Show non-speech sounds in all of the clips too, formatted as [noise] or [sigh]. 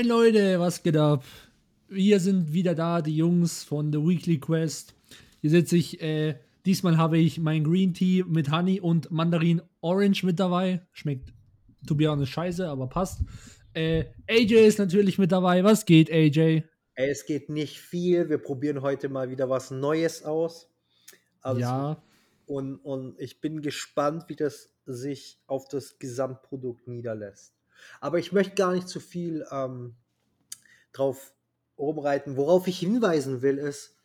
Moin Leute, was geht ab? Wir sind wieder da, die Jungs von The Weekly Quest. Hier sitze ich, äh, diesmal habe ich mein Green Tea mit Honey und Mandarin Orange mit dabei. Schmeckt to be honest scheiße, aber passt. Äh, AJ ist natürlich mit dabei. Was geht, AJ? Es geht nicht viel. Wir probieren heute mal wieder was Neues aus. Also, ja. Und, und ich bin gespannt, wie das sich auf das Gesamtprodukt niederlässt. Aber ich möchte gar nicht zu viel ähm, drauf rumreiten. Worauf ich hinweisen will, ist,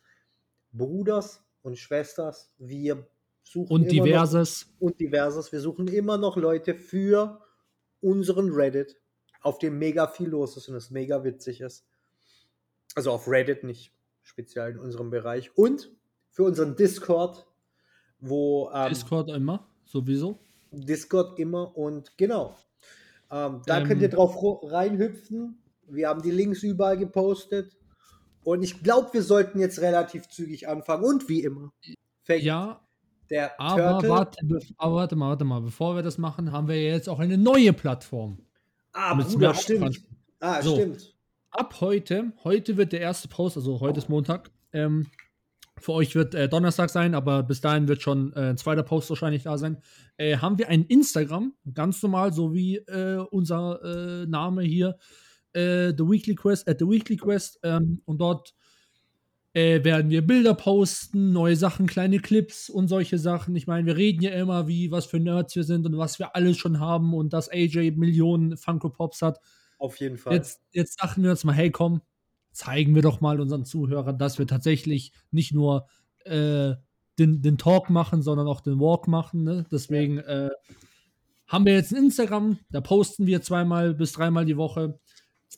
Bruders und Schwesters, wir suchen und diverses noch, und diverses. Wir suchen immer noch Leute für unseren Reddit, auf dem mega viel los ist und es mega witzig ist. Also auf Reddit, nicht speziell in unserem Bereich. Und für unseren Discord, wo. Ähm, Discord immer, sowieso. Discord immer und genau. Ähm, da ähm, könnt ihr drauf reinhüpfen. Wir haben die Links überall gepostet. Und ich glaube, wir sollten jetzt relativ zügig anfangen. Und wie immer. ja, der aber warte, aber warte mal, warte mal. Bevor wir das machen, haben wir jetzt auch eine neue Plattform. Ah, Bruder, stimmt. Ah, so, stimmt. Ab heute, heute wird der erste Post, also heute ist Montag. Ähm, für euch wird äh, Donnerstag sein, aber bis dahin wird schon äh, ein zweiter Post wahrscheinlich da sein. Äh, haben wir ein Instagram, ganz normal, so wie äh, unser äh, Name hier, äh, The Weekly Quest, at The Weekly Quest. Ähm, und dort werden wir Bilder posten, neue Sachen, kleine Clips und solche Sachen. Ich meine, wir reden ja immer, wie was für Nerds wir sind und was wir alles schon haben und dass AJ Millionen Funko Pops hat. Auf jeden Fall. Jetzt, jetzt dachten wir uns mal, hey komm, zeigen wir doch mal unseren Zuhörern, dass wir tatsächlich nicht nur äh, den, den Talk machen, sondern auch den Walk machen. Ne? Deswegen äh, haben wir jetzt ein Instagram, da posten wir zweimal bis dreimal die Woche.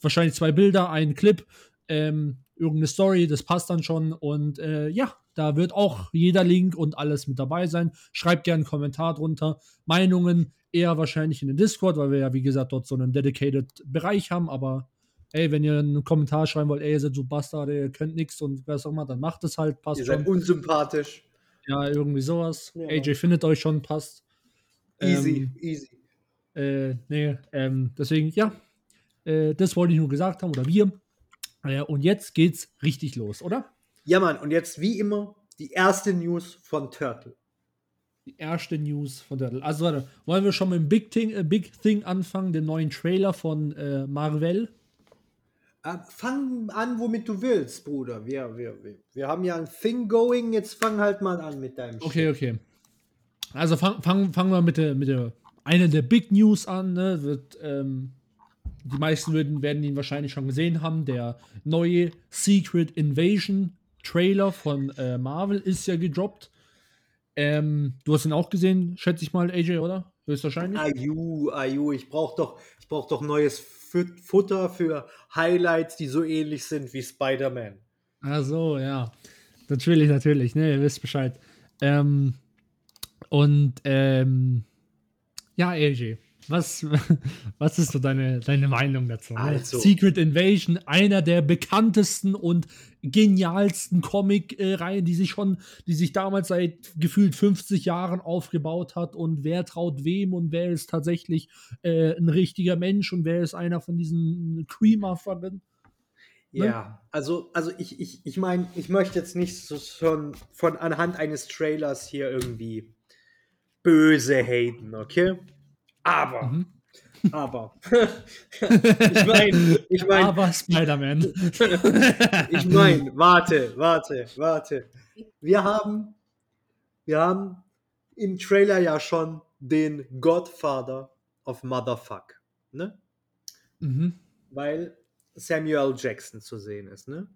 Wahrscheinlich zwei Bilder, ein Clip, ähm, irgendeine Story, das passt dann schon. Und äh, ja, da wird auch jeder Link und alles mit dabei sein. Schreibt gerne einen Kommentar drunter. Meinungen eher wahrscheinlich in den Discord, weil wir ja, wie gesagt, dort so einen dedicated Bereich haben, aber ey, wenn ihr einen Kommentar schreiben wollt, ey, ihr seid so Bastard, ihr könnt nichts und was auch immer, dann macht es halt, passt ihr schon. Ihr seid unsympathisch. Ja, irgendwie sowas. Ja. AJ findet euch schon, passt. Easy, ähm, easy. Äh, nee, ähm, deswegen, ja, äh, das wollte ich nur gesagt haben, oder wir. Äh, und jetzt geht's richtig los, oder? Ja, Mann, und jetzt wie immer die erste News von Turtle. Die erste News von Turtle. Also, warte, wollen wir schon mit dem Big Thing, äh, Big Thing anfangen, dem neuen Trailer von äh, Marvel? Äh, fang an, womit du willst, Bruder. Wir, wir, wir, wir haben ja ein Thing going. Jetzt fang halt mal an mit deinem Okay, Shit. okay. Also fangen fang, fang wir mit der, mit der einer der Big News an. Ne? Wird, ähm, die meisten würden, werden ihn wahrscheinlich schon gesehen haben. Der neue Secret Invasion Trailer von äh, Marvel ist ja gedroppt. Ähm, du hast ihn auch gesehen, schätze ich mal, AJ, oder? Höchstwahrscheinlich. Ayu, Ayu, ich brauche doch, brauch doch neues Futter für Highlights, die so ähnlich sind wie Spider-Man. Ach so, ja. Natürlich, natürlich. Ne, ihr wisst Bescheid. Ähm, und ähm, ja, AJ, was, [laughs] was ist so deine, deine Meinung dazu? Ne? Also. Secret Invasion, einer der bekanntesten und genialsten Comic-Reihen, die sich schon, die sich damals seit gefühlt 50 Jahren aufgebaut hat und wer traut wem und wer ist tatsächlich äh, ein richtiger Mensch und wer ist einer von diesen Creamer-Verben. Ne? Ja, also, also ich, ich, ich meine, ich möchte jetzt nicht so schon von anhand eines Trailers hier irgendwie böse haten, okay? Aber, mhm. aber, [laughs] ich meine, ich meine, aber Spider-Man. [laughs] ich meine, warte, warte, warte. Wir haben, wir haben im Trailer ja schon den Godfather of Motherfuck, ne? Mhm. Weil Samuel Jackson zu sehen ist, ne?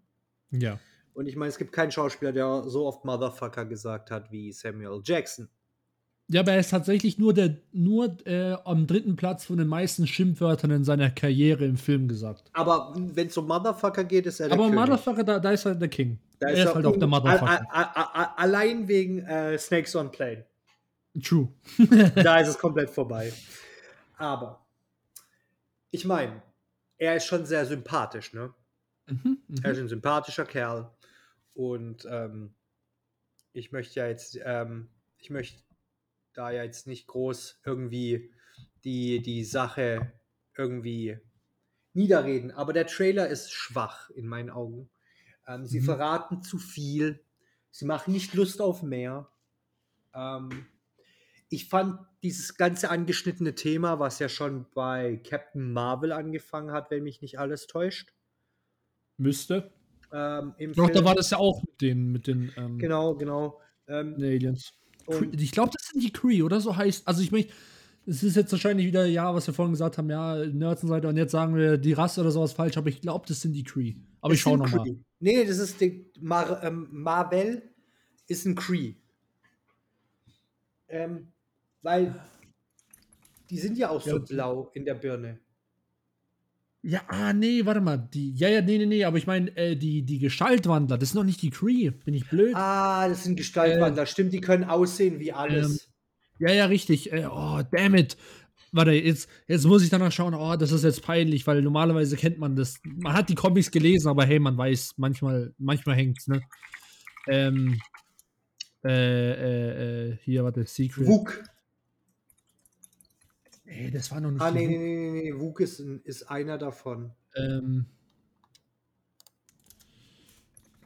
Ja. Und ich meine, es gibt keinen Schauspieler, der so oft Motherfucker gesagt hat wie Samuel Jackson. Ja, aber er ist tatsächlich nur, der, nur äh, am dritten Platz von den meisten Schimpfwörtern in seiner Karriere im Film gesagt. Aber wenn es um Motherfucker geht, ist er der Aber König. Motherfucker, da, da ist halt der King. Da er ist halt auch der Motherfucker. Allein wegen äh, Snakes on Plane. True. da ist es komplett vorbei. Aber ich meine, er ist schon sehr sympathisch, ne? Mhm, Er mhm. ist ein sympathischer Kerl. Und ähm, ich möchte ja jetzt, ähm, ich möchte da ja jetzt nicht groß irgendwie die, die Sache irgendwie niederreden. Aber der Trailer ist schwach in meinen Augen. Ähm, sie Mhm. verraten zu viel. Sie machen nicht Lust auf mehr. Ähm, ich fand dieses ganze angeschnittene Thema, was ja schon bei Captain Marvel angefangen hat, wenn mich nicht alles täuscht. Müsste. Ähm, im Doch, da Film. war das ja auch mit den, mit den ähm, Genau, genau. Ähm, Aliens. ich glaube, das sind die Cree, oder so heißt. Also ich möchte, es ist jetzt wahrscheinlich wieder, ja, was wir vorhin gesagt haben, ja, Nerds und so weiter, und jetzt sagen wir die Rasse oder sowas falsch, aber ich glaube, das sind die Cree. Aber es ich schaue nochmal. Nee, das ist die Mar ähm, Marvel ist ein Cree. Ähm, weil die sind ja auch Ja, so blau in der Birne. Ja, ah, nee, warte mal. Die, ja, ja, nee, nee, nee, aber ich meine, äh, die, die Gestaltwandler, das sind noch nicht die Cree. Bin ich blöd? Ah, das Äh, sind Gestaltwandler. Stimmt, die können aussehen wie ähm, alles. Ja, ja, richtig. Äh, oh, damn it. Warte, jetzt, jetzt muss ich danach schauen, oh, das ist jetzt peinlich, weil normalerweise kennt man das. Man hat die Comics gelesen, aber hey, man weiß, manchmal, manchmal hängt's, ne? Ähm, äh, äh, äh, hier, warte, Secret. Wuk. Nee, das war noch nicht Ah, nee, nee, nee, nee, nee. Wuk ist, ist einer davon. Ähm,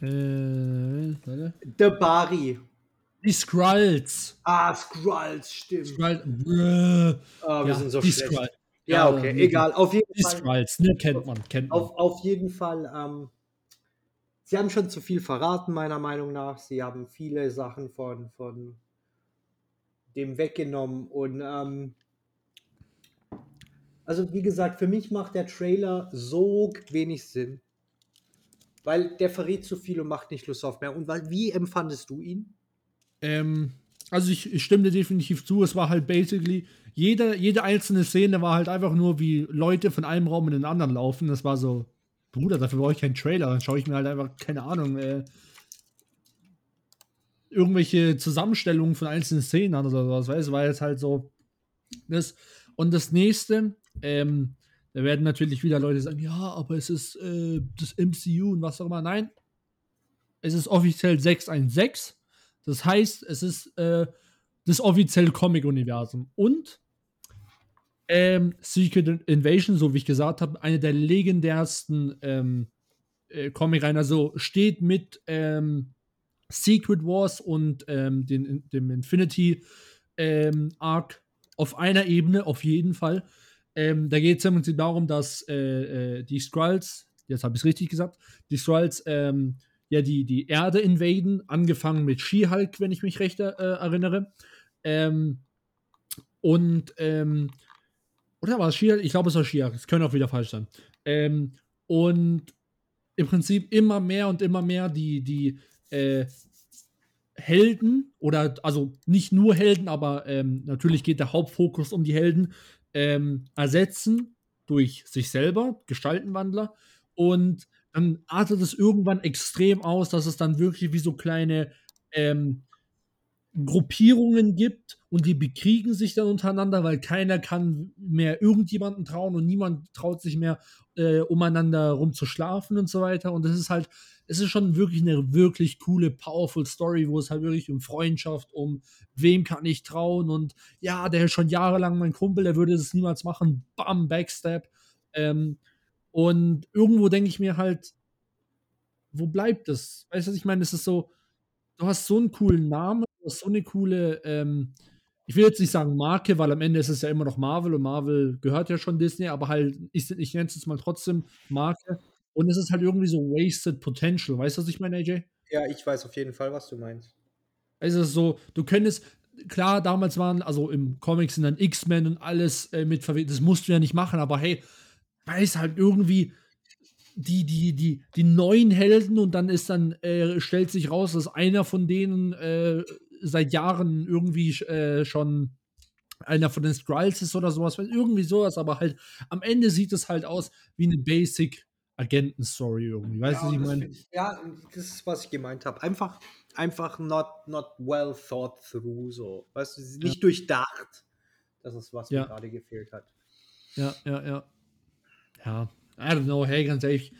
äh, warte. Der Bari. Die Skrulls. Ah, Skrulls, stimmt. Skrull, Bäh. Ah, wir ja, sind so die schlecht. Skrull. Ja, okay, egal. Auf jeden Die Fall. Skrulls, ne, kennt man, kennt man. Auf, auf jeden Fall, ähm, sie haben schon zu viel verraten, meiner Meinung nach. Sie haben viele Sachen von, von dem weggenommen. Und ähm, also wie gesagt, für mich macht der Trailer so wenig Sinn. Weil der verrät zu viel und macht nicht Lust auf mehr. Und weil, wie empfandest du ihn? Ähm, also ich, ich stimme definitiv zu, es war halt basically, jede, jede einzelne Szene war halt einfach nur, wie Leute von einem Raum in den anderen laufen. Das war so, Bruder, dafür brauche ich keinen Trailer. Dann schaue ich mir halt einfach, keine Ahnung, äh, irgendwelche Zusammenstellungen von einzelnen Szenen an oder. Weißt du, war jetzt halt so. Das, und das nächste, ähm, da werden natürlich wieder Leute sagen, ja, aber es ist äh, das MCU und was auch immer. Nein, es ist offiziell 616. Das heißt, es ist äh, das offizielle Comic-Universum. Und ähm, Secret Invasion, so wie ich gesagt habe, eine der legendärsten ähm, äh, Comic-Reihen. Also steht mit ähm, Secret Wars und ähm, den, dem Infinity ähm, Arc auf einer Ebene, auf jeden Fall. Ähm, da geht es im Prinzip darum, dass äh, äh, die Skrulls, jetzt habe ich es richtig gesagt, die Skrulls ähm, ja die, die Erde invaden, angefangen mit She-Hulk, wenn ich mich recht äh, erinnere. Ähm, und, ähm, oder war es She-Hulk? Ich glaube, es war She-Hulk. Es könnte auch wieder falsch sein. Ähm, und im Prinzip immer mehr und immer mehr die, die äh, Helden oder also nicht nur Helden, aber ähm, natürlich geht der Hauptfokus um die Helden, ähm, ersetzen durch sich selber, Gestaltenwandler. Und dann artet es irgendwann extrem aus, dass es dann wirklich wie so kleine ähm, Gruppierungen gibt und die bekriegen sich dann untereinander, weil keiner kann mehr irgendjemanden trauen und niemand traut sich mehr äh, umeinander rumzuschlafen und so weiter. Und das ist halt, es ist schon wirklich eine wirklich coole, powerful Story, wo es halt wirklich um Freundschaft, um wem kann ich trauen und ja, der ist schon jahrelang mein Kumpel, der würde das niemals machen, bam, Backstab. Ähm, und irgendwo denke ich mir halt, wo bleibt das? Weißt du, was ich meine? Es ist so, du hast so einen coolen Namen, du hast so eine coole, ähm, ich will jetzt nicht sagen Marke, weil am Ende ist es ja immer noch Marvel und Marvel gehört ja schon Disney, aber halt, ich, ich nenne es jetzt mal trotzdem Marke. Und es ist halt irgendwie so wasted potential. Weißt du, was ich meine, AJ? Ja, ich weiß auf jeden Fall, was du meinst. Es ist so, du könntest, klar, damals waren, also im Comics sind dann X-Men und alles äh, mit verwendet, das musst du ja nicht machen, aber hey, weiß halt irgendwie die, die, die, die neuen Helden und dann ist dann, äh, stellt sich raus, dass einer von denen äh, seit Jahren irgendwie äh, schon einer von den Skrulls ist oder sowas, irgendwie sowas, aber halt am Ende sieht es halt aus wie eine Basic Agenten-Story irgendwie. Weißt du, ja, was ich das meine? ich- Ja, das ist, was ich gemeint habe. Einfach, einfach not, not well thought through, so. Weißt du, nicht durchdacht. Das ist, was Ja. mir gerade gefehlt hat. Ja, ja, ja. Ja, I don't know, hey, ganz ehrlich,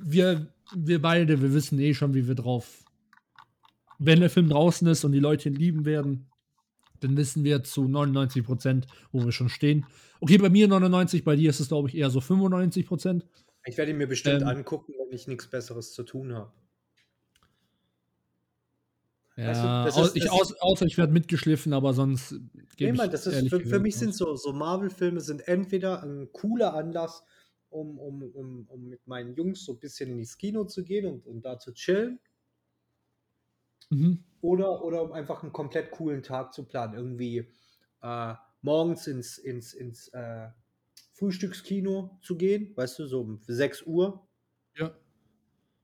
wir, wir beide, wir wissen eh schon, wie wir drauf. Wenn der Film draußen ist und die Leute ihn lieben werden, dann wissen wir zu 99 Prozent, wo wir schon stehen. Okay, bei mir 99, bei dir ist es, glaube ich, eher so 95 Prozent. Ich werde ihn mir bestimmt Ähm. angucken, wenn ich nichts Besseres zu tun habe. Ja, Weißt du, ist- ich, aus, außer ich werde mitgeschliffen, aber sonst Nee, ich das ist, für, für mich sind so, so Marvel-Filme sind entweder ein cooler Anlass, um, um, um, um mit meinen Jungs so ein bisschen ins Kino zu gehen und, und da zu chillen, Mhm. oder, oder um einfach einen komplett coolen Tag zu planen. Irgendwie äh, morgens ins, ins, ins äh, Frühstückskino zu gehen, weißt du, so um 6 Uhr Ja.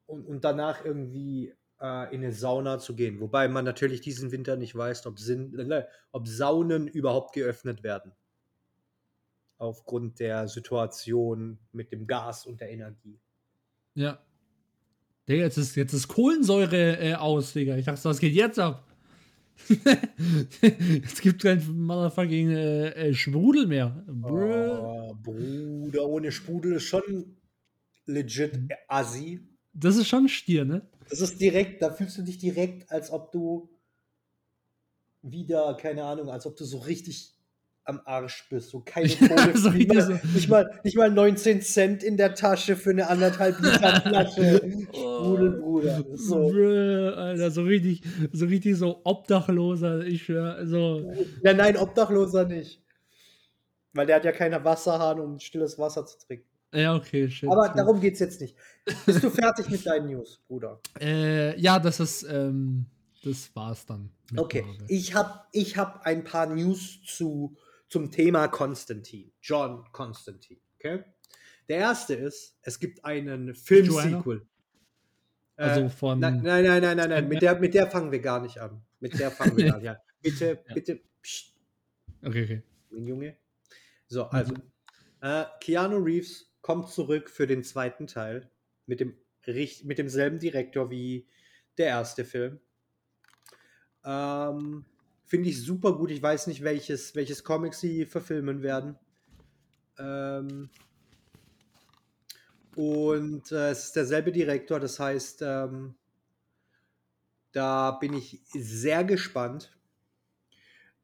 und, und danach irgendwie äh, in eine Sauna zu gehen. Wobei man natürlich diesen Winter nicht weiß, ob, Sinn, äh, ob Saunen überhaupt geöffnet werden. Aufgrund der Situation mit dem Gas und der Energie. Ja. Digga, jetzt ist, jetzt ist Kohlensäure äh, aus, Digga. Ich dachte, das geht jetzt ab. [laughs] es gibt kein motherfucking äh, äh, Sprudel mehr. Oh, Bruder, ohne Sprudel ist schon legit Mhm. assi. Das ist schon Stier, ne? Das ist direkt, da fühlst du dich direkt, als ob du wieder, keine Ahnung, als ob du so richtig am Arsch bist. So keine [laughs] Ja, Kohle, so nicht, mal, so. nicht, mal, nicht mal 19 Cent in der Tasche für eine anderthalb Liter [laughs] Flasche Sprudel, Bruder. So. Alter, so richtig, so richtig so Obdachloser. Ich schwör, so. Ja, nein, Obdachloser nicht. Weil der hat ja keine Wasserhahn, um stilles Wasser zu trinken. Ja, okay, shit. Aber true. darum geht es jetzt nicht. Bist du fertig mit deinen News, Bruder? Äh, ja, das ist, ähm, das war's dann. Okay, Marvel. ich habe ich hab ein paar News zu, zum Thema Konstantin. John Konstantin. Okay? Der erste ist, es gibt einen Film-Sequel. Also Äh, von- Nein, nein, nein, nein, nein. Mit der, mit der fangen wir gar nicht an. Mit der fangen wir gar nicht an. [laughs] Bitte, bitte, psst, Okay, okay. mein Junge. So, also, äh, Keanu Reeves kommt zurück für den zweiten Teil mit, dem, mit demselben Direktor wie der erste Film. Ähm, Finde ich super gut. Ich weiß nicht, welches, welches Comic sie verfilmen werden. Ähm, und äh, es ist derselbe Direktor, das heißt, ähm, da bin ich sehr gespannt.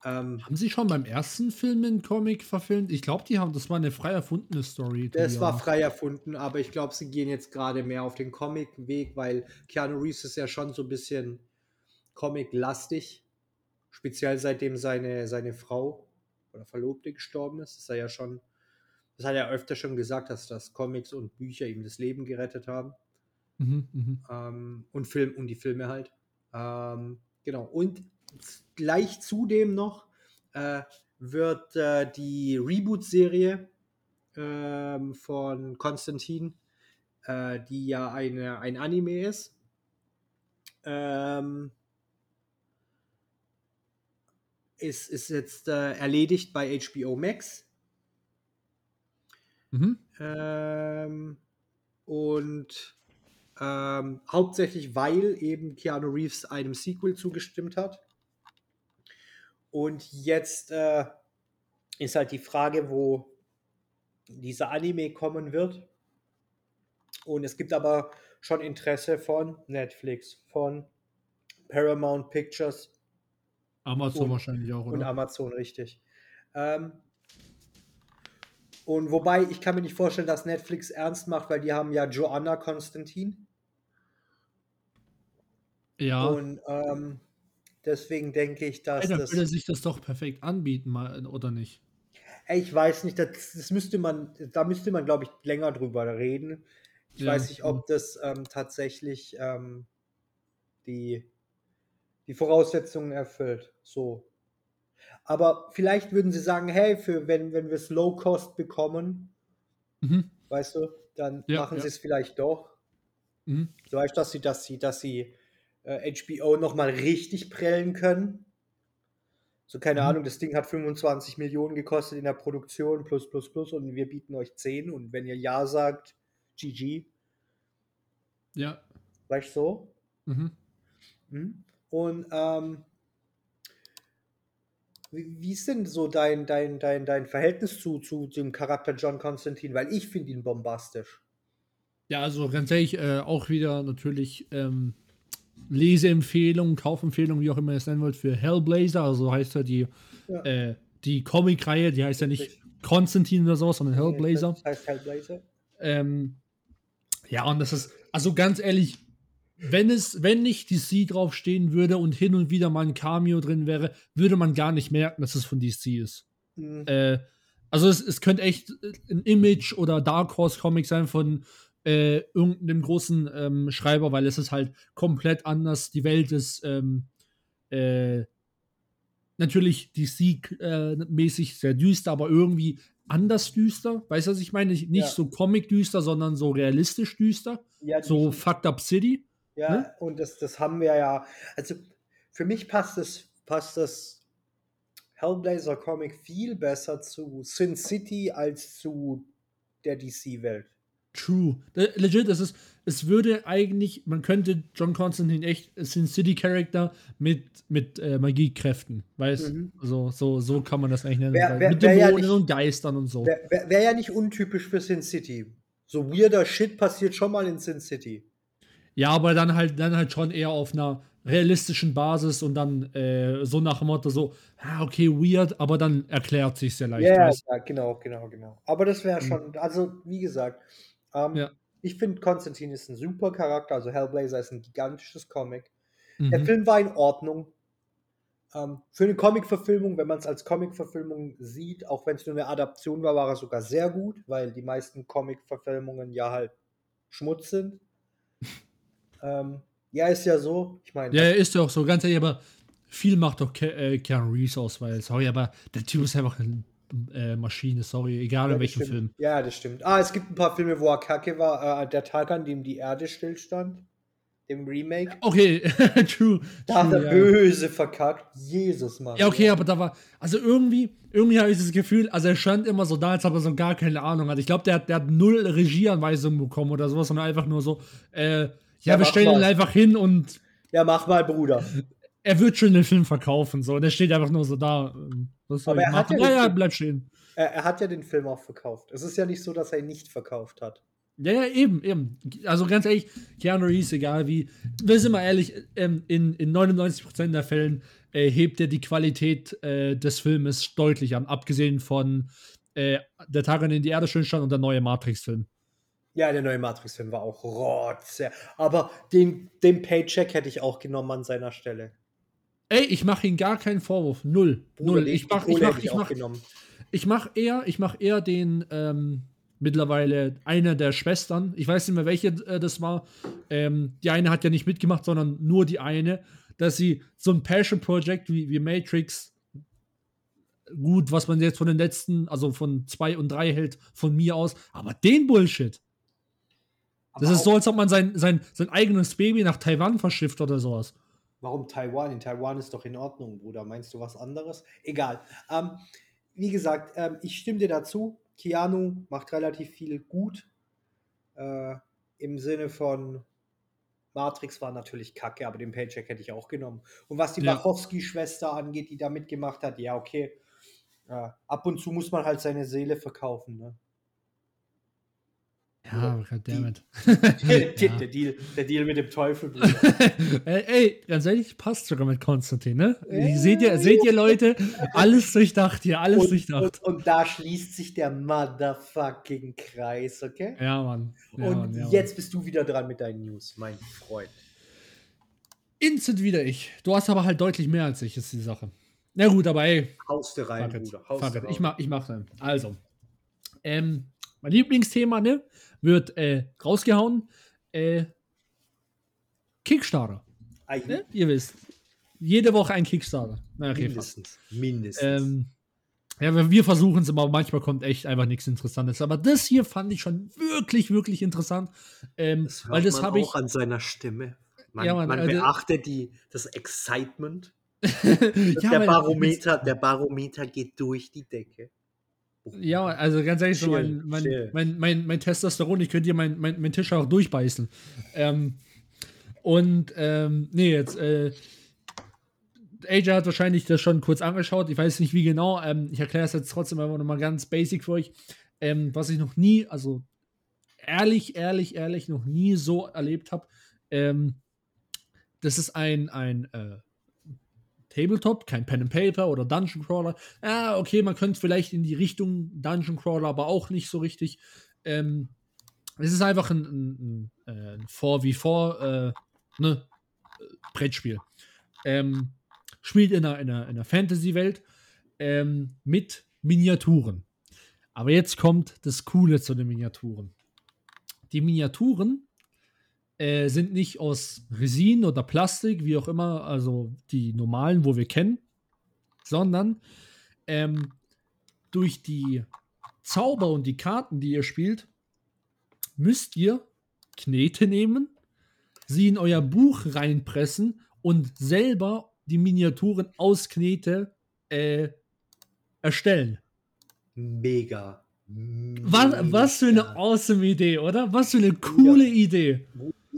Ähm, Haben sie schon beim ersten Film einen Comic verfilmt? Ich glaube, die haben, das war eine frei erfundene Story. to Das war frei erfunden, aber ich glaube, sie gehen jetzt gerade mehr auf den Comic-Weg, weil Keanu Reeves ist ja schon so ein bisschen Comic-lastig. Speziell seitdem seine, seine Frau oder Verlobte gestorben ist. Ist er ja schon, das hat er öfter schon gesagt, dass das Comics und Bücher ihm das Leben gerettet haben. Mhm, mhm. Ähm, und Film und die Filme halt. Ähm, genau. Und gleich zudem noch äh, wird äh, die Reboot-Serie ähm, von Konstantin, äh, die ja eine, ein Anime ist, ähm, ist, ist jetzt äh, erledigt bei HBO Max. Mhm. Ähm, und ähm, hauptsächlich, weil eben Keanu Reeves einem Sequel zugestimmt hat. Und jetzt äh, ist halt die Frage, wo dieser Anime kommen wird. Und es gibt aber schon Interesse von Netflix, von Paramount Pictures Amazon Und- wahrscheinlich auch, und oder? Amazon, richtig. Ähm, und wobei, ich kann mir nicht vorstellen, dass Netflix ernst macht, weil die haben ja Joanna Konstantin. ja. Und ähm, deswegen denke ich, dass Ey, das. würde sich das doch perfekt anbieten, mal, oder nicht? Ich weiß nicht, das, das müsste man, da müsste man, glaube ich, länger drüber reden. Ich Ja, weiß nicht, ob das ähm, tatsächlich ähm, die, die Voraussetzungen erfüllt. So. Aber vielleicht würden sie sagen, hey, für wenn, wenn wir es low cost bekommen, Mhm. weißt du, dann Ja, machen ja. sie es vielleicht doch. Mhm. Du weißt, dass sie, dass sie, dass sie äh, HBO nochmal richtig prellen können. So, keine Mhm. Ahnung, das Ding hat 25 Millionen gekostet in der Produktion, plus, plus, plus, und wir bieten euch 10. Und wenn ihr Ja sagt, GG, Ja. weißt so? Mhm. Mhm. Und ähm, wie, wie ist denn so dein, dein, dein, dein Verhältnis zu, zu dem Charakter John Constantine? Weil ich finde ihn bombastisch. Ja, also ganz ehrlich, äh, auch wieder natürlich ähm, Leseempfehlungen, Kaufempfehlungen, wie auch immer ihr es nennen wollt, für Hellblazer. Also heißt ja die, Ja. äh, die Comic-Reihe, die heißt ja nicht Richtig. Konstantin oder sowas, sondern Hellblazer. Das heißt Hellblazer. Ähm, ja, und das ist, also ganz ehrlich, wenn es, wenn nicht DC draufstehen würde und hin und wieder mal ein Cameo drin wäre, würde man gar nicht merken, dass es von DC ist. Mhm. Äh, also es, es könnte echt ein Image oder Dark Horse Comic sein von äh, irgendeinem großen ähm, Schreiber, weil es ist halt komplett anders. Die Welt ist ähm, äh, natürlich DC-mäßig sehr düster, aber irgendwie anders düster. Weißt du, was ich meine? Nicht, Ja. so Comic-düster, sondern so realistisch düster. Ja, So Fucked Up City. Ja, Ne? und das, das haben wir ja. Also für mich passt das, passt das Hellblazer Comic viel besser zu Sin City als zu der DC-Welt. True. Äh, Legit, es ist, es würde eigentlich, man könnte John Constantine echt Sin City Charakter mit, mit äh, Magiekräften, weißt Mhm. also, so, so kann man das eigentlich nennen. Wär- wär- mit wär ja Dämonen nicht- und Geistern und so. Wäre wär, wär ja nicht untypisch für Sin City. So weirder Shit passiert schon mal in Sin City. Ja, aber dann halt, dann halt schon eher auf einer realistischen Basis und dann äh, so nach dem Motto so, ah, okay, weird, aber dann erklärt sich sehr leicht. Ja, ja, genau, genau, genau. Aber das wäre Mhm. schon, also wie gesagt, ähm, Ja. ich finde Konstantin ist ein super Charakter, also Hellblazer ist ein gigantisches Comic. Der Mhm. Film war in Ordnung. Ähm, für eine Comic-Verfilmung, wenn man es als Comic-Verfilmung sieht, auch wenn es nur eine Adaption war, war er sogar sehr gut, weil die meisten Comic-Verfilmungen ja halt Schmutz sind. Ähm, ja, ist ja so. Ich meine, Ja, ist ja auch so, ganz ehrlich, aber viel macht doch Ke äh, Keanu Reeves aus, weil, sorry, aber der Typ ist einfach eine äh, Maschine, sorry, egal ja, in welchem stimmt. Film. Ja, das stimmt. Ah, es gibt ein paar Filme, wo er kacke war. Äh, der Tag, an dem die Erde stillstand, dem Remake. Okay, [laughs] true. Da hat true, er ja. böse verkackt. Jesus, Mann. Ja, okay, aber da war, also irgendwie, irgendwie habe ich das Gefühl, also er stand immer so da, als ob er so gar keine Ahnung hat. Ich glaube, der, hat- der hat null Regieanweisungen bekommen oder sowas, sondern einfach nur so, äh, ja, Ja, wir stellen ihn mal. einfach hin und Ja, mach mal, Bruder. er wird schon den Film verkaufen, so. Und er steht einfach nur so da. Was soll Aber er hat machen? ja Ja, den ja, Film- bleib stehen. Er, er hat ja den Film auch verkauft. Es ist ja nicht so, dass er ihn nicht verkauft hat. Ja, ja, eben, eben. Also ganz ehrlich, Keanu Reeves, egal wie, wir sind mal ehrlich, ähm, in, in 99% der Fällen äh, hebt er die Qualität äh, des Filmes deutlich an, abgesehen von äh, Der Tag, an dem die Erde schön stand und der neue Matrix-Film. Ja, der neue Matrix-Film war auch rotze. Aber den, den Paycheck hätte ich auch genommen an seiner Stelle. Ey, ich mache ihm gar keinen Vorwurf. Null. Null. Ich die mach, ich mach, ich mach, ich mach eher, ich mach eher den, ähm, mittlerweile eine der Schwestern. Ich weiß nicht mehr, welche äh, das war. Ähm, die eine hat ja nicht mitgemacht, sondern nur die eine, dass sie so ein Passion Project wie, wie Matrix, gut, was man jetzt von den letzten, also von zwei und drei hält, von mir aus, aber den Bullshit. Das Aber ist so, als ob man sein, sein, sein eigenes Baby nach Taiwan verschifft oder sowas. Warum Taiwan? In Taiwan ist doch in Ordnung, Bruder. Meinst du was anderes? Egal. Ähm, wie gesagt, ähm, ich stimme dir dazu. Keanu macht relativ viel gut. Äh, Im Sinne von Matrix war natürlich kacke, aber den Paycheck hätte ich auch genommen. Und was die Ja. Wachowski-Schwester angeht, die da mitgemacht hat, ja, okay. Äh, ab und zu muss man halt seine Seele verkaufen. Ne? Ja, goddammit. [laughs] der, Ja. der, Deal, der Deal mit dem Teufel, [laughs] ey, ey, ganz ehrlich, passt sogar mit Konstantin, ne? Ja, seht, ihr, seht ihr, Leute? Alles durchdacht hier, alles und, durchdacht. und, und da schließt sich der motherfucking Kreis, okay? Ja, Mann. Ja, und Mann, ja, Mann. jetzt bist du wieder dran mit deinen News, mein Freund. Instant wieder ich. Du hast aber halt deutlich mehr als ich, ist die Sache. Na gut, aber ey, Haust du rein. Bruder. Haust du rein. Ich mach, ich mach dann. Also, ähm, mein Lieblingsthema, ne, wird äh, rausgehauen. Äh, Kickstarter. Ne? Ihr wisst. Jede Woche ein Kickstarter. Na, okay, fast. mindestens. Mindestens. Ähm, ja, wir- versuchen es, aber manchmal kommt echt einfach nichts Interessantes. Aber das hier fand ich schon wirklich, wirklich interessant. Ähm, weil das habe ich. an seiner Stimme. Man, Ja, Mann, man äh, beachte die, das Excitement. [laughs] ja, der, Barometer, der Barometer geht durch die Decke. Ja, also ganz ehrlich, so mein, mein, mein, mein, mein Testosteron, ich könnte dir meinen mein, mein Tisch auch durchbeißen. Ähm, und, ähm, nee, jetzt, äh, AJ hat wahrscheinlich das schon kurz angeschaut, ich weiß nicht wie genau, ähm, ich erkläre es jetzt trotzdem einfach nochmal ganz basic für euch, ähm, was ich noch nie, also ehrlich, ehrlich, ehrlich, noch nie so erlebt habe. Ähm, das ist ein, ein äh, Tabletop, kein Pen and Paper oder Dungeon Crawler. Ja, okay, man könnte vielleicht in die Richtung Dungeon Crawler, aber auch nicht so richtig. Ähm, es ist einfach ein, ein, ein, äh, ein 4v4 äh, ne, äh, Brettspiel. Ähm, spielt in einer, in einer, in einer Fantasy-Welt ähm, mit Miniaturen. Aber jetzt kommt das Coole zu den Miniaturen. Die Miniaturen äh, sind nicht aus Resin oder Plastik, wie auch immer, also die normalen, wo wir kennen, sondern ähm, durch die Zauber und die Karten, die ihr spielt, müsst ihr Knete nehmen, sie in euer Buch reinpressen und selber die Miniaturen aus Knete äh, erstellen. Mega. Was, was für eine Mega. awesome Idee, oder? Was für eine coole Idee.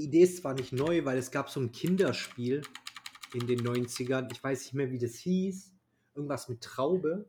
Die Idee ist zwar nicht neu, weil es gab so ein Kinderspiel in den 90ern. Ich weiß nicht mehr, wie das hieß. Irgendwas mit Traube.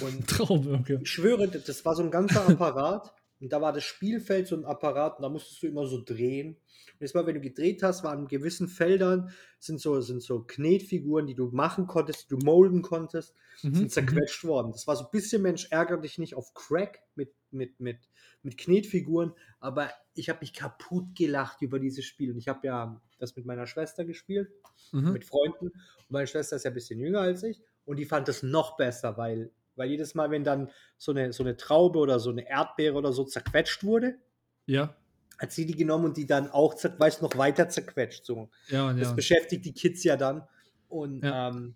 Und [laughs] Traum, okay. ich schwöre, das war so ein ganzer Apparat. [laughs] Und da war das Spielfeld so ein Apparat und da musstest du immer so drehen. Und jetzt mal, wenn du gedreht hast, waren in gewissen Feldern sind so, sind so Knetfiguren, die du machen konntest, die du molden konntest, Mhm. sind zerquetscht worden. Das war so ein bisschen Mensch, ärgere dich nicht auf Crack mit, mit, mit, mit Knetfiguren, aber ich habe mich kaputt gelacht über dieses Spiel. Und ich habe ja das mit meiner Schwester gespielt, Mhm. mit Freunden. Und meine Schwester ist ja ein bisschen jünger als ich und die fand das noch besser, weil, weil jedes Mal, wenn dann so eine, so eine Traube oder so eine Erdbeere oder so zerquetscht wurde, Ja, hat sie die genommen und die dann auch, weißt, noch weiter zerquetscht. So. ja, Das ja. beschäftigt die Kids ja dann. Und Ja. ähm,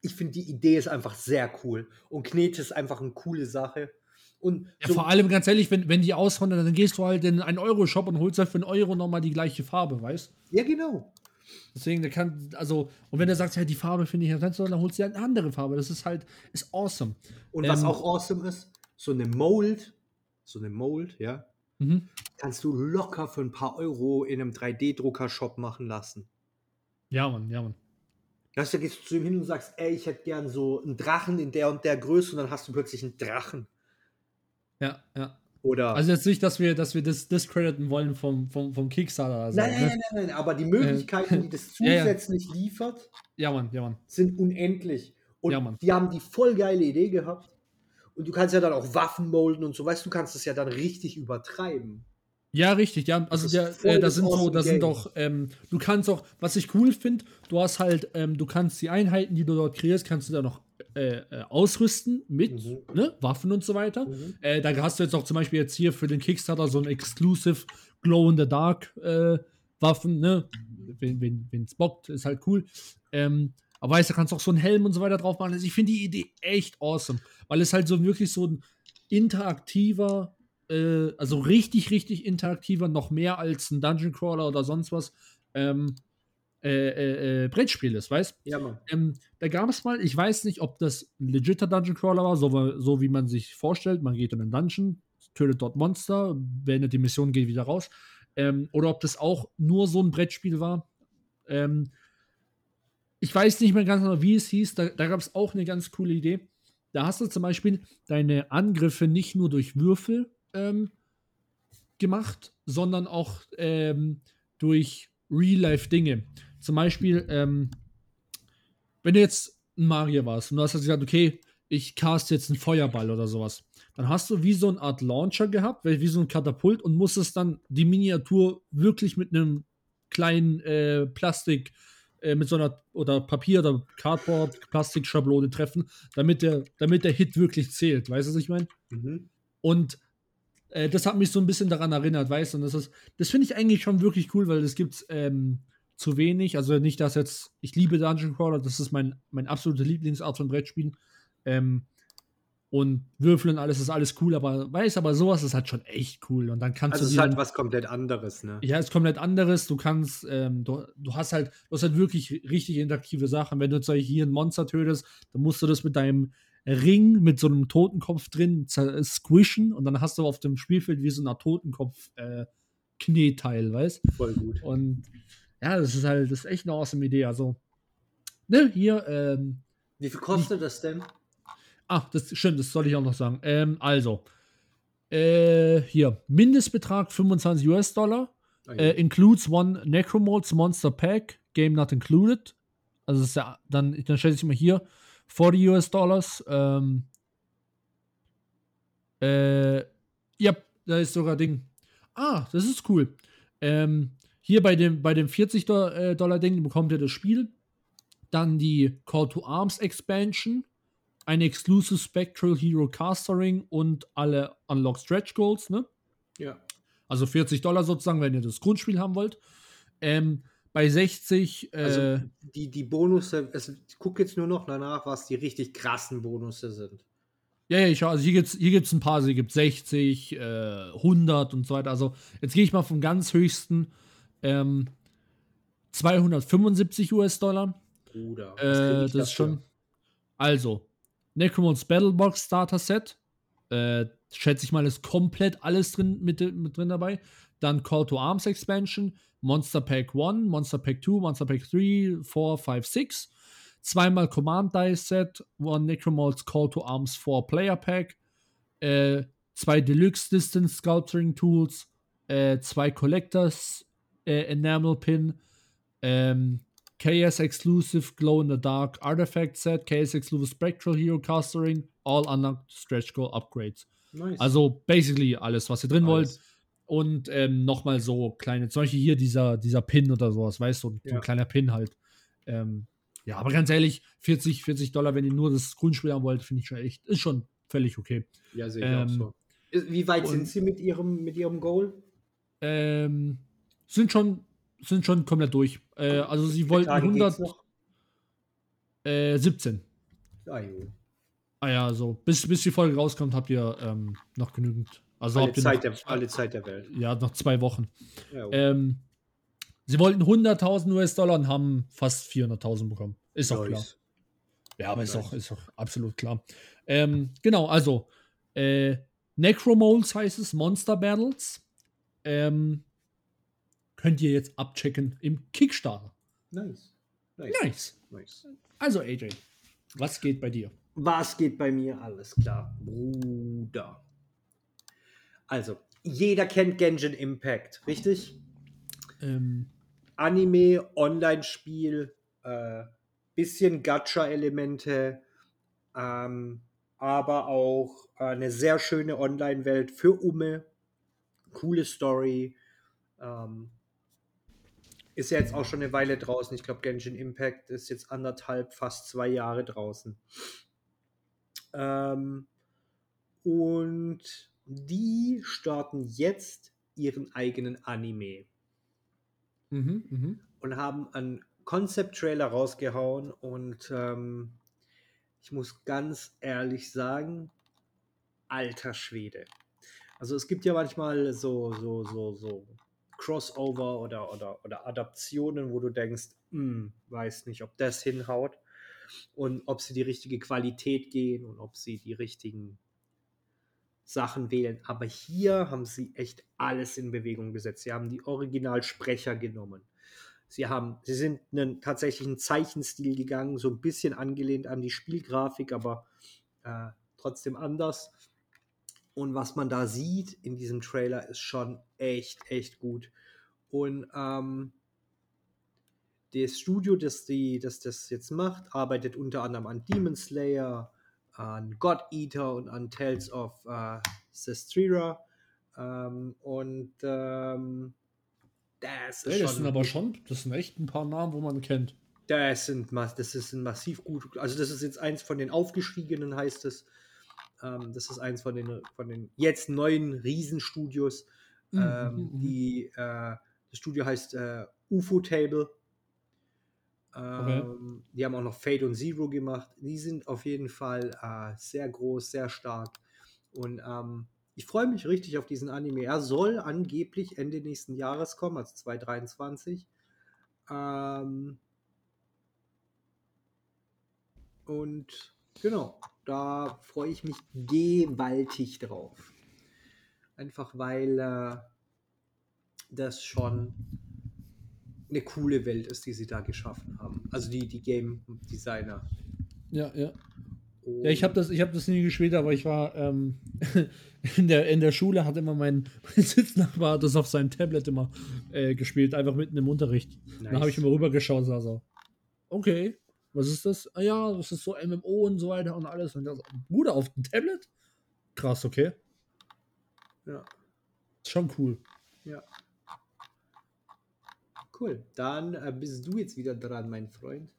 ich finde, die Idee ist einfach sehr cool. Und Knete ist einfach eine coole Sache. Und Ja, so, vor allem ganz ehrlich, wenn, wenn die auswandern, dann gehst du halt in einen Euro-Shop und holst halt für einen Euro nochmal die gleiche Farbe, weißt ja, genau. Deswegen, der kann, also, und wenn er sagt, ja, die Farbe finde ich ganz toll, dann holst du halt eine andere Farbe. Das ist halt, ist awesome. Und was Ähm, auch awesome ist, so eine Mold, so eine Mold, ja, Mhm. kannst du locker für ein paar Euro in einem 3D-Drucker-Shop machen lassen. Ja, Mann, ja, Mann. Weißt du, da gehst du zu ihm hin und sagst, ey, ich hätte gern so einen Drachen in der und der Größe und dann hast du plötzlich einen Drachen. Ja, ja. Oder. Also jetzt nicht, dass wir, dass wir das discrediten wollen vom, vom, vom Kickstarter. Also, nein, nein, ne? nein, nein, nein, aber die Möglichkeiten, die das [laughs] ja, ja. zusätzlich liefert, Ja, Mann, ja, Mann. sind unendlich. Und Ja, die haben die voll geile Idee gehabt. Und du kannst ja dann auch Waffen molden und so, weißt du, kannst es ja dann richtig übertreiben. Ja, richtig, ja. Also der, äh, da das sind so, awesome da sind doch, ähm, du kannst auch, was ich cool finde, du hast halt, ähm, du kannst die Einheiten, die du dort kreierst, kannst du da noch äh, äh, ausrüsten mit Mhm. ne, Waffen und so weiter. Mhm. Äh, da hast du jetzt auch zum Beispiel jetzt hier für den Kickstarter so ein Exclusive Glow in the Dark äh, Waffen, ne? Wenn es bockt, ist halt cool. Ähm, aber weißt du, kannst auch so einen Helm und so weiter drauf machen. Also ich finde die Idee echt awesome, weil es halt so wirklich so ein interaktiver, äh, also richtig, richtig interaktiver, noch mehr als ein Dungeon Crawler oder sonst was, ähm, äh, äh, äh, Brettspiel ist, weißt Ja, Mann. ähm, da gab es mal, ich weiß nicht, ob das ein legitter Dungeon Crawler war, so, so wie man sich vorstellt. Man geht in einen Dungeon, tötet dort Monster, beendet die Mission, geht wieder raus. Ähm, oder ob das auch nur so ein Brettspiel war. Ähm, ich weiß nicht mehr ganz genau, wie es hieß. Da, da gab es auch eine ganz coole Idee. Da hast du zum Beispiel deine Angriffe nicht nur durch Würfel ähm, gemacht, sondern auch ähm, durch Real-Life-Dinge. Zum Beispiel, ähm, wenn du jetzt ein Magier warst und du hast gesagt, okay, ich cast jetzt einen Feuerball oder sowas, dann hast du wie so eine Art Launcher gehabt, wie so ein Katapult und musstest dann die Miniatur wirklich mit einem kleinen äh, Plastik, äh, mit so einer oder Papier oder Cardboard, Plastikschablone treffen, damit der, damit der Hit wirklich zählt. Weißt du, was ich meine? Mhm. Und äh, das hat mich so ein bisschen daran erinnert, weißt du? Und das ist, das finde ich eigentlich schon wirklich cool, weil das gibt ähm, zu wenig. Also nicht, dass jetzt, ich liebe Dungeon Crawler, das ist mein, mein absolute Lieblingsart von Brettspielen. Ähm, und Würfel und alles ist alles cool, aber weiß, aber sowas ist halt schon echt cool. Und dann kannst Also du dir ist halt was komplett anderes, ne? ja, ist komplett anderes. Du kannst, ähm, du, du hast halt, du hast halt wirklich richtig interaktive Sachen. Wenn du jetzt hier ein Monster tötest, dann musst du das mit deinem Ring mit so einem Totenkopf drin squishen und dann hast du auf dem Spielfeld wie so eine Totenkopf äh, Kneteil, weißt? Voll gut. Und ja, das ist halt, das ist echt eine awesome Idee. Also, ne, hier, ähm, Wie viel kostet das denn? Ah, das stimmt, das soll ich auch noch sagen. Ähm, also, äh, hier, Mindestbetrag 25 US-Dollar. Äh, includes one Necromods Monster Pack, Game not included. Also, das ist ja, dann, dann stelle ich mal hier 40 US-Dollars. Ähm, äh, ja, da ist sogar Ding. Ah, das ist cool. Ähm, hier bei dem, bei dem 40 Do äh, Dollar Ding bekommt ihr das Spiel. Dann die Call to Arms Expansion, ein Exclusive Spectral Hero Caster Ring und alle Unlock Stretch Goals, ne? ja. Also 40 Dollar sozusagen, wenn ihr das Grundspiel haben wollt. Ähm, bei 60, äh, Also die, die Bonusse, es, ich gucke jetzt nur noch danach, was die richtig krassen Bonusse sind. ja, ja, ich, also hier gibt es hier gibt's ein paar, also hier gibt 60, äh, 100 und so weiter. Also jetzt gehe ich mal vom ganz höchsten ähm, 275 US-Dollar. Bruder. Äh, das ist schon. Also, Necromons Battlebox Starter Set. Äh, schätze ich mal, ist komplett alles drin mit, mit drin dabei. Dann Call to Arms Expansion, Monster Pack 1, Monster Pack 2, Monster Pack 3, 4, 5, 6. Zweimal Command Dice Set, One Necromals Call to Arms 4 Player Pack. Äh, zwei Deluxe Distance Sculpturing Tools. Äh, zwei Collectors äh, Enamel Pin. Ähm, KS Exclusive Glow in the Dark Artifact Set, KS Exclusive Spectral Hero Castering, All Unlocked Stretch Goal Upgrades. Nice. Also basically alles, was ihr drin wollt. Alles. Und ähm, nochmal so kleine, zum Beispiel hier dieser, dieser Pin oder sowas, weißt du, so Ja. ein kleiner Pin halt. Ähm, ja, aber ganz ehrlich, 40, 40 Dollar, wenn ihr nur das Grundspiel haben wollt, finde ich schon echt, ist schon völlig okay. Ja, sehe ich ähm, auch so. Wie weit sind Sie mit Ihrem, mit Ihrem Goal? Ähm, sind schon, sind schon komplett durch. Äh, also sie wollten Tage geht's 100, noch? äh, 17. Ah. Ah ja, also bis, bis die Folge rauskommt, habt ihr ähm, noch genügend. Also alle, habt ihr Zeit noch, der, alle Zeit der Welt. ja, noch zwei Wochen. Ja. Ähm, sie wollten 100.000 US-Dollar und haben fast 400.000 bekommen. Ist auch klar. Ja, aber ist auch, ist auch absolut klar. Ähm, genau, also äh, Necromoles heißt es, Monster Battles. Ähm, könnt ihr jetzt abchecken im Kickstarter. Nice. Nice. Nice. nice. Also AJ, was geht bei dir? Was geht bei mir? Alles klar. Bruder. Also, jeder kennt Genshin Impact, richtig? Ähm, Anime, Online-Spiel, äh, bisschen Gacha-Elemente, ähm, aber auch äh, eine sehr schöne Online-Welt für Umme. Coole Story. Ähm, ist ja jetzt auch schon eine Weile draußen. Ich glaube, Genshin Impact ist jetzt anderthalb, fast zwei Jahre draußen. Ähm, und die starten jetzt ihren eigenen Anime mhm, mhm. und haben einen Concept-Trailer rausgehauen und ähm, ich muss ganz ehrlich sagen, alter Schwede. Also es gibt ja manchmal so, so, so, so Crossover oder, oder, oder Adaptionen, wo du denkst, hm, weiß nicht, ob das hinhaut und ob sie die richtige Qualität gehen und ob sie die richtigen Sachen wählen. Aber hier haben sie echt alles in Bewegung gesetzt. Sie haben die Originalsprecher genommen. Sie haben, sie sind einen tatsächlichen Zeichenstil gegangen, so ein bisschen angelehnt an die Spielgrafik, aber äh, trotzdem anders. Und was man da sieht in diesem Trailer ist schon echt, echt gut. Und ähm, das Studio, das, die, das das jetzt macht, arbeitet unter anderem an Demon Slayer, an God Eater und an Tales of äh, Sestrira. Ähm, und ähm, das ist Ey, das sind aber schon, das sind echt ein paar Namen, wo man kennt. das, sind, das ist ein massiv gut. Also, das ist jetzt eins von den aufgestiegenen, heißt es. Ähm, das ist eins von den, von den jetzt neuen Riesenstudios. Mhm, Ähm, mhm. die, äh, das Studio heißt äh, UFO Table. Ähm, Die haben auch noch Fate und Zero gemacht. Die sind auf jeden Fall äh, sehr groß, sehr stark. Und ähm, ich freue mich richtig auf diesen Anime. Er soll angeblich Ende nächsten Jahres kommen, also 2023. Ähm, und genau, da freue ich mich gewaltig drauf. Einfach weil äh, das schon eine coole Welt ist, die sie da geschaffen haben. Also die, die Game Designer. Ja, ja. Ja, ich habe das, ich hab das nie gespielt, aber ich war ähm, [laughs] in, der, in der Schule, hat immer mein, [laughs] mein Sitznachbar das auf seinem Tablet immer äh, gespielt, einfach mitten im Unterricht. Nice. Dann habe ich immer rübergeschaut und sah so, okay, was ist das? Ah ja, das ist so MMO und so weiter und alles. Und so, Bruder, auf dem Tablet? Krass, okay. Ja, Ist schon cool. ja. Cool. Dann äh, bist du jetzt wieder dran, mein Freund.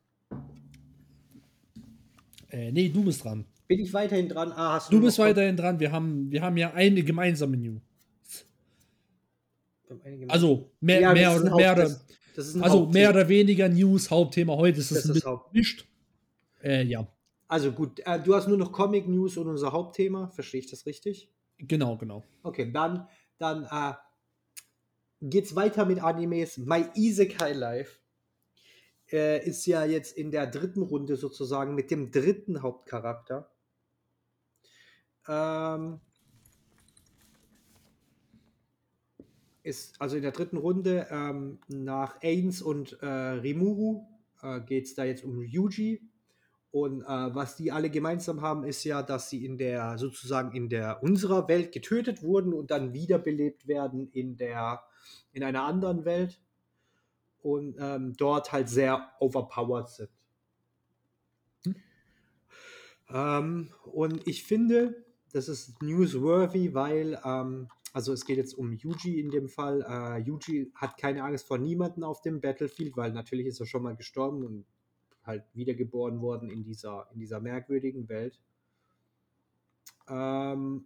Äh, nee, du bist dran. Bin ich weiterhin dran? Ah, hast Du noch bist weiterhin dran. Wir haben, wir haben ja eine gemeinsame News. Einige- Also, mehr, Ja, das mehr, oder, Haupt- also Hauptthema. mehr oder weniger News, Hauptthema heute ist es Das ein bisschen gemischt. Äh, ja, Also gut, äh, du hast nur noch Comic News und unser Hauptthema. Verstehe ich das richtig? genau, genau. Okay, dann, dann äh, geht's weiter mit Animes. My Isekai Life äh, ist ja jetzt in der dritten Runde sozusagen mit dem dritten Hauptcharakter. Ähm, ist also in der dritten Runde ähm, nach Ains und äh, Rimuru äh, geht es da jetzt um Yuji. Und äh, was die alle gemeinsam haben, ist ja, dass sie in der sozusagen in der unserer Welt getötet wurden und dann wiederbelebt werden in der in einer anderen Welt und ähm, dort halt sehr overpowered sind. Ähm, und ich finde, das ist newsworthy, weil ähm, also es geht jetzt um Yuji in dem Fall. Äh, Yuji hat keine Angst vor niemanden auf dem Battlefield, weil natürlich ist er schon mal gestorben und halt wiedergeboren worden in dieser, in dieser merkwürdigen Welt. Ähm,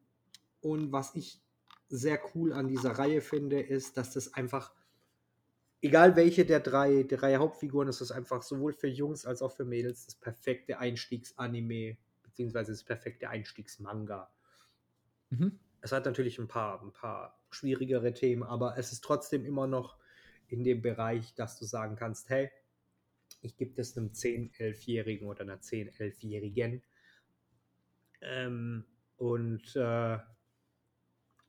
und was ich sehr cool an dieser Reihe finde, ist, dass das einfach, egal welche der drei, der drei Hauptfiguren, ist das einfach sowohl für Jungs als auch für Mädels das perfekte Einstiegsanime, beziehungsweise das perfekte Einstiegsmanga. Mhm. Es hat natürlich ein paar, ein paar schwierigere Themen, aber es ist trotzdem immer noch in dem Bereich, dass du sagen kannst, hey, ich gebe das einem 10-, 11-Jährigen oder einer 10-, 11-Jährigen. Ähm, und äh,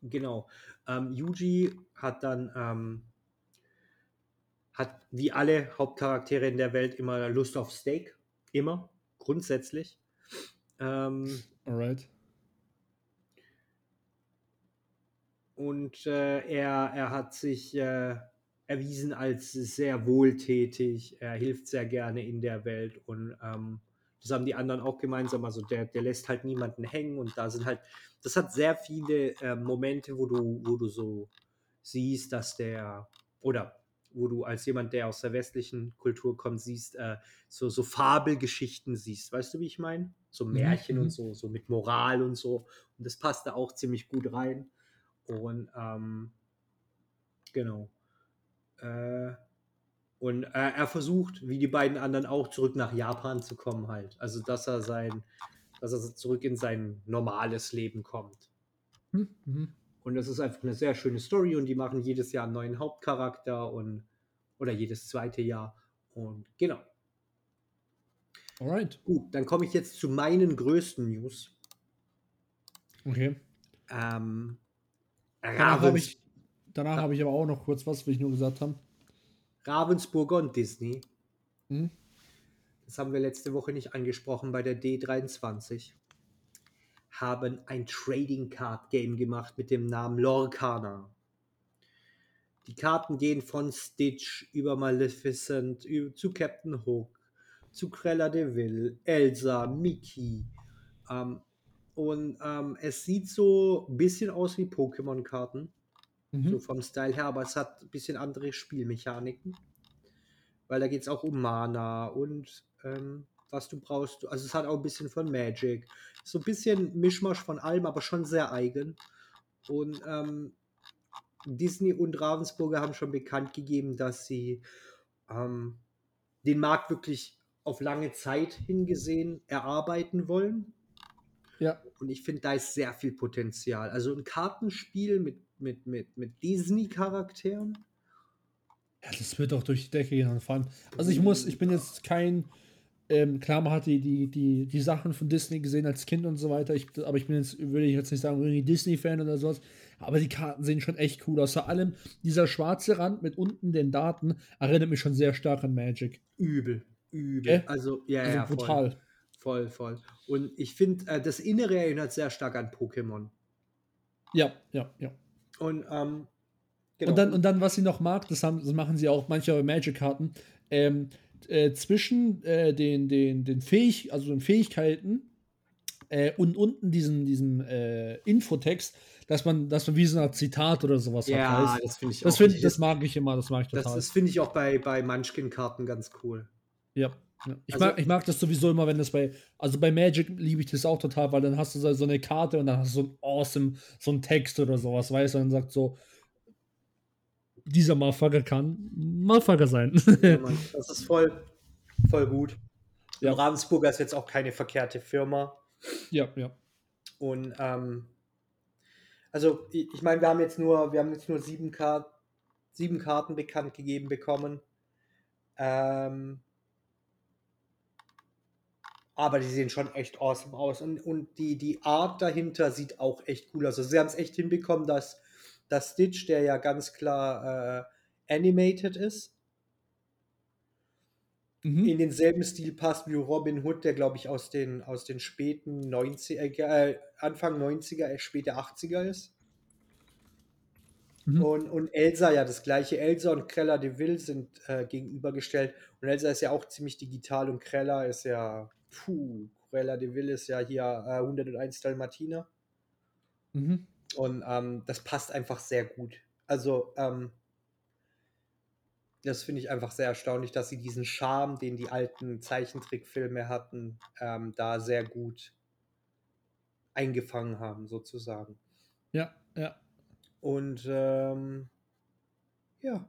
genau, ähm, Yuji hat dann, ähm, hat wie alle Hauptcharaktere in der Welt immer Lust auf Steak. Immer, grundsätzlich. Ähm, Alright. Und äh, er, er hat sich äh, erwiesen als sehr wohltätig. Er hilft sehr gerne in der Welt und ähm, das haben die anderen auch gemeinsam. Also der, der lässt halt niemanden hängen und da sind halt, das hat sehr viele äh, Momente, wo du, wo du so siehst, dass der oder wo du als jemand, der aus der westlichen Kultur kommt, siehst, äh, so, so Fabelgeschichten siehst. Weißt du, wie ich meine? So Märchen mhm. und so, so mit Moral und so. Und das passt da auch ziemlich gut rein. Und ähm, genau. Äh, und äh, er versucht, wie die beiden anderen auch, zurück nach Japan zu kommen halt. Also dass er sein, dass er zurück in sein normales Leben kommt. Hm, Mhm. Und das ist einfach eine sehr schöne Story und die machen jedes Jahr einen neuen Hauptcharakter und oder jedes zweite Jahr. Und genau. Alright. Gut, dann komme ich jetzt zu meinen größten News. Okay. Ähm, Danach habe ich, danach habe ich aber auch noch kurz was, will ich nur gesagt haben. Ravensburger und Disney. Hm? das haben wir letzte Woche nicht angesprochen bei der D23, haben ein Trading Card Game gemacht mit dem Namen Lorcana. Die Karten gehen von Stitch über Maleficent zu Captain Hook, zu Cruella de Vil, Elsa, Mickey. Ähm, und ähm, es sieht so ein bisschen aus wie Pokémon-Karten Mhm. so vom Style her, aber es hat ein bisschen andere Spielmechaniken. Weil da geht es auch um Mana und ähm, was du brauchst. Also es hat auch ein bisschen von Magic. So ein bisschen Mischmasch von allem, aber schon sehr eigen. Und ähm, Disney und Ravensburger haben schon bekannt gegeben, dass sie ähm, den Markt wirklich auf lange Zeit hingesehen erarbeiten wollen. Ja. Und ich finde, da ist sehr viel Potenzial. Also ein Kartenspiel mit, mit, mit, mit Disney-Charakteren. Ja, das wird auch durch die Decke gehen. Allem, also ich muss, ich bin jetzt kein, ähm, klar, man hat die, die, die, die Sachen von Disney gesehen als Kind und so weiter. Ich, aber ich bin jetzt, würde ich jetzt nicht sagen, irgendwie Disney-Fan oder sowas. Aber die Karten sehen schon echt cool aus. Vor allem dieser schwarze Rand mit unten den Daten erinnert mich schon sehr stark an Magic. Übel. Übel. Äh? Also, ja, Also ja, brutal. Voll, voll, voll. Und ich finde, äh, das Innere erinnert sehr stark an Pokémon. Ja, ja, ja. Und, ähm, genau. Und, dann, und dann, was sie noch mag, das, haben, das machen sie auch manche Magic-Karten, ähm, äh, zwischen äh, den, den, den, Fähig, also den Fähigkeiten äh, und unten diesen, diesen äh, Infotext, dass man, dass man wie so ein Zitat oder sowas ja, hat. heißt. das finde ich Das, auch find, das mag ich immer, das mag ich Das, total. das finde ich auch bei, bei Munchkin-Karten ganz cool. ja. Ich, Also- mag, ich mag das sowieso immer, wenn das bei, also bei Magic liebe ich das auch total, weil dann hast du so, so eine Karte und dann hast du so ein awesome, so ein Text oder sowas, weißt du, und dann sagt so, dieser Motherfucker kann Motherfucker sein. Ja, Mann, [laughs] das ist voll, voll gut. Ja. Und Ravensburger ist jetzt auch keine verkehrte Firma. ja, ja. Und ähm, also ich, ich meine, wir haben jetzt nur, wir haben jetzt nur sieben, Kar sieben Karten bekannt gegeben bekommen. Ähm, aber die sehen schon echt awesome aus. Und, und die, die Art dahinter sieht auch echt cool aus. Also sie haben es echt hinbekommen, dass, dass Stitch, der ja ganz klar äh, animated ist, Mhm. in denselben Stil passt wie Robin Hood, der glaube ich aus den, aus den späten 90er, äh, Anfang 90er, äh, späte 80er ist. Mhm. Und, und Elsa ja das gleiche. Elsa und Krella de Vil sind äh, gegenübergestellt. Und Elsa ist ja auch ziemlich digital und Krella ist ja, puh, Krella de Vil ist ja hier äh, 101 Dalmatiner. Mhm. Und ähm, das passt einfach sehr gut. Also, ähm, das finde ich einfach sehr erstaunlich, dass sie diesen Charme, den die alten Zeichentrickfilme hatten, ähm, da sehr gut eingefangen haben, sozusagen. Ja, ja. Und ähm, ja,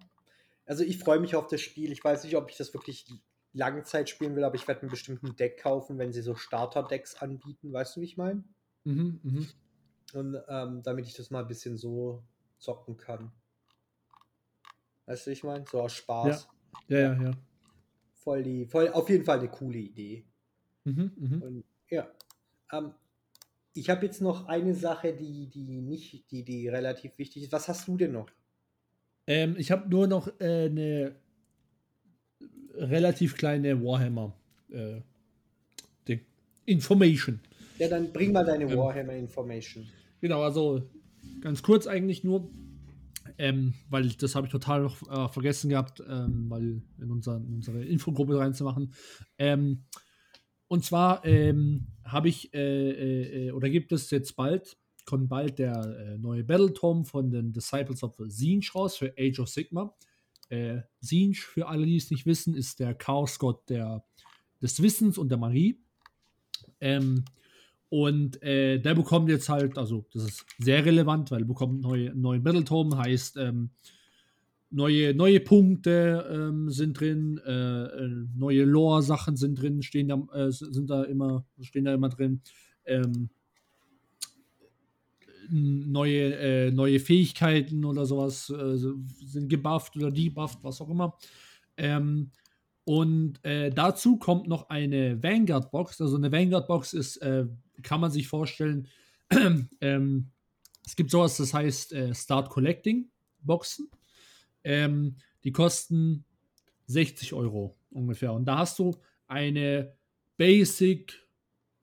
also ich freue mich auf das Spiel. Ich weiß nicht, ob ich das wirklich lange Zeit spielen will, aber ich werde mir bestimmt ein Deck kaufen, wenn sie so Starter-Decks anbieten. Weißt du, wie ich meine? Mhm, mhm. Und ähm, damit ich das mal ein bisschen so zocken kann. Weißt du, wie ich meine? So aus Spaß. Ja, ja, ja. Voll die, voll, auf jeden Fall eine coole Idee. Mhm, mhm. Und ja. Ähm, ich habe jetzt noch eine Sache, die, die nicht, die, die relativ wichtig ist. Was hast du denn noch? Ähm, ich habe nur noch äh, eine relativ kleine Warhammer äh, Ding. Information. Ja, dann bring mal deine Ähm. Warhammer Information. Genau, also ganz kurz eigentlich nur, ähm, weil das habe ich total noch äh, vergessen gehabt, ähm, weil in, unser, in unsere Infogruppe reinzumachen. Ähm, und zwar ähm, habe ich, äh, äh, oder gibt es jetzt bald, kommt bald der äh, neue Battletome von den Disciples of Zinj raus für Age of Sigma. Äh, Zinj, für alle, die es nicht wissen, ist der Chaosgott der, des Wissens und der Magie. Ähm, und äh, der bekommt jetzt halt, also das ist sehr relevant, weil er bekommt neue, neuen Battletome, heißt ähm, neue, neue Punkte ähm, sind drin, äh, äh, neue Lore-Sachen sind drin, stehen da, äh, sind da immer, stehen da immer drin. Ähm, neue, äh, neue Fähigkeiten oder sowas äh, sind gebufft oder debufft, was auch immer. Ähm, und äh, dazu kommt noch eine Vanguard-Box. Also eine Vanguard-Box ist, äh, kann man sich vorstellen, [clears throat] ähm, es gibt sowas, das heißt äh, Start Collecting Boxen. Ähm, die kosten 60 Euro ungefähr. Und da hast du eine Basic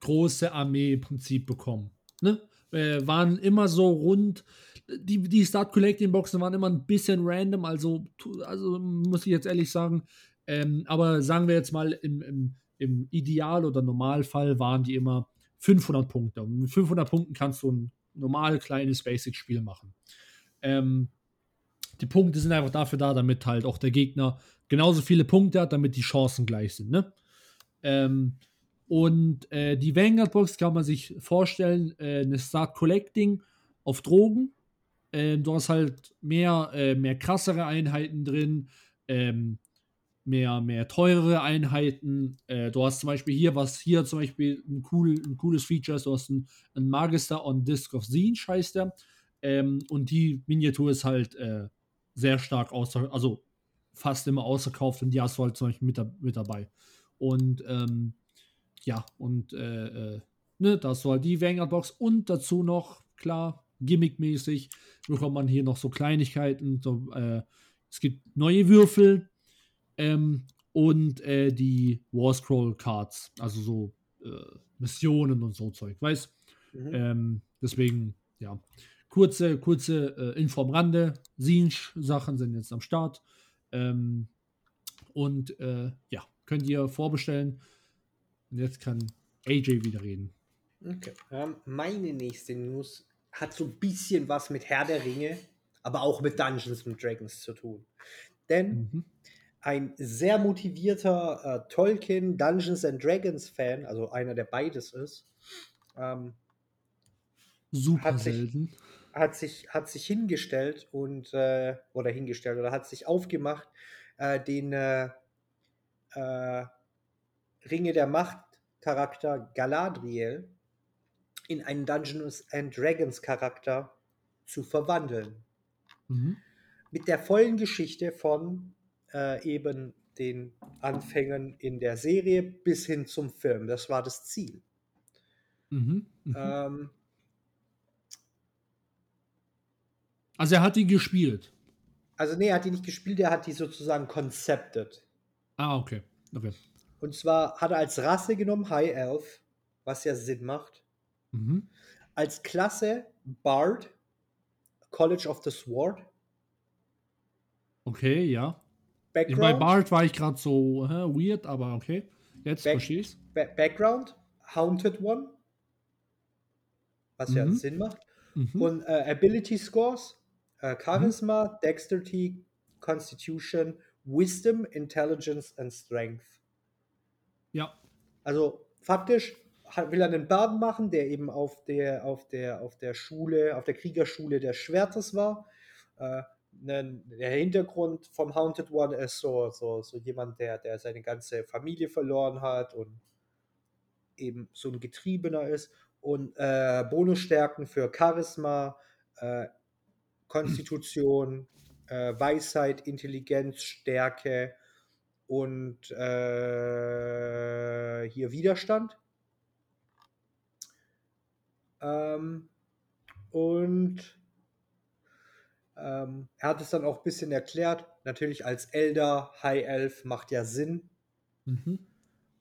große Armee im Prinzip bekommen. Ne? Äh, waren immer so rund. Die, die Start Collecting Boxen waren immer ein bisschen random, also, also muss ich jetzt ehrlich sagen. Ähm, aber sagen wir jetzt mal, im, im, im Ideal- oder Normalfall waren die immer 500 Punkte. Und mit 500 Punkten kannst du ein normal kleines Basic-Spiel machen. Ähm, die Punkte sind einfach dafür da, damit halt auch der Gegner genauso viele Punkte hat, damit die Chancen gleich sind. Ne? Ähm, und äh, die Vanguard-Box kann man sich vorstellen, äh, eine Start Collecting auf Drogen. Ähm, du hast halt mehr, äh, mehr krassere Einheiten drin. Ähm, mehr, mehr teurere Einheiten. Äh, du hast zum Beispiel hier, was hier zum Beispiel ein, cool, ein cooles Feature ist, du hast einen, einen Magister on Disc of Zinch, heißt der. Ähm, und die Miniatur ist halt äh, sehr stark außer, also fast immer ausverkauft und die hast du halt zum Beispiel mit, mit dabei. Und ähm, ja, und äh, äh, ne, da hast du halt die Vanguard-Box und dazu noch, klar, gimmickmäßig bekommt man hier noch so Kleinigkeiten. So, äh, es gibt neue Würfel ähm, und äh, die War Scroll Cards, also so äh, Missionen und so Zeug, weißt? Mhm. Ähm, deswegen, ja, kurze, kurze äh, Info am Rande. Sinch-Sachen sind jetzt am Start. Ähm, und äh, ja, könnt ihr vorbestellen. Und jetzt kann AJ wieder reden. Okay. Ähm, meine nächste News hat so ein bisschen was mit Herr der Ringe, aber auch mit Dungeons and Dragons zu tun. Denn mhm. ein sehr motivierter äh, Tolkien Dungeons and Dragons Fan, also einer, der beides ist, ähm, Super hat selten. Sich, hat sich, hat sich hingestellt und äh, oder hingestellt oder hat sich aufgemacht, äh, den äh, äh Ringe der Macht Charakter Galadriel in einen Dungeons and Dragons Charakter zu verwandeln. Mhm. Mit der vollen Geschichte von äh, eben den Anfängen in der Serie bis hin zum Film. Das war das Ziel. Mhm. Mhm. Ähm, also er hat die gespielt. Also nee, er hat die nicht gespielt, er hat die sozusagen concepted. Ah, okay. okay. Und zwar hat er als Rasse genommen High Elf, was ja Sinn macht. Mhm. Als Klasse Bard, College of the Sword. Okay, ja. Background, Bei Bard war ich gerade so hä, weird, aber okay. Jetzt Back, verstehe ich ba Background, Haunted One. Was mhm. ja Sinn macht. Mhm. Und äh, Ability Scores, äh, Charisma, mhm. Dexterity, Constitution, Wisdom, Intelligence and Strength. Ja. Also faktisch will er einen Baden machen, der eben auf der, auf der, auf der Schule, auf der Kriegerschule des Schwertes war. Äh, der Hintergrund vom Haunted One ist so, so, so jemand, der, der seine ganze Familie verloren hat und eben so ein Getriebener ist. Und äh, Bonusstärken für Charisma, äh, Konstitution, äh, Weisheit, Intelligenz, Stärke und äh, hier Widerstand. Ähm, und ähm, er hat es dann auch ein bisschen erklärt. Natürlich als Elder, High Elf macht ja Sinn. Mhm.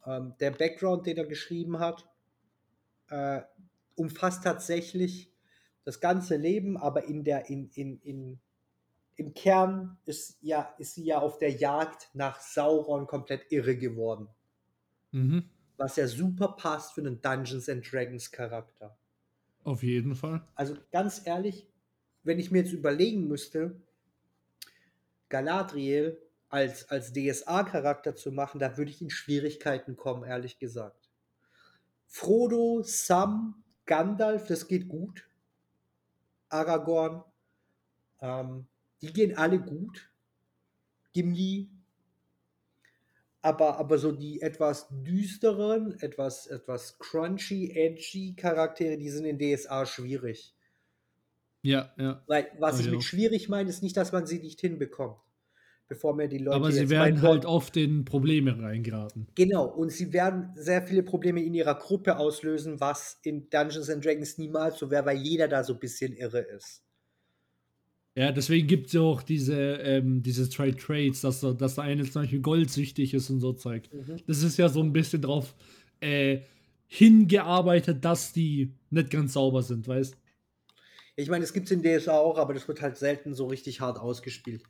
Ähm, der Background, den er geschrieben hat, äh, umfasst tatsächlich das ganze Leben, aber in der, in, in, in, im Kern ist, ja, ist sie ja auf der Jagd nach Sauron komplett irre geworden. Mhm. Was ja super passt für einen Dungeons and Dragons Charakter. Auf jeden Fall. Also ganz ehrlich, wenn ich mir jetzt überlegen müsste, Galadriel als, als DSA-Charakter zu machen, da würde ich in Schwierigkeiten kommen, ehrlich gesagt. Frodo, Sam, Gandalf, das geht gut. Aragorn, ähm, die gehen alle gut. Gimli, aber, aber so die etwas düsteren, etwas, etwas crunchy, edgy Charaktere, die sind in DSA schwierig. Ja, ja. Weil, was ich, ich mit schwierig meine, ist nicht, dass man sie nicht hinbekommt. Bevor mir die Leute. Aber sie werden halt oft in Probleme reingeraten. Genau, und sie werden sehr viele Probleme in ihrer Gruppe auslösen, was in Dungeons and Dragons niemals so wäre, weil jeder da so ein bisschen irre ist. Ja, deswegen gibt es ja auch diese, ähm, diese Trade Trades, dass, dass der eine zum Beispiel goldsüchtig ist und so Zeug. Mhm. Das ist ja so ein bisschen drauf äh, hingearbeitet, dass die nicht ganz sauber sind, weißt Ich meine, es gibt es in DSA auch, aber das wird halt selten so richtig hart ausgespielt.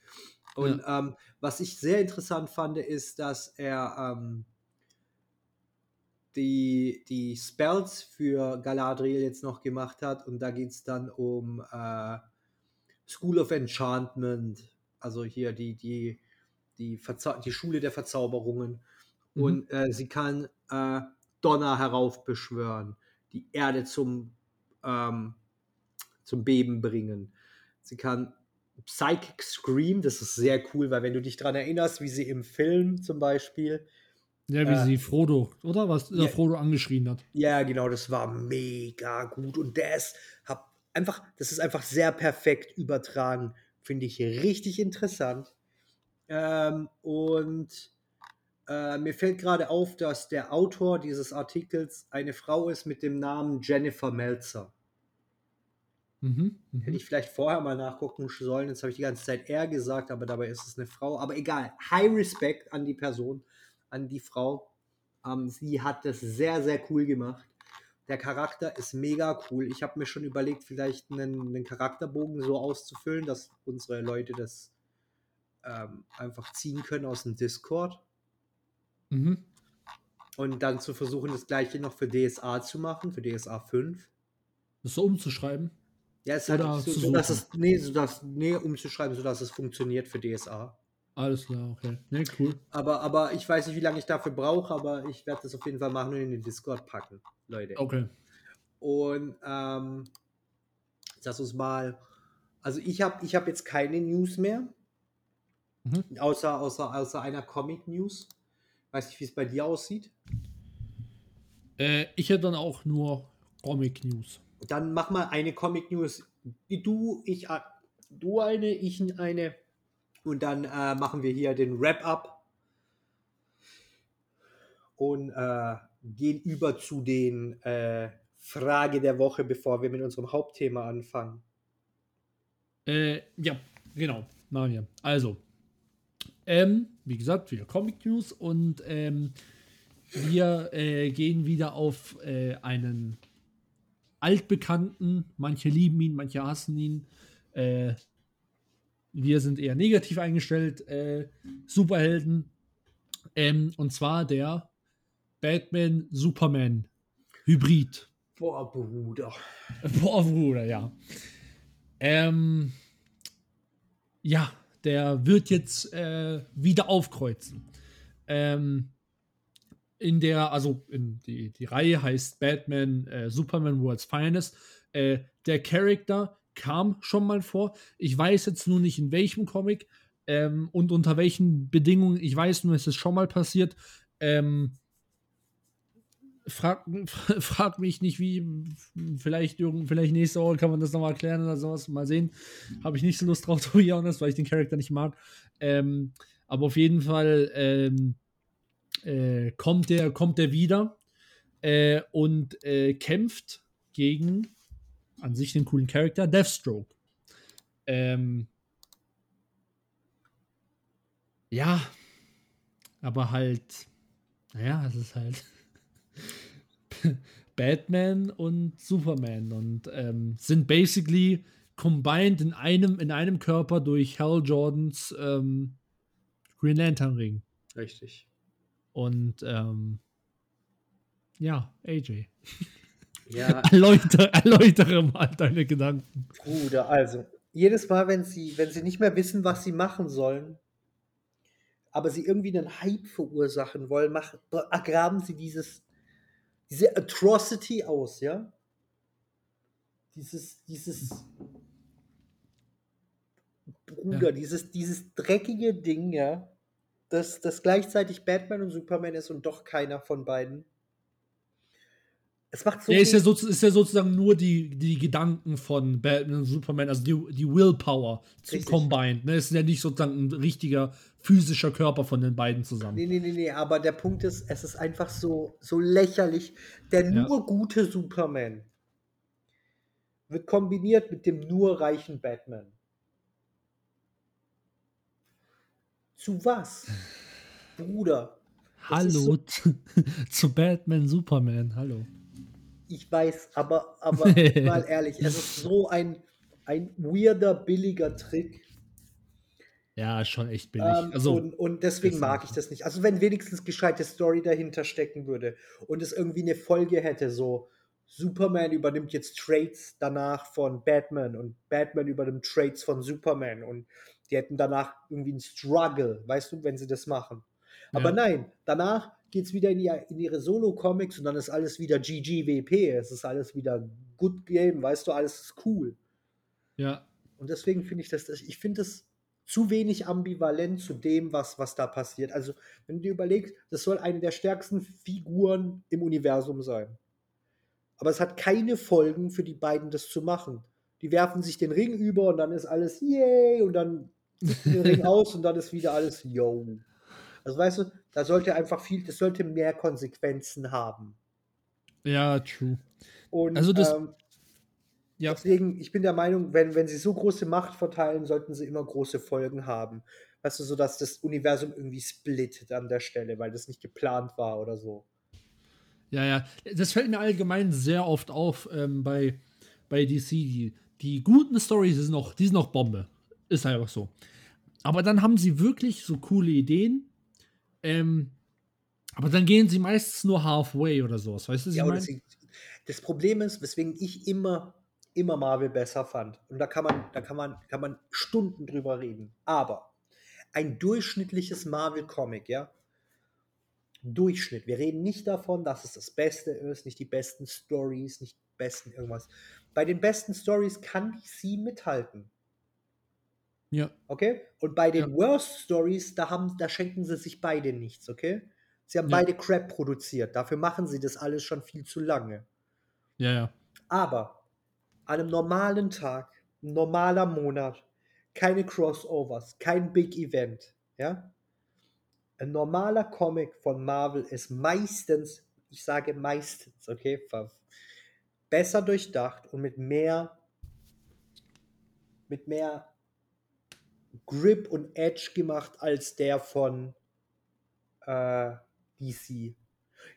Und ja. ähm, was ich sehr interessant fand, ist, dass er ähm, die, die Spells für Galadriel jetzt noch gemacht hat. Und da geht es dann um äh, School of Enchantment, also hier die, die, die, die Schule der Verzauberungen. Mhm. Und äh, sie kann äh, Donner heraufbeschwören, die Erde zum, ähm, zum Beben bringen. Sie kann Psychic Scream, das ist sehr cool, weil wenn du dich daran erinnerst, wie sie im Film zum Beispiel, Ja, wie Äh, sie Frodo, oder? Was ja. ja. Frodo angeschrien hat. ja genau, das war mega gut und ist hab einfach, das ist einfach sehr perfekt übertragen, finde ich richtig interessant. Ähm, und äh, mir fällt gerade auf, dass der Autor dieses Artikels eine Frau ist mit dem Namen Jennifer Melzer. Mhm. Hätte Mhm. ich vielleicht vorher mal nachgucken sollen. Jetzt habe ich die ganze Zeit er gesagt, aber dabei ist es eine Frau. Aber egal. High Respect an die Person, an die Frau. Ähm, sie hat das sehr, sehr cool gemacht. Der Charakter ist mega cool. Ich habe mir schon überlegt, vielleicht einen, einen Charakterbogen so auszufüllen, dass unsere Leute das ähm, einfach ziehen können aus dem Discord. Mhm. Und dann zu versuchen, das gleiche noch für DSA zu machen, für DSA 5. Das so umzuschreiben. Ja, es ist halt so, zu so dass suchen. es, nee, so dass, nee, umzuschreiben, sodass es funktioniert für DSA. Alles klar, okay. Ne, cool. Aber, aber ich weiß nicht, wie lange ich dafür brauche, aber ich werde das auf jeden Fall machen und in den Discord packen, Leute. Okay. Und ähm, lass uns mal. Also ich habe ich hab jetzt keine News mehr. Mhm. Außer, außer, außer einer Comic-News. Weiß nicht, wie es bei dir aussieht. Äh, ich hätte dann auch nur Comic News. Dann mach mal eine Comic-News. Du, ich, du eine, ich eine. Und dann äh, machen wir hier den Wrap-up. Und äh, gehen über zu den äh, Frage der Woche, bevor wir mit unserem Hauptthema anfangen. Äh, ja, genau. Machen wir. Also, ähm, wie gesagt, wieder Comic News und ähm, wir äh, gehen wieder auf äh, einen altbekannten, manche lieben ihn, manche hassen ihn. Wir sind eher negativ eingestellt, äh, Superhelden. Ähm, und zwar der Batman Superman Hybrid. Boah, Bruder. Boah, Bruder, ja. Ähm, ja, der wird jetzt äh, wieder aufkreuzen. Ähm, in der, also in die, die Reihe heißt Batman äh, Superman World's Finest. Äh, der Charakter kam schon mal vor. Ich weiß jetzt nur nicht in welchem Comic ähm, und unter welchen Bedingungen. Ich weiß nur, es ist schon mal passiert. Ähm, frag, [laughs] frag mich nicht, wie. Vielleicht, vielleicht nächste Woche kann man das nochmal erklären oder sowas. Mal sehen. Habe ich nicht so Lust drauf, [laughs] to be honest, weil ich den Charakter nicht mag. Ähm, aber auf jeden Fall ähm, äh, kommt, der, kommt der wieder äh, und äh, kämpft gegen an sich den coolen Charakter Deathstroke. Ähm, ja, aber halt, naja, es ist halt [laughs] Batman und Superman und ähm, sind basically combined in einem, in einem Körper durch Hal Jordans ähm, Green Lantern Ring. Richtig. Und ähm, ja, AJ. [laughs] Ja, [laughs] Erläutere, erläutere mal deine Gedanken. Bruder, also, jedes Mal, wenn sie, wenn sie nicht mehr wissen, was sie machen sollen, aber sie irgendwie einen Hype verursachen wollen, machen, graben sie dieses, diese Atrocity aus, ja? Dieses, dieses Bruder, Ja. dieses, dieses dreckige Ding, ja, das, das gleichzeitig Batman und Superman ist und doch keiner von beiden. Es macht so Der ist ja, so, ist ja sozusagen nur die, die Gedanken von Batman und Superman, also die, die Willpower zu combined. Ne? Es ist ja nicht sozusagen ein richtiger physischer Körper von den beiden zusammen. Nee, nee, nee, nee, aber der Punkt ist, es ist einfach so, so lächerlich. Der Ja. nur gute Superman wird kombiniert mit dem nur reichen Batman. Zu was? Bruder, Hallo zu, [laughs] zu Batman, Superman, hallo. Ich weiß, aber, aber [laughs] mal ehrlich, es ist so ein, ein weirder, billiger Trick. Ja, schon echt billig. Ähm, also, und, und deswegen mag ich das nicht. Also wenn wenigstens gescheite Story dahinter stecken würde und es irgendwie eine Folge hätte, so Superman übernimmt jetzt Traits danach von Batman und Batman übernimmt Traits von Superman und die hätten danach irgendwie einen Struggle, weißt du, wenn sie das machen. Aber Ja. nein, danach geht es wieder in, ihr, in ihre Solo-Comics und dann ist alles wieder GGWP, es ist alles wieder Good Game, weißt du, alles ist cool. ja. Und deswegen finde ich das, ich finde es zu wenig ambivalent zu dem, was, was da passiert. Also, wenn du dir überlegst, das soll eine der stärksten Figuren im Universum sein. Aber es hat keine Folgen für die beiden, das zu machen. Die werfen sich den Ring über und dann ist alles yay und dann [laughs] den Ring aus und dann ist wieder alles yo. Also weißt du, da sollte einfach viel, das sollte mehr Konsequenzen haben. Ja, true. Und Also das- ähm, Ja. deswegen, ich bin der Meinung, wenn, wenn sie so große Macht verteilen, sollten sie immer große Folgen haben. Weißt du, so dass das Universum irgendwie splittet an der Stelle, weil das nicht geplant war oder so. Ja, ja. Das fällt mir allgemein sehr oft auf ähm, bei, bei DC. Die, die guten Stories sind noch, die sind noch Bombe. Ist einfach so. Aber dann haben sie wirklich so coole Ideen. Ähm, aber dann gehen sie meistens nur halfway oder sowas. Weißt du, was Ja, ich das, das Problem ist, weswegen ich immer, immer Marvel besser fand. Und da kann man, da kann man, kann man Stunden drüber reden. Aber ein durchschnittliches Marvel-Comic, ja. Durchschnitt. Wir reden nicht davon, dass es das Beste ist, nicht die besten Stories, nicht die besten irgendwas. Bei den besten Stories kann DC mithalten. Ja. Okay? Und bei den Ja. Worst Stories, da, haben, da schenken sie sich beide nichts, okay? Sie haben Ja. beide Crap produziert. Dafür machen sie das alles schon viel zu lange. Ja, ja. Aber an einem normalen Tag, ein normaler Monat, keine Crossovers, kein Big Event, ja? Ein normaler Comic von Marvel ist meistens, ich sage meistens, okay, besser durchdacht und mit mehr, mit mehr Grip und Edge gemacht als der von äh, DC.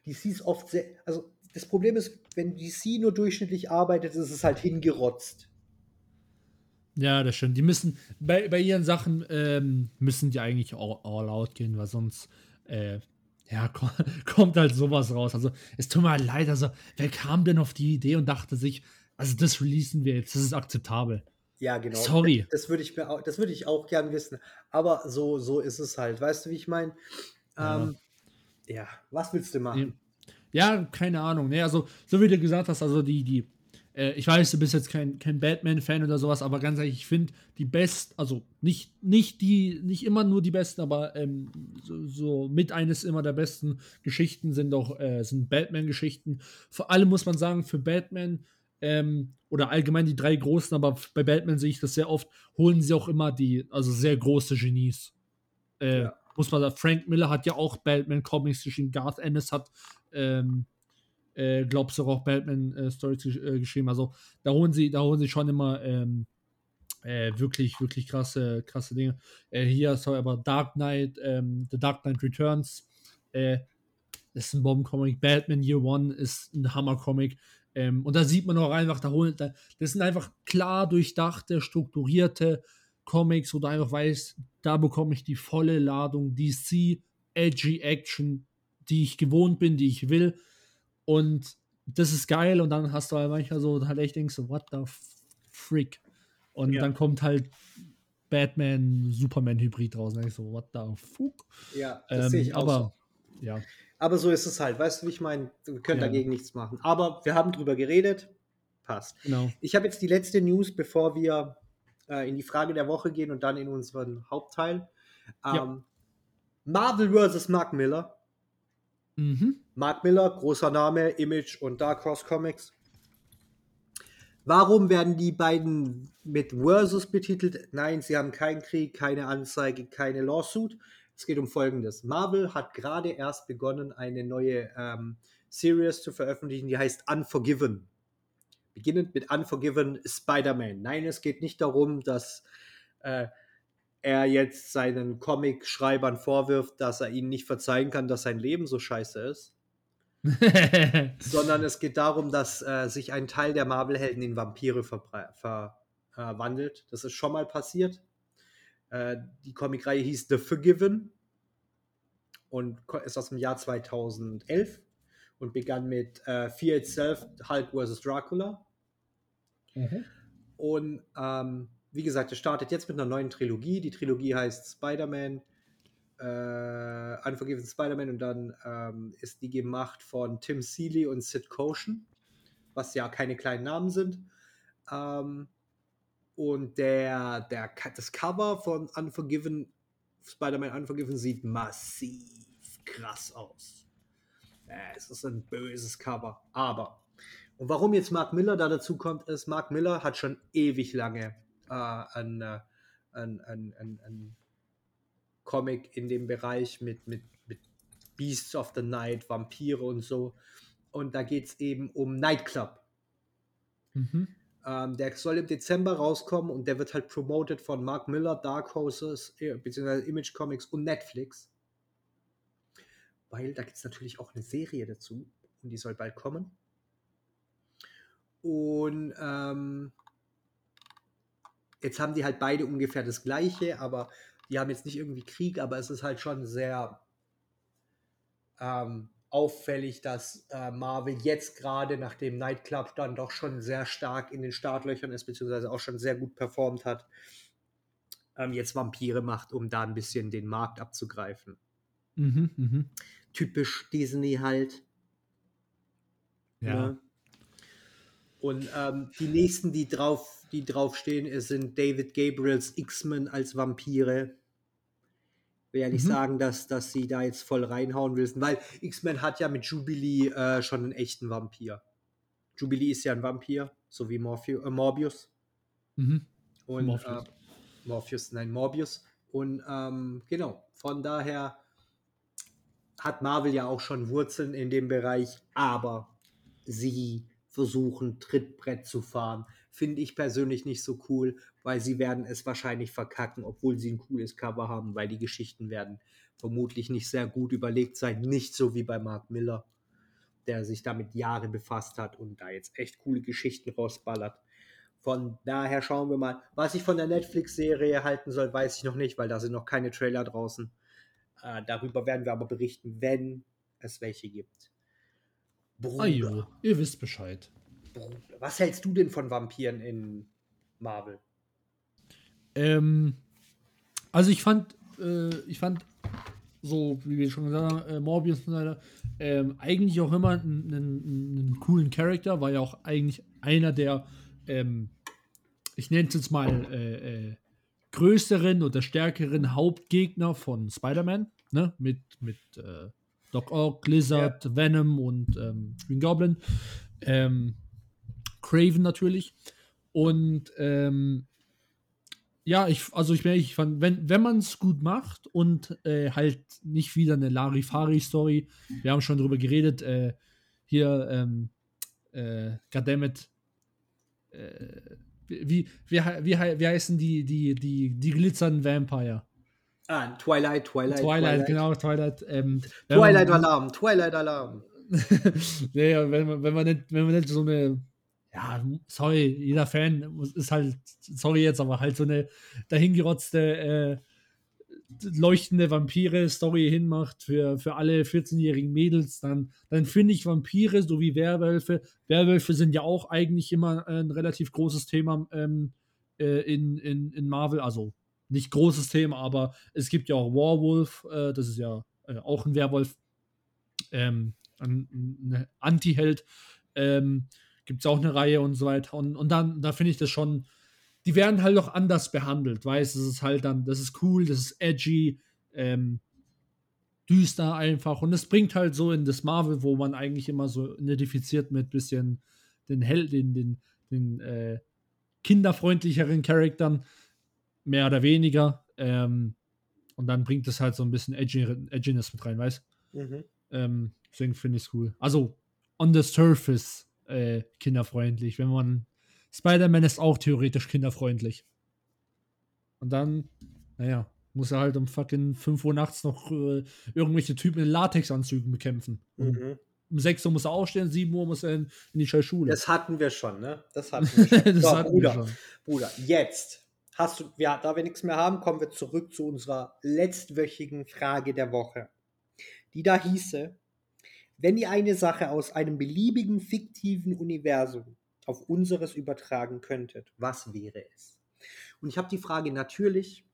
DC ist oft sehr, also das Problem ist, wenn DC nur durchschnittlich arbeitet, ist es halt hingerotzt. Ja, das stimmt. Die müssen, bei, bei ihren Sachen ähm, müssen die eigentlich all, all out gehen, weil sonst, äh, ja, [laughs] ko- kommt halt sowas raus. Also, es tut mir halt leid, also, wer kam denn auf die Idee und dachte sich, also, das releasen wir jetzt, das ist akzeptabel. Ja, genau. Sorry. Das, das würde ich mir auch, das würde ich auch gern wissen. Aber so, so ist es halt. Weißt du, wie ich meine? Ja. Ähm, ja, was willst du machen? Ja, keine Ahnung. Nee, also, so wie du gesagt hast, also die, die, äh, ich weiß, du bist jetzt kein, kein Batman-Fan oder sowas, aber ganz ehrlich, ich finde die best, also nicht, nicht die, nicht immer nur die besten, aber ähm, so, so mit eines immer der besten Geschichten sind auch, äh, sind Batman-Geschichten. Vor allem muss man sagen, für Batman, ähm, oder allgemein die drei großen, aber bei Batman sehe ich das sehr oft, holen sie auch immer die, also sehr große Genies. Äh, Ja. Muss man sagen, Frank Miller hat ja auch Batman-Comics geschrieben, Garth Ennis hat ähm, äh, glaubst du auch Batman-Stories gesch äh, geschrieben. Also da holen sie, da holen sie schon immer ähm, äh, wirklich, wirklich krasse, krasse Dinge. Äh, hier ist aber Dark Knight, ähm, The Dark Knight Returns. Äh, ist ein Bomben-Comic. Batman Year One ist ein Hammer-Comic. Ähm, und da sieht man auch einfach, da holen, da, das sind einfach klar durchdachte, strukturierte Comics, wo du einfach weißt, da bekomme ich die volle Ladung DC, edgy Action, die ich gewohnt bin, die ich will. Und das ist geil. Und dann hast du halt manchmal so halt echt denkst, so, what the freak? Und Ja. dann kommt halt Batman, Superman-Hybrid raus. Und ich so, what the fuck? Ja, das sehe Ähm, ich auch aber so. ja, Aber so ist es halt. Weißt du, wie ich meine? Wir können Ja. dagegen nichts machen. Aber wir haben drüber geredet. Passt. genau. Ich habe jetzt die letzte News, bevor wir äh, in die Frage der Woche gehen und dann in unseren Hauptteil. Ähm, Ja. Marvel vs. Mark Miller. Mhm. Mark Miller, großer Name, Image und Dark Horse Comics. Warum werden die beiden mit Versus betitelt? Nein, sie haben keinen Krieg, keine Anzeige, keine Lawsuit. Es geht um Folgendes. Marvel hat gerade erst begonnen, eine neue ähm, Series zu veröffentlichen, die heißt Unforgiven. Beginnend mit Unforgiven Spider-Man. Nein, es geht nicht darum, dass äh, er jetzt seinen Comic-Schreibern vorwirft, dass er ihnen nicht verzeihen kann, dass sein Leben so scheiße ist [laughs] sondern es geht darum, dass äh, sich ein Teil der Marvel-Helden in Vampire verwandelt. Ver, wandelt. das ist schon mal passiert. Äh, die Comicreihe hieß The Forgiven und ist aus dem Jahr 2011 und begann mit äh, Fear Itself, Hulk vs. Dracula. Mhm. Und ähm, wie gesagt, es startet jetzt mit einer neuen Trilogie. Die Trilogie heißt Spider-Man, äh, Unforgiven Spider-Man und dann ähm, ist die gemacht von Tim Seeley und Sid Koshin, was ja keine kleinen Namen sind. Ähm, Und der, der, das Cover von Unforgiven, Spider-Man Unforgiven sieht massiv krass aus. Es ist ein böses Cover. Aber, und warum jetzt Mark Miller da dazu kommt, ist, Mark Miller hat schon ewig lange äh, ein, ein, ein, ein Comic in dem Bereich mit, mit, mit Beasts of the Night, Vampire und so. Und da geht es eben um Nightclub. Mhm. Ähm, der soll im Dezember rauskommen und der wird halt promoted von Mark Miller, Dark Horses, äh, beziehungsweise Image Comics und Netflix. Weil da gibt es natürlich auch eine Serie dazu und die soll bald kommen. Und ähm, jetzt haben die halt beide ungefähr das gleiche, aber die haben jetzt nicht irgendwie Krieg, aber es ist halt schon sehr ähm, auffällig, dass äh, Marvel jetzt gerade nach dem Nightclub dann doch schon sehr stark in den Startlöchern ist, beziehungsweise auch schon sehr gut performt hat, ähm, jetzt Vampire macht, um da ein bisschen den Markt abzugreifen. Mhm, mh. Typisch Disney halt. Ja. Ne? Und ähm, die nächsten, die drauf, die draufstehen, sind David Gabriels X-Men als Vampire will ja nicht mhm. sagen, dass, dass sie da jetzt voll reinhauen willst, weil X-Men hat ja mit Jubilee äh, schon einen echten Vampir. Jubilee ist ja ein Vampir, so wie Morpheus, äh, Morbius. Mhm. Und Morpheus. Äh, Morpheus, nein, Morbius. Und ähm, genau, von daher hat Marvel ja auch schon Wurzeln in dem Bereich, aber sie versuchen, Trittbrett zu fahren. Finde ich persönlich nicht so cool, weil sie werden es wahrscheinlich verkacken, obwohl sie ein cooles Cover haben, weil die Geschichten werden vermutlich nicht sehr gut überlegt sein. Nicht so wie bei Mark Miller, der sich damit Jahre befasst hat und da jetzt echt coole Geschichten rausballert. Von daher schauen wir mal. Was ich von der Netflix-Serie halten soll, weiß ich noch nicht, weil da sind noch keine Trailer draußen. Äh, darüber werden wir aber berichten, wenn es welche gibt. Bruder. Ajo, ihr wisst Bescheid. Bruder. Was hältst du denn von Vampiren in Marvel? Ähm, also ich fand, äh, ich fand so, wie wir schon gesagt haben, äh, Morbius und so weiter, ähm, eigentlich auch immer einen, einen, einen, coolen Charakter, war ja auch eigentlich einer der, ähm, ich nenne es jetzt mal, äh, äh, größeren oder stärkeren Hauptgegner von Spider-Man, ne? Mit, mit äh, Doc Ock, Lizard, ja. Venom und ähm, Green Goblin. Ähm, Craven natürlich. Und ähm, ja, ich, also ich, ich fand, wenn, wenn man es gut macht und äh, halt nicht wieder eine Larifari-Story, wir haben schon drüber geredet, äh, hier, ähm, äh, goddammit, äh, wie, wie, wie, wie heißen die, die, die, die glitzernden Vampire? Ah, Twilight, Twilight. Twilight, genau, Twilight. Ähm, Twilight Alarm, Twilight Alarm. [laughs] nee, wenn man, wenn, man nicht, wenn man nicht so eine, ja, sorry, jeder Fan ist halt, sorry jetzt, aber halt so eine dahingerotzte, äh, leuchtende Vampire-Story hinmacht für, für alle 14-jährigen Mädels, dann, dann finde ich Vampire sowie Werwölfe. Werwölfe sind ja auch eigentlich immer ein relativ großes Thema ähm, äh, in, in, in Marvel, also nicht großes Thema, aber es gibt ja auch Warwolf, äh, das ist ja äh, auch ein Werwolf, ähm, ein, ein Anti-Held. Ähm, gibt es auch eine Reihe und so weiter. Und, und dann, da finde ich das schon, die werden halt auch anders behandelt, weißt du, das ist halt dann, das ist cool, das ist edgy, ähm, düster einfach. Und es bringt halt so in das Marvel, wo man eigentlich immer so identifiziert mit bisschen den Held, den, den, den äh, kinderfreundlicheren Charaktern mehr oder weniger. Ähm, und dann bringt es halt so ein bisschen Edgy, Edginess mit rein, weißt mhm. ähm, Deswegen finde ich es cool. Also, on the surface äh, kinderfreundlich. Wenn man. Spider-Man ist auch theoretisch kinderfreundlich. Und dann, naja, muss er halt um fucking 5 Uhr nachts noch äh, irgendwelche Typen in Latexanzügen bekämpfen. Mhm. Um 6 Uhr muss er aufstehen, 7 Uhr muss er in, in die Schule. Das hatten wir schon, ne? Das hatten [laughs] wir schon. das so, hatten Bruder, wir schon. Bruder, jetzt hast du, ja, da wir nichts mehr haben, kommen wir zurück zu unserer letztwöchigen Frage der Woche. Die da hieße, wenn ihr eine Sache aus einem beliebigen fiktiven Universum auf unseres übertragen könntet, was wäre es? Und ich habe die Frage natürlich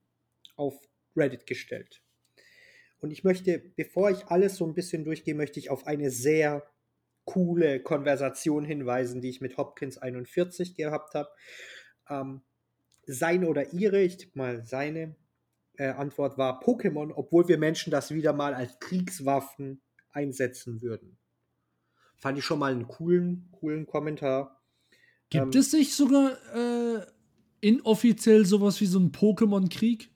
auf Reddit gestellt. Und ich möchte, bevor ich alles so ein bisschen durchgehe, möchte ich auf eine sehr coole Konversation hinweisen, die ich mit Hopkins 41 gehabt habe. Ähm, sein oder ihre, ich tippe mal seine äh, Antwort war Pokémon, obwohl wir Menschen das wieder mal als Kriegswaffen einsetzen würden. Fand ich schon mal einen coolen, coolen Kommentar. Gibt Ähm, es nicht sogar äh, inoffiziell sowas wie so ein Pokémon-Krieg?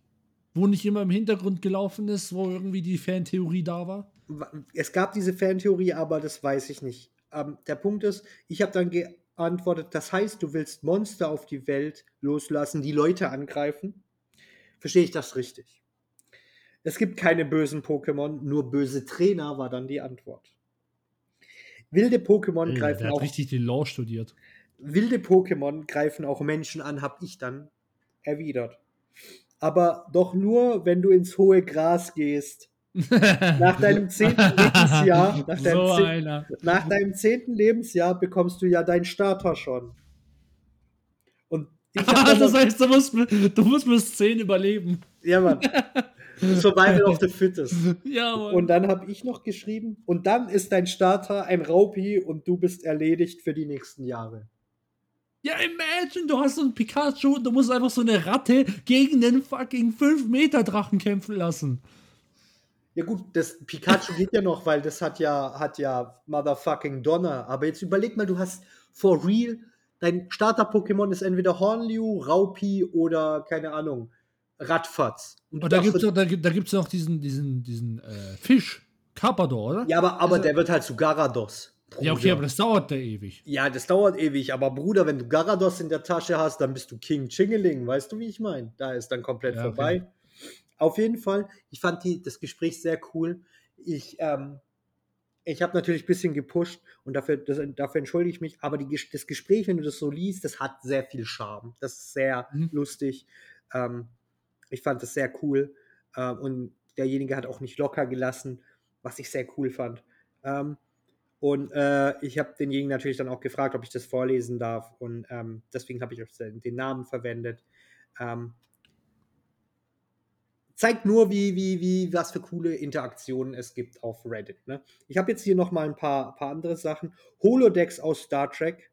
Wo nicht immer im Hintergrund gelaufen ist, wo irgendwie die Fantheorie da war? Wa- Es gab diese Fantheorie, aber das weiß ich nicht. Ähm, der Punkt ist, ich habe dann geantwortet, das heißt, du willst Monster auf die Welt loslassen, die Leute angreifen? Verstehe ich das richtig? Es gibt keine bösen Pokémon, nur böse Trainer war dann die Antwort. Wilde Pokémon Alter, greifen der hat auch richtig die Law studiert. wilde Pokémon greifen auch Menschen an, hab ich dann erwidert. Aber doch nur, wenn du ins hohe Gras gehst. [laughs] Nach deinem zehnten Lebensjahr, [laughs] nach deinem, so zehn- einer. nach deinem zehnten Lebensjahr bekommst du ja deinen Starter schon. Und ich [laughs] dann das heißt, du musst, du musst bis 10 überleben. ja, Mann. [laughs] Survival of the Fittest. Ja, Mann. Und dann habe ich noch geschrieben, und dann ist dein Starter ein Raupi und du bist erledigt für die nächsten Jahre. Ja, imagine, du hast so einen Pikachu und du musst einfach so eine Ratte gegen den fucking 5-Meter-Drachen kämpfen lassen. Ja gut, das Pikachu geht ja noch, weil das hat ja, hat ja motherfucking Donner. Aber jetzt überleg mal, du hast for real, dein Starter-Pokémon ist entweder Hornliu, Raupi oder, keine Ahnung, Radfatz. Und Und da darfst- gibt's noch, da, gibt- da gibt's noch diesen, diesen, diesen äh, Fisch, Carpador, oder? ja, aber, aber Also- der wird halt zu Garados. Ja, okay, Bruder. aber das dauert da ewig. Ja, das dauert ewig, aber Bruder, wenn du Garados in der Tasche hast, dann bist du King Chingeling, weißt du, wie ich meine? Da ist dann komplett Ja, vorbei. Auf jeden Fall, ich fand die, das Gespräch sehr cool. Ich, ähm, ich habe natürlich ein bisschen gepusht und dafür, das, dafür entschuldige ich mich, aber die, das Gespräch, wenn du das so liest, das hat sehr viel Charme. Das ist sehr Mhm. lustig. Ähm, ich fand das sehr cool ähm, und derjenige hat auch nicht locker gelassen, was ich sehr cool fand. Ähm, und äh, ich habe denjenigen natürlich dann auch gefragt, ob ich das vorlesen darf. Und ähm, deswegen habe ich auch den, Namen verwendet. Ähm, zeigt nur, wie, wie, wie, was für coole Interaktionen es gibt auf Reddit. Ne? Ich habe jetzt hier noch mal ein paar, paar andere Sachen. Holodecks aus Star Trek.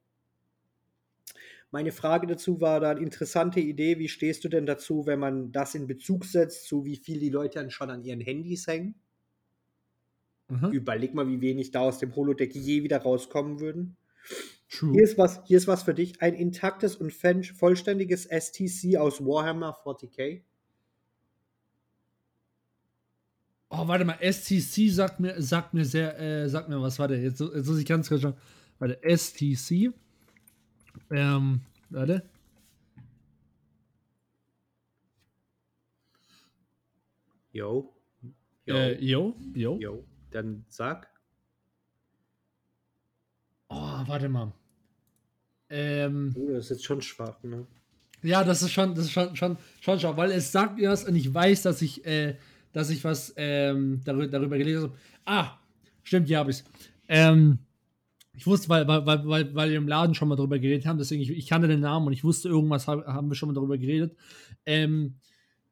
Meine Frage dazu war dann, interessante Idee, wie stehst du denn dazu, wenn man das in Bezug setzt, zu wie viel die Leute dann schon an ihren Handys hängen? Mhm. Überleg mal, wie wenig da aus dem Holodeck je wieder rauskommen würden. True. Hier ist was, hier ist was für dich. Ein intaktes und vollständiges STC aus Warhammer 40k. Oh, warte mal, STC sagt mir, sagt mir sehr, äh, sagt mir was, warte, jetzt, jetzt muss ich ganz kurz schauen. Warte, STC. Ähm, warte. Yo. Yo. Äh, yo, yo. Yo. Dann sag. Oh, warte mal. Ähm, Oh, das ist jetzt schon schwach, ne? ja, das ist schon, das ist schon, schon, schon, schon, weil es sagt mir was und ich weiß, dass ich, äh, dass ich was ähm, darüber, darüber gelesen habe. Ah, stimmt, ja, hab ich's. Ähm, ich wusste, weil, weil, weil, weil, wir im Laden schon mal darüber geredet haben, deswegen, ich, ich kannte den Namen und ich wusste, irgendwas hab, haben wir schon mal darüber geredet. Ähm,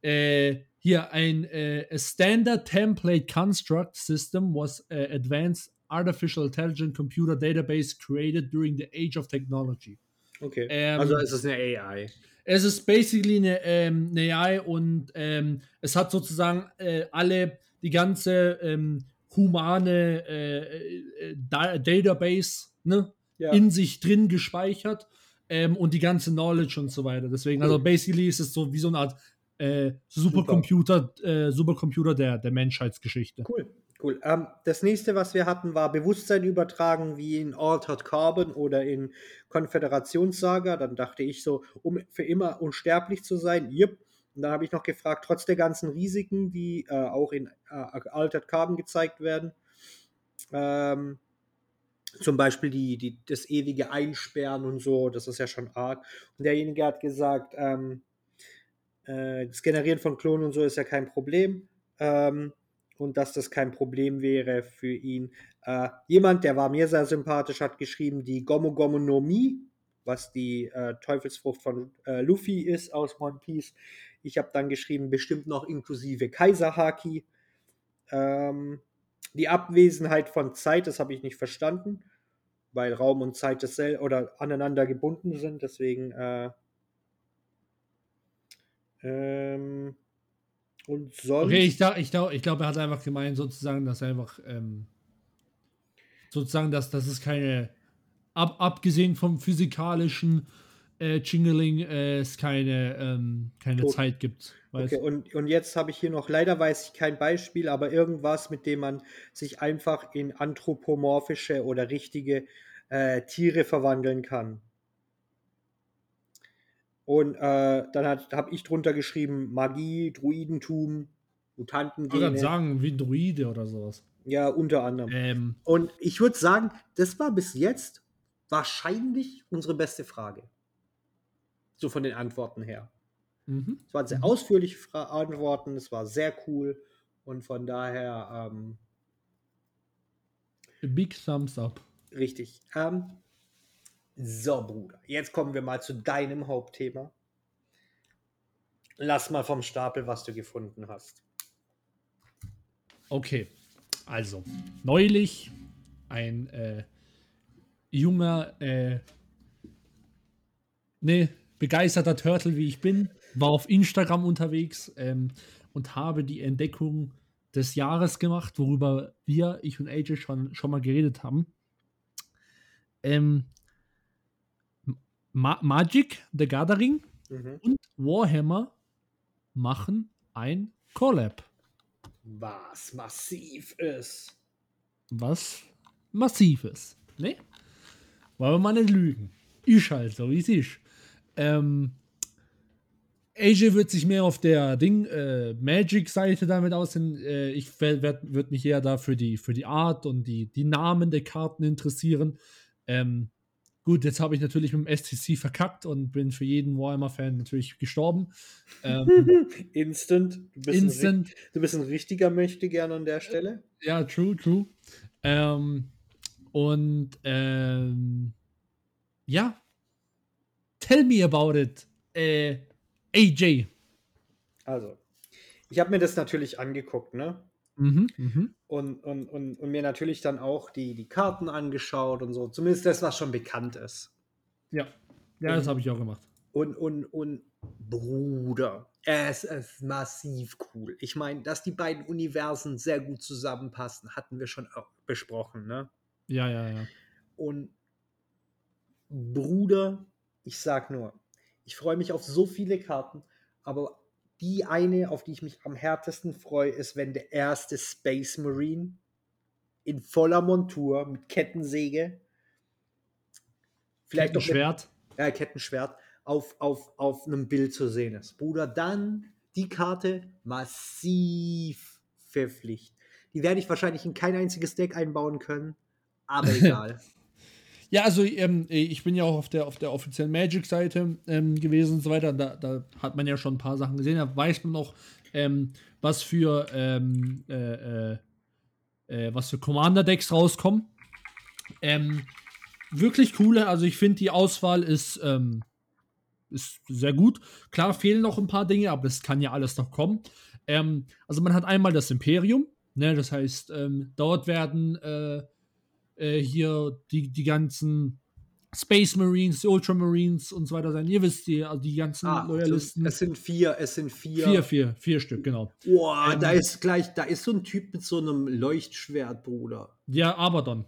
äh, hier ein äh, Standard Template Construct System was uh, advanced artificial intelligent computer database created during the age of technology. Okay. Ähm, also es ist eine AI. Es ist basically eine, ähm, eine AI und ähm, es hat sozusagen äh, alle, die ganze ähm, humane äh, äh, Da- Database ne, Ja. in sich drin gespeichert ähm, und die ganze Knowledge und so weiter. Deswegen, also basically ist es so wie so eine Art äh, Supercomputer, äh, Supercomputer der, der Menschheitsgeschichte. Cool, cool. Ähm, das nächste, was wir hatten, war Bewusstsein übertragen, wie in Altered Carbon oder in Konföderationssaga. Dann dachte ich so, um für immer unsterblich zu sein, yep. Und dann habe ich noch gefragt, trotz der ganzen Risiken, die äh, auch in äh, Altered Carbon gezeigt werden, ähm, zum Beispiel die, die, das ewige Einsperren und so, das ist ja schon arg. Und derjenige hat gesagt, ähm, äh, das Generieren von Klonen und so ist ja kein Problem. Ähm, und dass das kein Problem wäre für ihn. Äh, jemand, der war mir sehr sympathisch, hat geschrieben, die Gomu Gomu no Mi, was die äh, Teufelsfrucht von äh, Luffy ist aus One Piece. Ich habe dann geschrieben, bestimmt noch inklusive Kaiserhaki. Ähm, die Abwesenheit von Zeit, das habe ich nicht verstanden, weil Raum und Zeit dasselbe oder aneinander gebunden sind. Deswegen äh, Ähm, und sonst. Okay, ich glaube, ich glaub, ich glaub, er hat einfach gemeint, sozusagen, dass einfach, ähm, sozusagen, dass, dass es keine, ab, abgesehen vom physikalischen äh, Jingling, äh, es keine, ähm, keine Tot. Zeit gibt. weißt Okay, und, und jetzt habe ich hier noch, leider weiß ich kein Beispiel, aber irgendwas, mit dem man sich einfach in anthropomorphische oder richtige äh, Tiere verwandeln kann. Und äh, dann habe ich drunter geschrieben, Magie, Druidentum, Ich wollte gerade Mutantengene. sagen, wie Druide oder sowas. Ja, unter anderem. Ähm, Und ich würde sagen, das war bis jetzt wahrscheinlich unsere beste Frage. So von den Antworten her. mhm. Es waren sehr ausführliche Fra Antworten, es war sehr cool und von daher ähm, Big Thumbs up. richtig. Ähm, so, Bruder, jetzt kommen wir mal zu deinem Hauptthema. Lass mal vom Stapel, was du gefunden hast. Okay, also neulich ein äh, junger, äh, ne, begeisterter Turtle, wie ich bin, war auf Instagram unterwegs ähm, und habe die Entdeckung des Jahres gemacht, worüber wir, ich und AJ schon, schon mal geredet haben. Ähm, Ma Magic, The Gathering Mhm. und Warhammer machen ein Collab. Was massiv ist. was Massives. Ne? Wollen wir mal nicht lügen. Ist halt so, wie es ist. Ähm, AJ wird sich mehr auf der Ding äh, Magic-Seite damit aussehen. Äh, ich würde mich eher da für die, für die Art und die, die Namen der Karten interessieren. Ähm, gut, jetzt habe ich natürlich mit dem STC verkackt und bin für jeden Warhammer-Fan natürlich gestorben. Ähm, [laughs] Instant. Du bist, Ein, instant. ri- du bist ein richtiger Möchtegern an der Stelle. Ja, true, true. Ähm, und ähm, ja, tell me about it, äh, AJ. Also, ich habe mir das natürlich angeguckt, ne? Mhm, mhm. Und, und, und, und mir natürlich dann auch die, die Karten angeschaut und so. Zumindest das, was schon bekannt ist. Ja, ja, das habe ich auch gemacht. Und, und, und Bruder, es ist massiv cool. Ich meine, dass die beiden Universen sehr gut zusammenpassen, hatten wir schon besprochen, ne? Ja, ja, ja. Und Bruder, ich sag nur, ich freue mich auf so viele Karten, aber die eine, auf die ich mich am härtesten freue, ist, wenn der erste Space Marine in voller Montur mit Kettensäge, vielleicht noch mit Schwert. ja, Kettenschwert auf, auf, auf einem Bild zu sehen ist. Bruder, dann die Karte massiv verpflicht. Die werde ich wahrscheinlich in kein einziges Deck einbauen können, aber [laughs] egal. Ja, also ähm, ich bin ja auch auf der, auf der offiziellen Magic-Seite ähm, gewesen und so weiter. Da, da hat man ja schon ein paar Sachen gesehen. Da weiß man auch, ähm, was für ähm, äh, äh, äh, was für Commander-Decks rauskommen. Ähm, wirklich coole, also ich finde die Auswahl ist, ähm, ist sehr gut. Klar fehlen noch ein paar Dinge, aber das kann ja alles noch kommen. Also man hat einmal das Imperium, ne, das heißt, dort werden äh, äh, hier die, die ganzen Space Marines, die Ultramarines und so weiter sein. Ihr wisst, die, also die ganzen Ah, Loyalisten. es sind vier, es sind vier. vier, vier, vier Stück, genau. Boah, Ähm, da ist gleich, da ist so ein Typ mit so einem Leuchtschwert, Bruder. Ja, Abaddon.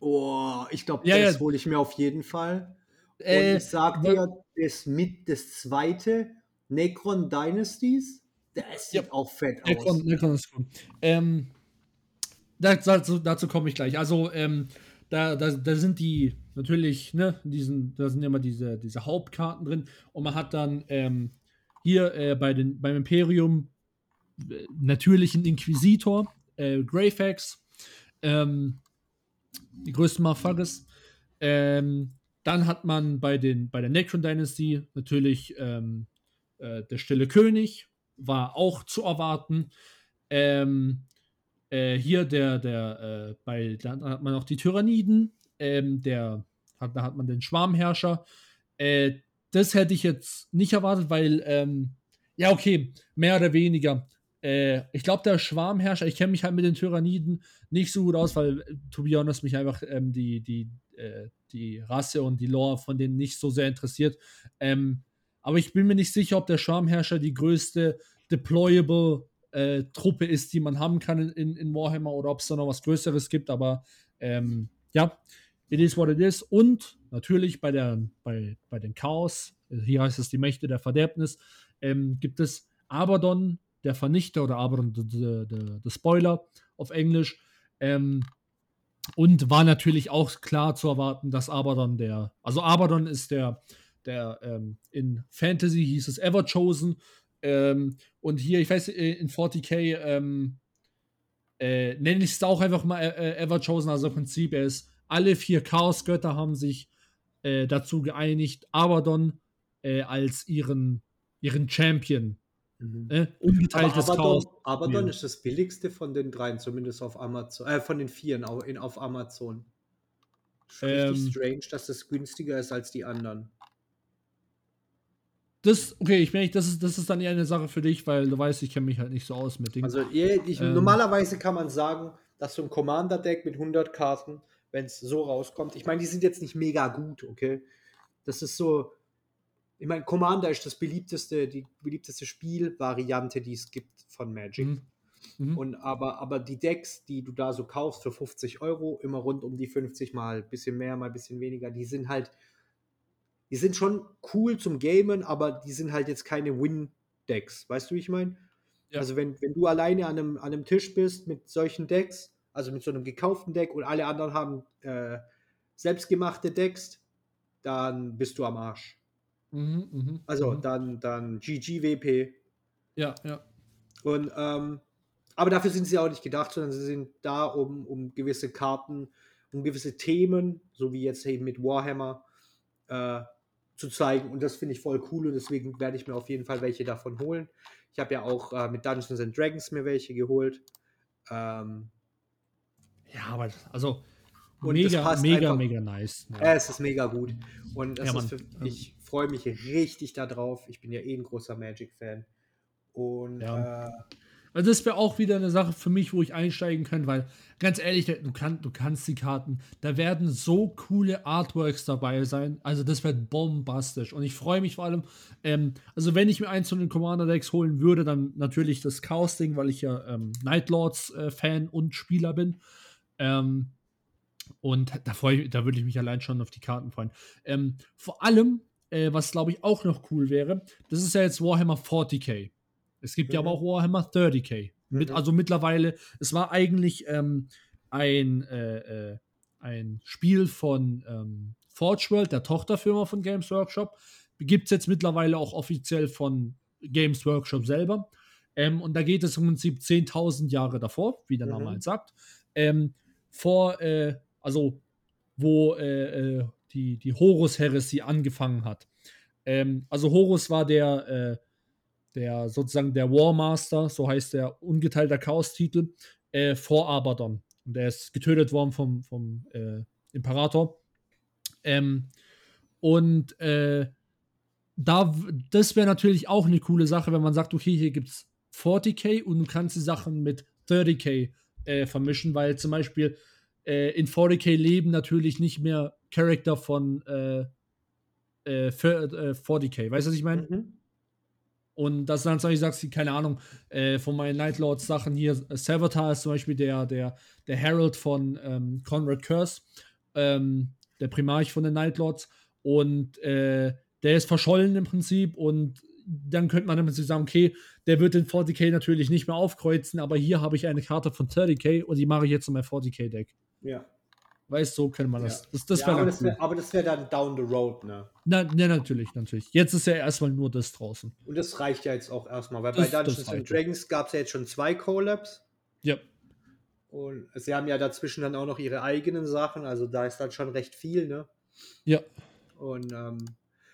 Oh, ich glaube, Ja, das ja. hole ich mir auf jeden Fall. Und Äh, ich sag dir, das mit das zweite Necron Dynasties, das sieht Ja. auch fett aus. Necron, Necron ist cool. Ähm, dazu, dazu komme ich gleich. Also, ähm, da, da, da sind die natürlich, ne, diesen, da sind immer diese, diese Hauptkarten drin und man hat dann ähm, hier äh, bei den, beim Imperium äh, natürlich einen Inquisitor, äh, Greyfax, ähm, die größten Motherfuckers. Ähm, dann hat man bei, den, bei der Necron Dynasty natürlich ähm, äh, der Stille König, war auch zu erwarten. Ähm, äh, hier der, der, äh, bei, dann hat man auch die Tyranniden, ähm, der, hat, da hat man den Schwarmherrscher. Äh, das hätte ich jetzt nicht erwartet, weil, ähm, ja, okay, mehr oder weniger. Äh, ich glaube, der Schwarmherrscher, ich kenne mich halt mit den Tyranniden nicht so gut aus, weil, to be honest, mich einfach ähm, die, die, äh, die Rasse und die Lore von denen nicht so sehr interessiert. Ähm, aber ich bin mir nicht sicher, ob der Schwarmherrscher die größte deployable äh, Truppe ist, die man haben kann in, in Warhammer oder ob es da noch was Größeres gibt. Aber ähm, ja, it is what it is. Und natürlich bei, der, bei, bei den Chaos, hier heißt es die Mächte der Verderbnis, ähm, gibt es Abaddon, der Vernichter oder Abaddon, der Spoiler auf Englisch. Ähm, und war natürlich auch klar zu erwarten, dass Abaddon der, also Abaddon ist der, der ähm, in Fantasy hieß es Ever Chosen. Ähm, und hier, ich weiß, äh, in 40k ähm, äh, nenne ich es auch einfach mal äh, Ever Chosen. Also im Prinzip, er ist, alle vier Chaosgötter haben sich äh, dazu geeinigt, Abaddon äh, als ihren, ihren Champion Mhm. Äh, ungeteiltes Aber Abaddon, Chaos. Abaddon ist das billigste von den dreien, zumindest auf Amazon, äh, von den vieren auf, in, auf Amazon. Richtig ähm, strange, dass das günstiger ist als die anderen. Das, okay, ich meine, das ist, das ist dann eher eine Sache für dich, weil du weißt, ich kenne mich halt nicht so aus mit Dingen. Also, ich, ähm, normalerweise kann man sagen, dass so ein Commander-Deck mit 100 Karten, wenn es so rauskommt, ich meine, die sind jetzt nicht mega gut, okay? Das ist so, ich meine, Commander ist das beliebteste, die beliebteste Spielvariante, die es gibt von Magic. Mhm. Mhm. Und aber, aber die Decks, die du da so kaufst für 50 Euro, immer rund um die 50 mal bisschen mehr, mal ein bisschen weniger, die sind halt, die sind schon cool zum Gamen, aber die sind halt jetzt keine Win-Decks. Weißt du, wie ich meine? Ja. Also wenn, wenn du alleine an einem, an einem Tisch bist mit solchen Decks, also mit so einem gekauften Deck und alle anderen haben äh, selbstgemachte Decks, dann bist du am Arsch. Mhm, mh, also mh. dann, dann GGWP. Ja, ja. Und ähm, aber dafür sind sie auch nicht gedacht, sondern sie sind da, um, um gewisse Karten, um gewisse Themen, so wie jetzt eben mit Warhammer, äh, zu zeigen. Und das finde ich voll cool und deswegen werde ich mir auf jeden Fall welche davon holen. Ich habe ja auch äh, mit Dungeons and Dragons mir welche geholt. Ähm, ja, aber also und mega, mega, einfach, mega nice. Ja. es ist mega gut. Und ja, für, ich freue mich richtig darauf. Ich bin ja eh ein großer Magic-Fan. Und ja. äh, also das wäre auch wieder eine Sache für mich, wo ich einsteigen kann, weil ganz ehrlich, du, kann, du kannst die Karten, da werden so coole Artworks dabei sein. Also das wird bombastisch. Und ich freue mich vor allem, ähm, also wenn ich mir eins von den Commander-Decks holen würde, dann natürlich das Chaos-Ding, weil ich ja ähm, Nightlords-Fan äh, und Spieler bin. Ähm, und da, da würde ich mich allein schon auf die Karten freuen. Ähm, vor allem, äh, was glaube ich auch noch cool wäre, das ist ja jetzt Warhammer 40k. Es gibt mhm. ja aber auch Warhammer 30k. Mhm. Mit, also mittlerweile, es war eigentlich ähm, ein, äh, äh, ein Spiel von ähm, Forge World, der Tochterfirma von Games Workshop. Gibt es jetzt mittlerweile auch offiziell von Games Workshop selber. Ähm, und da geht es im Prinzip 10.000 Jahre davor, wie der Name mhm. halt sagt. Ähm, vor, äh, also wo äh, äh, die, die Horus-Heresie angefangen hat. Ähm, also Horus war der, äh, der sozusagen der Warmaster, so heißt der ungeteilter Chaos-Titel, äh, vor Abaddon. Und der ist getötet worden vom, vom äh, Imperator. Ähm, und äh, da, das wäre natürlich auch eine coole Sache, wenn man sagt, okay, hier gibt es 40k und du kannst die Sachen mit 30k äh, vermischen, weil zum Beispiel äh, in 40k leben natürlich nicht mehr Charakter von äh, äh, 40k. Äh, weißt du, was ich meine? Mhm. Und das dann zum Beispiel sagst keine Ahnung, äh, von meinen Nightlords Sachen hier, Savitar ist zum Beispiel der, der, der Herald von ähm, Conrad Curse, ähm, der Primarch von den Nightlords. Und äh, der ist verschollen im Prinzip und dann könnte man im Prinzip sagen, okay, der wird den 40k natürlich nicht mehr aufkreuzen, aber hier habe ich eine Karte von 30k und die mache ich jetzt in mein 40k-Deck. Ja. Weißt du, so könnte man das. Ja. das, das ja, aber, das wär, aber, das wäre dann down the road, ne? Na, ne, natürlich, natürlich. Jetzt ist ja erstmal nur das draußen. Und das reicht ja jetzt auch erstmal, weil das, bei Dungeons and Dragons gab es ja jetzt schon zwei Collabs. Ja. Und sie haben ja dazwischen dann auch noch ihre eigenen Sachen, also da ist dann schon recht viel, ne? Ja. Und ähm,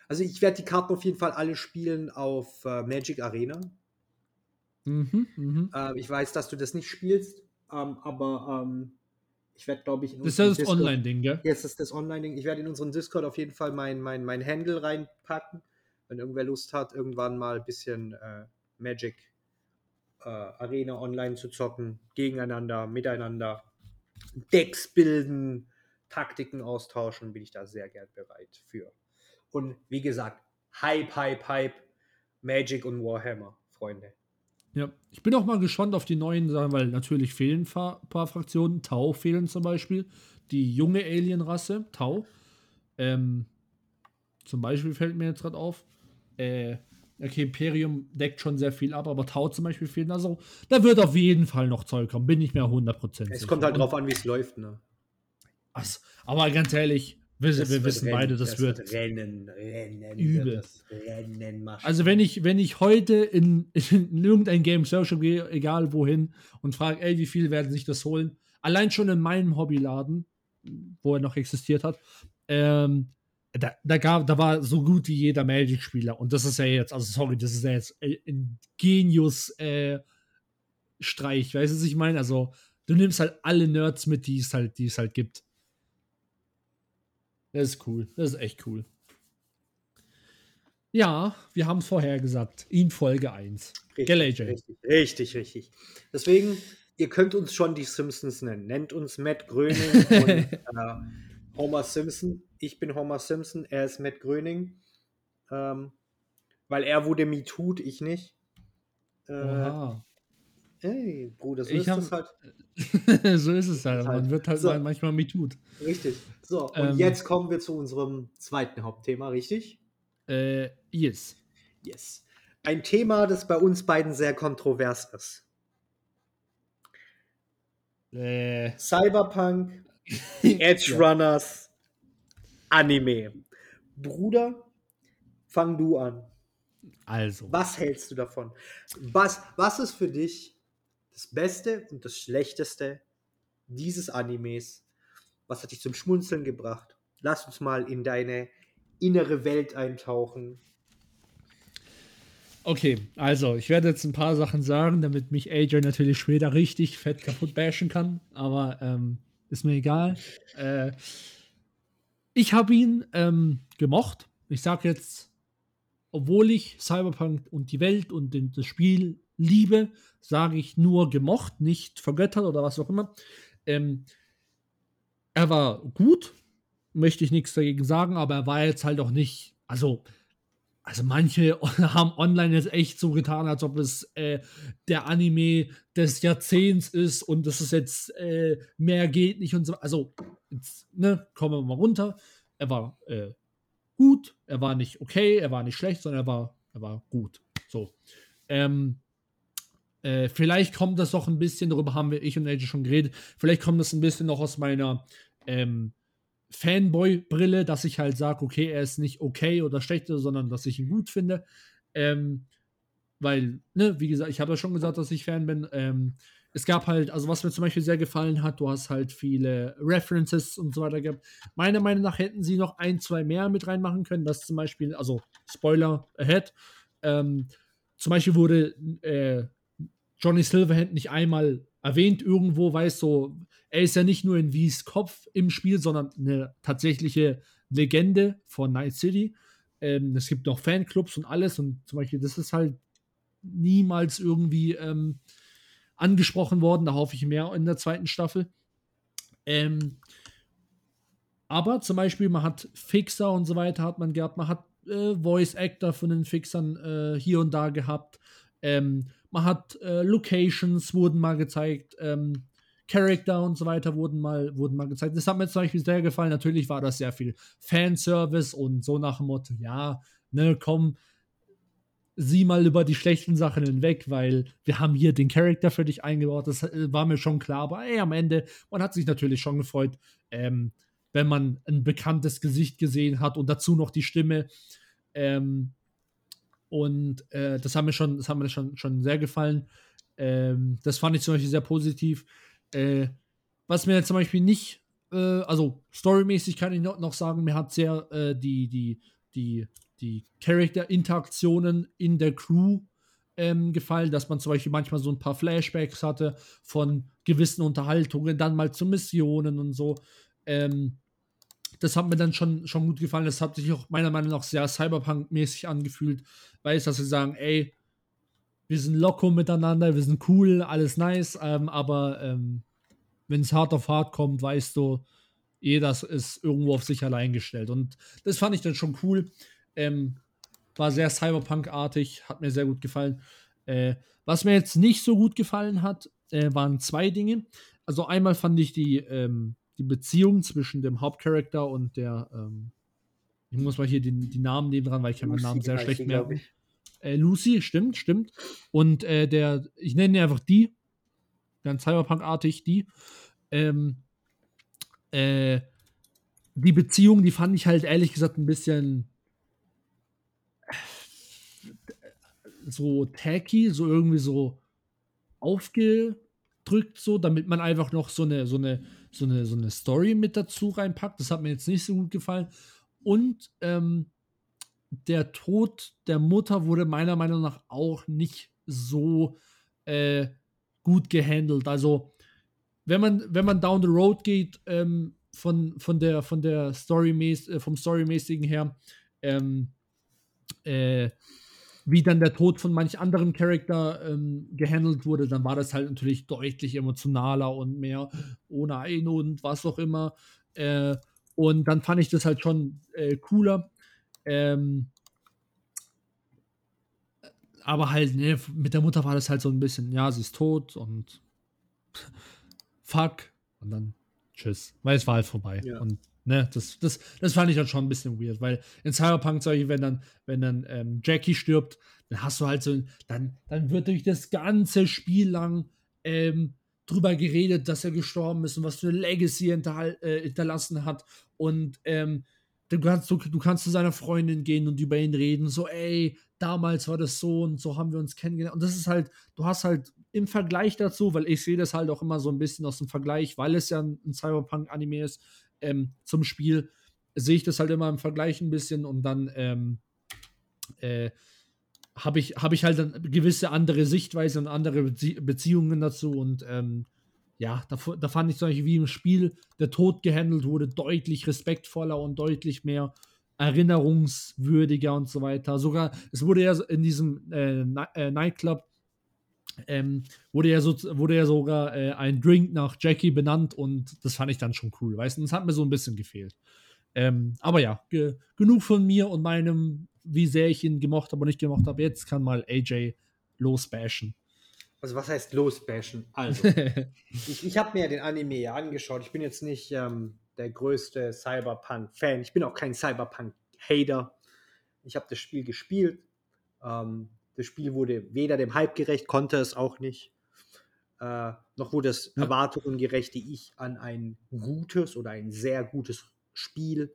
also ich werde die Karten auf jeden Fall alle spielen auf äh, Magic Arena. Mhm, mh. äh, ich weiß, dass du das nicht spielst, ähm, aber ähm, ich werde, glaube ich, in Das ist das Online-Ding, gell? Jetzt ist das Online-Ding. Ich werde in unseren Discord auf jeden Fall mein, mein, mein Handle reinpacken, wenn irgendwer Lust hat, irgendwann mal ein bisschen äh, Magic äh, Arena online zu zocken, gegeneinander, miteinander, Decks bilden, Taktiken austauschen, bin ich da sehr gern bereit für. Und wie gesagt, Hype, Hype, Hype. Magic und Warhammer, Freunde. Ja, ich bin auch mal gespannt auf die neuen Sachen, weil natürlich fehlen ein paar, Fraktionen. Tau fehlen zum Beispiel. Die junge Alien-Rasse, Tau. Ähm, zum Beispiel fällt mir jetzt gerade auf. Äh, okay, Imperium deckt schon sehr viel ab, aber Tau zum Beispiel fehlt. Also, da wird auf jeden Fall noch Zeug kommen, bin ich mir 100% Es kommt halt drauf an, wie es läuft, ne? Ach, aber ganz ehrlich, wir, Das wir wissen Rennen, beide, das, wird. Rennen, Rennen, übel. das Rennen. Also wenn ich, wenn ich heute in, [laughs] in irgendein Game Social gehe, egal wohin, und frage, ey, wie viel werden sich das holen? Allein schon in meinem Hobbyladen, wo er noch existiert hat, ähm, da, da, gab, da war so gut wie jeder Magic-Spieler. Und das ist ja jetzt, also sorry, das ist ja jetzt ein Genius-Streich, weißt du, was ich meine? Also, du nimmst halt alle Nerds mit, die es halt, die es halt gibt. Das ist cool. Das ist echt cool. Ja, wir haben es vorher gesagt. In Folge 1. Richtig, Gell, AJ? Richtig, richtig, richtig. Deswegen, ihr könnt uns schon die Simpsons nennen. Nennt uns Matt Gröning [laughs] und äh, Homer Simpson. Ich bin Homer Simpson, er ist Matt Gröning. Ähm, weil er wurde me tut, ich nicht. Äh, Oha. Hey, Bruder, so Ich ist hab- das halt. [laughs] so ist es halt. Man wird halt So. mal manchmal mit tut. Richtig. So, und Ähm. jetzt kommen wir zu unserem zweiten Hauptthema, richtig? Äh, yes. Yes. Ein Thema, das bei uns beiden sehr kontrovers ist. Äh, Cyberpunk, [laughs] Edge Ja. Runners, Anime. Bruder, fang du an. also. Was hältst du davon? Was, was ist für dich das Beste und das Schlechteste dieses Animes? Was hat dich zum Schmunzeln gebracht? Lass uns mal in deine innere Welt eintauchen. Okay, also ich werde jetzt ein paar Sachen sagen, damit mich AJ natürlich später richtig fett kaputt bashen kann, aber ähm, ist mir egal. Äh, ich habe ihn ähm, gemocht. Ich sage jetzt, obwohl ich Cyberpunk und die Welt und den, das Spiel liebe, sage ich nur gemocht, nicht vergöttert oder was auch immer. Ähm, er war gut, möchte ich nichts dagegen sagen, aber er war jetzt halt auch nicht, also also manche [laughs] haben online jetzt echt so getan, als ob es äh, der Anime des Jahrzehnts ist und das ist jetzt äh, mehr geht nicht und so. Also, jetzt, ne, kommen wir mal runter. Er war äh, gut, er war nicht okay, er war nicht schlecht, sondern er war, er war gut. So. Ähm, äh, vielleicht kommt das doch ein bisschen, darüber haben wir ich und AJ schon geredet, vielleicht kommt das ein bisschen noch aus meiner ähm, Fanboy-Brille, dass ich halt sage, okay, er ist nicht okay oder schlecht, sondern dass ich ihn gut finde. Ähm, weil, ne, wie gesagt, ich habe ja schon gesagt, dass ich Fan bin. Ähm, es gab halt, also was mir zum Beispiel sehr gefallen hat, du hast halt viele References und so weiter gehabt. Meiner Meinung nach hätten sie noch ein, zwei mehr mit reinmachen können. Das zum Beispiel, also Spoiler ahead, ähm, zum Beispiel wurde äh, Johnny Silverhand nicht einmal erwähnt irgendwo, weißt du, er ist ja nicht nur in Wies Kopf im Spiel, sondern eine tatsächliche Legende von Night City. Ähm, es gibt noch Fanclubs und alles und zum Beispiel, das ist halt niemals irgendwie ähm, angesprochen worden. Da hoffe ich mehr in der zweiten Staffel. Ähm, aber zum Beispiel, man hat Fixer und so weiter hat man gehabt, man hat äh, Voice Actor von den Fixern äh, hier und da gehabt. Ähm, man hat äh, Locations wurden mal gezeigt, ähm, Charakter und so weiter wurden mal, wurden mal gezeigt. Das hat mir zum Beispiel sehr gefallen. Natürlich war das sehr viel Fanservice und so nach dem Motto, ja, ne, komm, sieh mal über die schlechten Sachen hinweg, weil wir haben hier den Charakter für dich eingebaut. Das äh, war mir schon klar, aber ey, am Ende, man hat sich natürlich schon gefreut, ähm, wenn man ein bekanntes Gesicht gesehen hat und dazu noch die Stimme. Ähm, und äh, das hat mir schon, das hat mir schon, schon sehr gefallen. Ähm, das fand ich zum Beispiel sehr positiv. Äh, was mir zum Beispiel nicht, äh, also storymäßig kann ich noch, noch sagen, mir hat sehr äh, die, die, die, die Charakter-Interaktionen in der Crew ähm, gefallen, dass man zum Beispiel manchmal so ein paar Flashbacks hatte von gewissen Unterhaltungen, dann mal zu Missionen und so. Ähm, das hat mir dann schon, schon gut gefallen. Das hat sich auch meiner Meinung nach sehr Cyberpunk-mäßig angefühlt. Weiß, dass sie sagen, ey, wir sind locker miteinander, wir sind cool, alles nice, ähm, aber ähm, wenn es hart auf hart kommt, weißt du, jeder ist irgendwo auf sich allein gestellt. Und das fand ich dann schon cool. Ähm, war sehr Cyberpunk-artig, hat mir sehr gut gefallen. Äh, was mir jetzt nicht so gut gefallen hat, äh, waren zwei Dinge. Also einmal fand ich die, ähm, die Beziehung zwischen dem Hauptcharakter und der, ähm, ich muss mal hier die, die Namen neben dran, weil ich kann meinen Namen sehr schlecht merken. Äh, Lucy, stimmt, stimmt. Und äh, der, ich nenne ihn einfach die, ganz Cyberpunk-artig, die. Ähm, äh, die Beziehung, die fand ich halt ehrlich gesagt ein bisschen so tacky, so irgendwie so aufgedrückt, so, damit man einfach noch so eine, so eine, so eine, so eine Story mit dazu reinpackt. Das hat mir jetzt nicht so gut gefallen. Und ähm, der Tod der Mutter wurde meiner Meinung nach auch nicht so äh, gut gehandelt. Also, wenn man, wenn man down the road geht, ähm, von, von der, von der Story äh, vom Storymäßigen her, ähm, äh, wie dann der Tod von manch anderen Charakter ähm, gehandelt wurde, dann war das halt natürlich deutlich emotionaler und mehr ohne ein und was auch immer. Äh, und dann fand ich das halt schon äh, cooler. Ähm, aber halt, ne, mit der Mutter war das halt so ein bisschen, ja, sie ist tot und [laughs] fuck. Und dann tschüss. Weil es war halt vorbei. Ja. Und ne, das, das, das fand ich dann schon ein bisschen weird, weil in Cyberpunk solche, wenn dann, wenn dann ähm, Jackie stirbt, dann hast du halt so, dann, dann wird durch das ganze Spiel lang ähm, drüber geredet, dass er gestorben ist und was für eine Legacy äh, hinterlassen hat. Und ähm, du kannst, du, du kannst zu seiner Freundin gehen und über ihn reden, so, ey, damals war das so und so haben wir uns kennengelernt. Und das ist halt, du hast halt im Vergleich dazu, weil ich sehe das halt auch immer so ein bisschen aus dem Vergleich, weil es ja ein, ein Cyberpunk-Anime ist, ähm, zum Spiel, sehe ich das halt immer im Vergleich ein bisschen und dann ähm, äh, habe ich, hab ich halt eine gewisse andere Sichtweise und andere Bezie Beziehungen dazu und ähm, ja, da, da fand ich zum Beispiel, wie im Spiel der Tod gehandelt wurde, deutlich respektvoller und deutlich mehr erinnerungswürdiger und so weiter. Sogar, es wurde ja in diesem äh, äh, Nightclub ähm, wurde, ja so, wurde ja sogar äh, ein Drink nach Jackie benannt und das fand ich dann schon cool, weißt du? Das hat mir so ein bisschen gefehlt. Ähm, aber ja, ge genug von mir und meinem, wie sehr ich ihn gemocht habe und nicht gemocht habe. Jetzt kann mal AJ losbashen. Also was heißt losbashen? Also, [laughs] ich, ich habe mir den Anime ja angeschaut. Ich bin jetzt nicht ähm, der größte Cyberpunk-Fan. Ich bin auch kein Cyberpunk-Hater. Ich habe das Spiel gespielt. Ähm, das Spiel wurde weder dem Hype gerecht, konnte es auch nicht. Äh, noch wurde es ja. Erwartungen gerecht, die ich an ein gutes oder ein sehr gutes Spiel,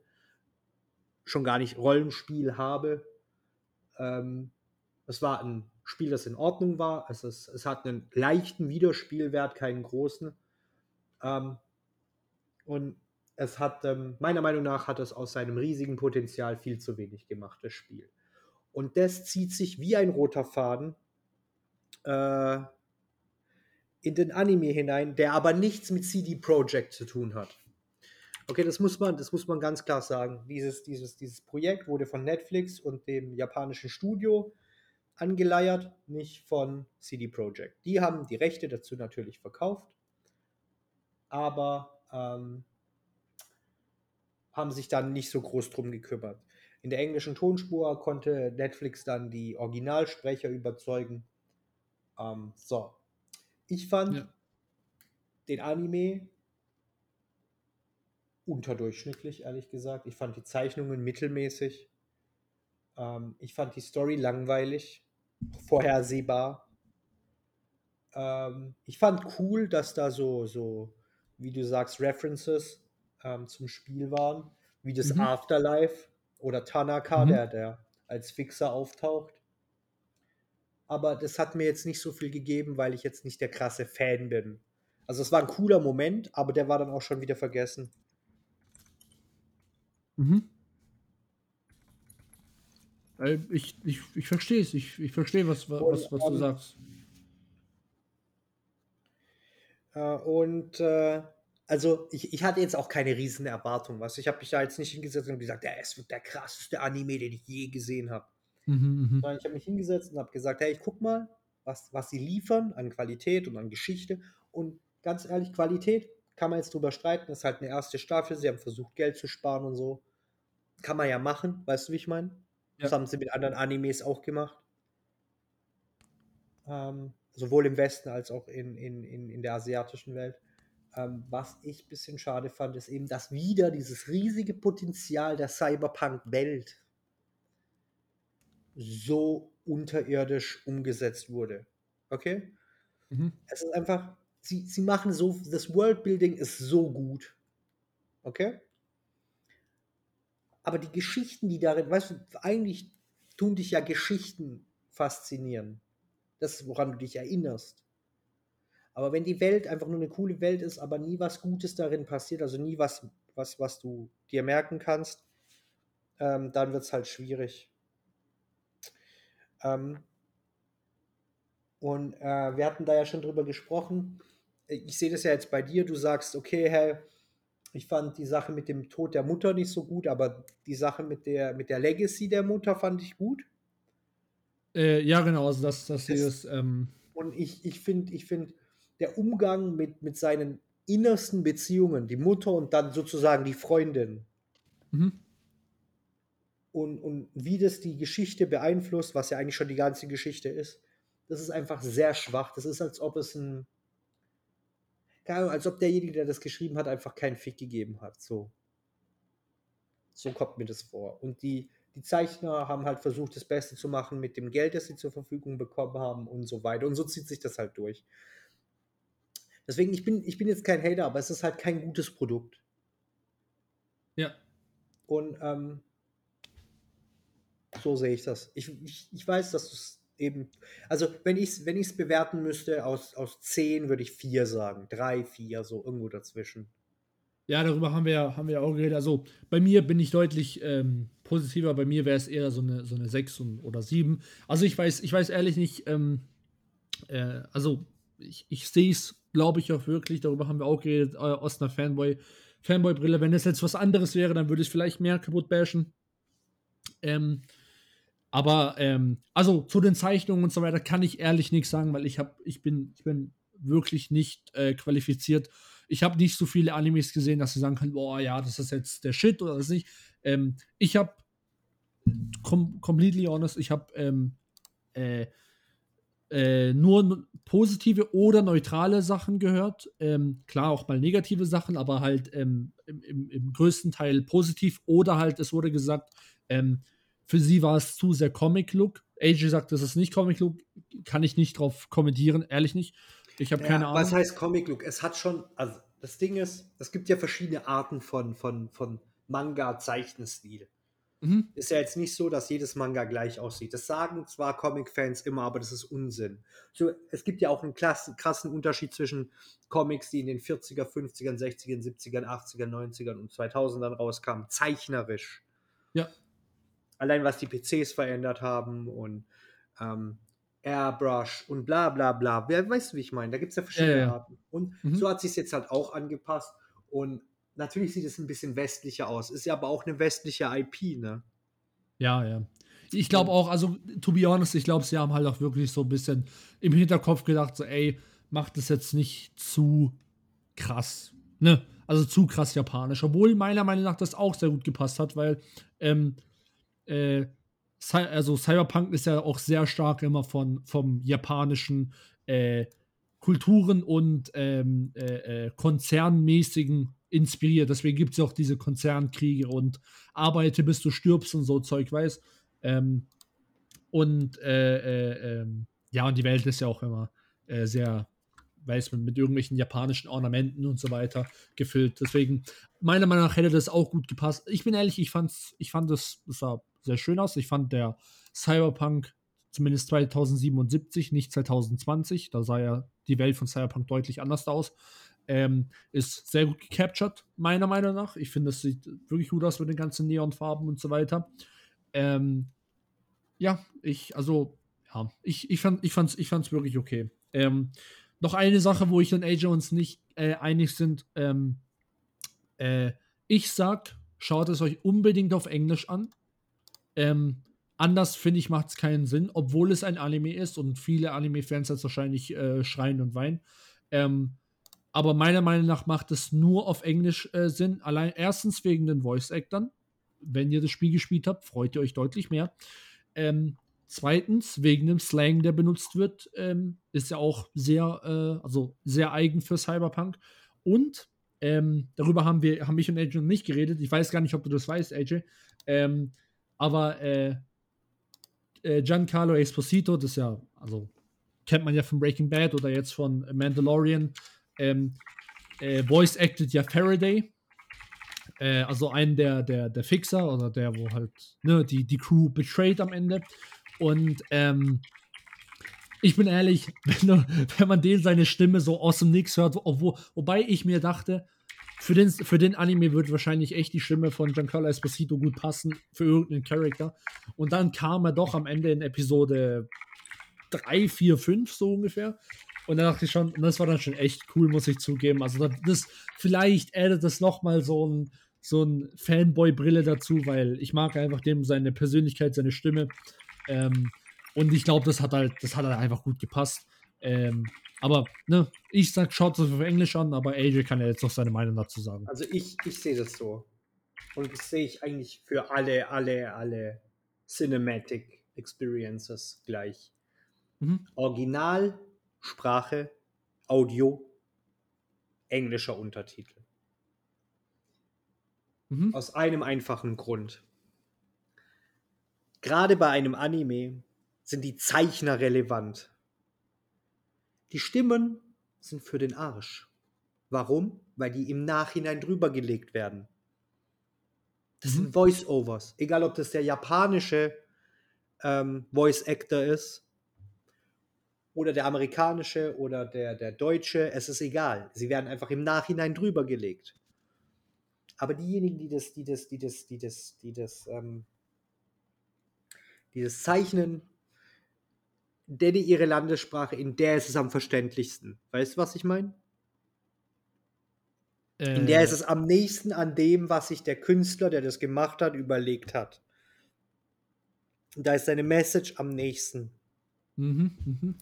schon gar nicht Rollenspiel habe. Ähm, es war ein Spiel, das in Ordnung war. Es, ist, es hat einen leichten Wiederspielwert, keinen großen. Ähm, und es hat, ähm, meiner Meinung nach, hat es aus seinem riesigen Potenzial viel zu wenig gemacht, das Spiel. Und das zieht sich wie ein roter Faden äh, in den Anime hinein, der aber nichts mit CD Projekt zu tun hat. Okay, das muss man, das muss man ganz klar sagen. Dieses, dieses, dieses Projekt wurde von Netflix und dem japanischen Studio angeleiert, nicht von CD Projekt. Die haben die Rechte dazu natürlich verkauft, aber ähm, haben sich dann nicht so groß drum gekümmert. In der englischen Tonspur konnte Netflix dann die Originalsprecher überzeugen. Ähm, so. Ich fand ja. den Anime unterdurchschnittlich, ehrlich gesagt. Ich fand die Zeichnungen mittelmäßig. Ähm, ich fand die Story langweilig, vorhersehbar. Ähm, ich fand cool, dass da so, so, wie du sagst, References ähm, zum Spiel waren, wie das mhm. Afterlife oder Tanaka, mhm. der, der als Fixer auftaucht. Aber das hat mir jetzt nicht so viel gegeben, weil ich jetzt nicht der krasse Fan bin. Also es war ein cooler Moment, aber der war dann auch schon wieder vergessen. Mhm. Ich, ich, ich verstehe es. Ich, ich verstehe, was, was, was du sagst. Äh, und äh, also ich, ich hatte jetzt auch keine riesen Erwartung. Was ich habe mich da jetzt nicht hingesetzt und gesagt, ja, es wird der krasseste Anime, den ich je gesehen habe. Mhm, mh. Ich habe mich hingesetzt und habe gesagt, hey, ich guck mal, was, was sie liefern an Qualität und an Geschichte. Und ganz ehrlich, Qualität kann man jetzt drüber streiten. Das ist halt eine erste Staffel. Sie haben versucht, Geld zu sparen und so. Kann man ja machen, weißt du, wie ich meine? Das haben sie mit anderen Animes auch gemacht. Ähm, sowohl im Westen als auch in, in, in, in der asiatischen Welt. Ähm, was ich ein bisschen schade fand, ist eben, dass wieder dieses riesige Potenzial der Cyberpunk-Welt so unterirdisch umgesetzt wurde. Okay? Mhm. Es ist einfach, sie, sie machen so, das Worldbuilding ist so gut. Okay? Aber die Geschichten, die darin, weißt du, eigentlich tun dich ja Geschichten faszinieren. Das ist, woran du dich erinnerst. Aber wenn die Welt einfach nur eine coole Welt ist, aber nie was Gutes darin passiert, also nie was, was, was du dir merken kannst, ähm, dann wird es halt schwierig. Ähm, und äh, wir hatten da ja schon drüber gesprochen. Ich sehe das ja jetzt bei dir. Du sagst, okay, hey, ich fand die Sache mit dem Tod der Mutter nicht so gut, aber die Sache mit der, mit der Legacy der Mutter fand ich gut. Äh, ja, genau, also das, das, Das- ist, ähm, Und ich, ich finde, ich find, der Umgang mit, mit seinen innersten Beziehungen, die Mutter und dann sozusagen die Freundin, mhm. und, und wie das die Geschichte beeinflusst, was ja eigentlich schon die ganze Geschichte ist, das ist einfach sehr schwach. Das ist, als ob es ein. Keine Ahnung, als ob derjenige, der das geschrieben hat, einfach keinen Fick gegeben hat. So. So kommt mir das vor. Und die, die Zeichner haben halt versucht, das Beste zu machen mit dem Geld, das sie zur Verfügung bekommen haben und so weiter. Und so zieht sich das halt durch. Deswegen, ich bin, ich bin jetzt kein Hater, aber es ist halt kein gutes Produkt. ja. Und ähm, so sehe ich das. Ich, ich, ich weiß, dass du es eben. Also, wenn ich es wenn ich's bewerten müsste, aus, aus 10 würde ich 4 sagen. 3, 4, so irgendwo dazwischen. Ja, darüber haben wir, ja- haben wir auch geredet. Also bei mir bin ich deutlich ähm, positiver. Bei mir wäre es eher so eine, so eine 6 und, oder 7. Also ich weiß, ich weiß ehrlich nicht, ähm, äh, also ich, ich sehe es, glaube ich, auch wirklich. Darüber haben wir auch geredet, äh, aus einer Fanboy, Fanboy-Brille. Wenn es jetzt was anderes wäre, dann würde ich vielleicht mehr kaputt bashen. Ähm, aber ähm, also zu den Zeichnungen und so weiter kann ich ehrlich nichts sagen, weil ich habe, ich bin, ich bin wirklich nicht äh, qualifiziert. Ich habe nicht so viele Animes gesehen, dass sie sagen können, boah, ja, das ist jetzt der Shit oder das nicht. Ähm, ich habe com completely honest, ich habe ähm, äh, äh, nur positive oder neutrale Sachen gehört. Ähm, klar, auch mal negative Sachen, aber halt ähm, im, im, im größten Teil positiv. Oder halt, es wurde gesagt, ähm, für sie war es zu sehr Comic-Look. AJ sagt, das ist nicht Comic-Look. Kann ich nicht drauf kommentieren, ehrlich nicht. Ich habe keine Ahnung. Was heißt Comic Look? Es hat schon, also das Ding ist, es gibt ja verschiedene Arten von, von, von Manga-Zeichenstil. Mhm. Ist ja jetzt nicht so, dass jedes Manga gleich aussieht. Das sagen zwar Comic-Fans immer, aber das ist Unsinn. So, es gibt ja auch einen klassen, krassen Unterschied zwischen Comics, die in den 40er, 50ern, 60ern, 70ern, 80ern, 90ern und 2000ern rauskamen, zeichnerisch. Ja. Allein was die PCs verändert haben und ähm, Airbrush und bla bla bla. Wer weißt du, wie ich meine? Da gibt es ja verschiedene Ja, ja, ja. Arten. Und Mhm. so hat sich jetzt halt auch angepasst. Und natürlich sieht es ein bisschen westlicher aus. Ist ja aber auch eine westliche IP, ne? Ja, ja. Ich glaube auch, also, to be honest, ich glaube, sie haben halt auch wirklich so ein bisschen im Hinterkopf gedacht, so, ey, macht das jetzt nicht zu krass. Ne? Also zu krass japanisch. Obwohl meiner Meinung nach das auch sehr gut gepasst hat, weil, ähm, äh, also Cyberpunk ist ja auch sehr stark immer von, vom japanischen äh, Kulturen und ähm, äh, äh, konzernmäßigen inspiriert. Deswegen gibt es ja auch diese Konzernkriege und arbeite bis du stirbst und so Zeug, weiß. Ähm, und äh, äh, ähm, ja, und die Welt ist ja auch immer äh, sehr, weiß man, mit irgendwelchen japanischen Ornamenten und so weiter gefüllt. Deswegen, meiner Meinung nach hätte das auch gut gepasst. Ich bin ehrlich, ich fand's, ich fand das, das sah sehr schön aus. Ich fand der Cyberpunk zumindest 2077, nicht 2020, da sah ja die Welt von Cyberpunk deutlich anders aus. Ähm, ist sehr gut gecaptured, meiner Meinung nach. Ich finde, es sieht wirklich gut aus mit den ganzen Neonfarben und so weiter. Ähm, ja, ich, also, ja, ich, ich fand ich fand's, ich fand's wirklich okay. Ähm, noch eine Sache, wo ich und AJ uns nicht äh, einig sind. Ähm, äh, ich sag, schaut es euch unbedingt auf Englisch an. Ähm, anders finde ich, macht es keinen Sinn, obwohl es ein Anime ist und viele Anime-Fans jetzt wahrscheinlich äh, schreien und weinen. Ähm, aber meiner Meinung nach macht es nur auf Englisch äh, Sinn. Allein erstens wegen den Voice-Actern. wenn ihr das Spiel gespielt habt, freut ihr euch deutlich mehr. Ähm, zweitens, wegen dem Slang, der benutzt wird, ähm, ist ja auch sehr, äh, also sehr eigen für Cyberpunk. Und ähm, darüber haben wir, haben ich und AJ noch nicht geredet. Ich weiß gar nicht, ob du das weißt, AJ. Ähm, aber äh, äh, Giancarlo Esposito, das ist ja, also kennt man ja von Breaking Bad oder jetzt von Mandalorian, ähm, äh, voice acted ja Faraday. Äh, also einen der, der, der Fixer oder der, wo halt ne, die, die Crew betrayed am Ende. Und ähm, ich bin ehrlich, [laughs] wenn, du, wenn man den seine Stimme so aus dem Nix hört, wo, wobei ich mir dachte, für den, für den Anime wird wahrscheinlich echt die Stimme von Giancarlo Esposito gut passen, für irgendeinen Charakter. Und dann kam er doch am Ende in Episode 3, 4, 5 so ungefähr. Und dann dachte ich schon, das war dann schon echt cool, muss ich zugeben. Also das, vielleicht addet das nochmal so ein, so ein Fanboy-Brille dazu, weil ich mag einfach dem seine Persönlichkeit, seine Stimme. Ähm, und ich glaube, das hat halt, das hat halt einfach gut gepasst. Ähm, aber ne, ich sag, schaut es auf Englisch an, aber AJ kann ja jetzt noch seine Meinung dazu sagen. Also ich, ich sehe das so. Und das sehe ich eigentlich für alle, alle, alle Cinematic Experiences gleich. Mhm. Originalsprache, Audio, englischer Untertitel. Mhm. Aus einem einfachen Grund. Gerade bei einem Anime sind die Zeichner relevant. Die Stimmen sind für den Arsch. Warum? Weil die im Nachhinein drüber gelegt werden. Das mhm. sind Voice-Overs. Egal, ob das der japanische ähm, Voice-Actor ist oder der amerikanische oder der, der deutsche, es ist egal. Sie werden einfach im Nachhinein drüber gelegt. Aber diejenigen, die das, die das, die das, die das, die das, ähm, die das zeichnen, denn ihre Landessprache, in der ist es am verständlichsten. Weißt du, was ich meine? Äh, in der ist es am nächsten an dem, was sich der Künstler, der das gemacht hat, überlegt hat. Da ist seine Message am nächsten. Mhm, mh.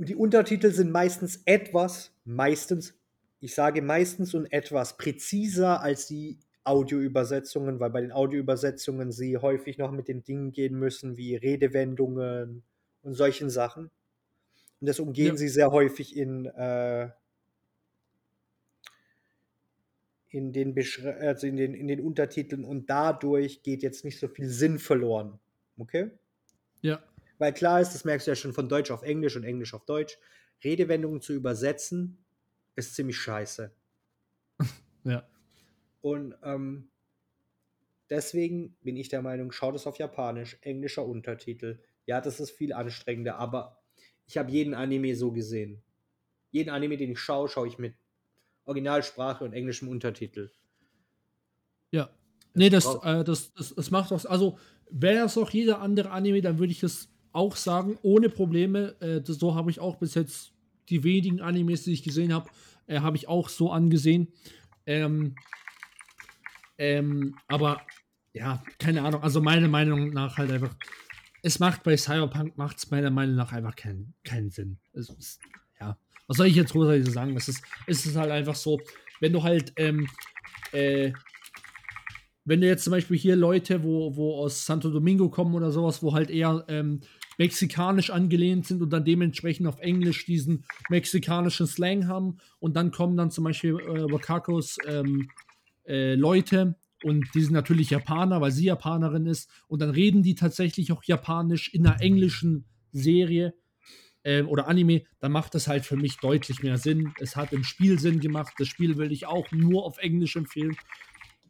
Und die Untertitel sind meistens etwas, meistens, ich sage meistens und etwas präziser als die Audioübersetzungen, weil bei den Audioübersetzungen sie häufig noch mit den Dingen gehen müssen, wie Redewendungen und solchen Sachen. Und das umgehen ja. sie sehr häufig in, äh, in, den also in, den, in den Untertiteln und dadurch geht jetzt nicht so viel Sinn verloren. Okay? Ja. Weil klar ist, das merkst du ja schon von Deutsch auf Englisch und Englisch auf Deutsch, Redewendungen zu übersetzen ist ziemlich scheiße. [laughs] ja. Und ähm, deswegen bin ich der Meinung, schaut es auf Japanisch, englischer Untertitel. Ja, das ist viel anstrengender, aber ich habe jeden Anime so gesehen. Jeden Anime, den ich schaue, schaue ich mit Originalsprache und englischem Untertitel. Ja. Nee, das, äh, das, das, das macht auch. Also, wäre das auch jeder andere Anime, dann würde ich es auch sagen, ohne Probleme. Äh, das, so habe ich auch bis jetzt die wenigen Animes, die ich gesehen habe, äh, habe ich auch so angesehen. Ähm, ähm, aber ja, keine Ahnung. Also meiner Meinung nach halt einfach, es macht bei Cyberpunk macht es meiner Meinung nach einfach keinen, keinen Sinn. Ist, ja, was soll ich jetzt großartig sagen? Es ist, es ist halt einfach so, wenn du halt, ähm, äh, wenn du jetzt zum Beispiel hier Leute, wo, wo aus Santo Domingo kommen oder sowas, wo halt eher ähm, mexikanisch angelehnt sind und dann dementsprechend auf Englisch diesen mexikanischen Slang haben und dann kommen dann zum Beispiel äh, Wakakos ähm, äh, Leute und die sind natürlich Japaner, weil sie Japanerin ist und dann reden die tatsächlich auch Japanisch in einer englischen Serie äh, oder Anime, dann macht das halt für mich deutlich mehr Sinn. Es hat im Spiel Sinn gemacht. Das Spiel will ich auch nur auf Englisch empfehlen.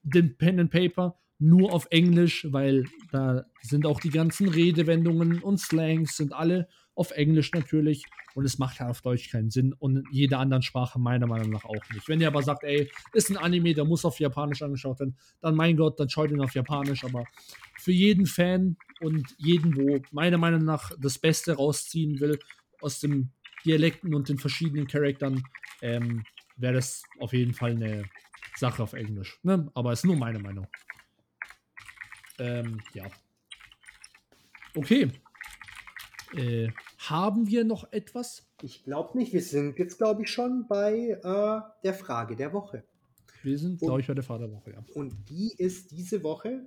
Den Pen and Paper nur auf Englisch, weil da sind auch die ganzen Redewendungen und Slangs sind alle auf Englisch natürlich und es macht halt auf Deutsch keinen Sinn und jede andere Sprache meiner Meinung nach auch nicht. Wenn ihr aber sagt, ey, ist ein Anime, der muss auf Japanisch angeschaut werden, dann mein Gott, dann schaut ihn auf Japanisch, aber für jeden Fan und jeden, wo meiner Meinung nach das Beste rausziehen will aus den Dialekten und den verschiedenen Charaktern, ähm, wäre das auf jeden Fall eine Sache auf Englisch. Ne? Aber ist nur meine Meinung. Ähm, ja. Okay. Äh, haben wir noch etwas? Ich glaube nicht. Wir sind jetzt, glaube ich, schon bei äh, der Frage der Woche. Wir sind, glaube ich, bei der Vaterwoche, ja. Und die ist diese Woche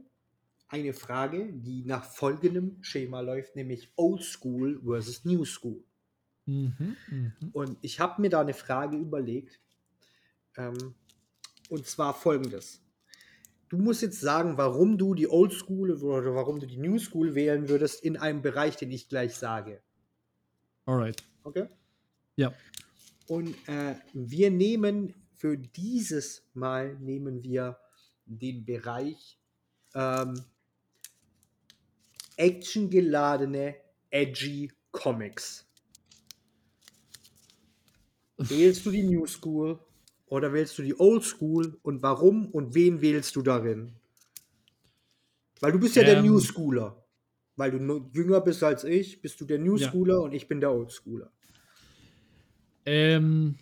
eine Frage, die nach folgendem Schema läuft, nämlich Old School versus New School. Mhm, mhm. Und ich habe mir da eine Frage überlegt. Ähm, und zwar folgendes. Du musst jetzt sagen, warum du die Old School oder warum du die New School wählen würdest in einem Bereich, den ich gleich sage. Alright. Okay? Ja. Und äh, wir nehmen für dieses Mal nehmen wir den Bereich ähm, actiongeladene, edgy Comics. [laughs] Wählst du die New School oder wählst du die Old School und warum und wen wählst du darin? Weil du bist ja der Ähm. New Schooler. Weil du jünger bist als ich, bist du der New Ja. Schooler und ich bin der Old Schooler. Ähm,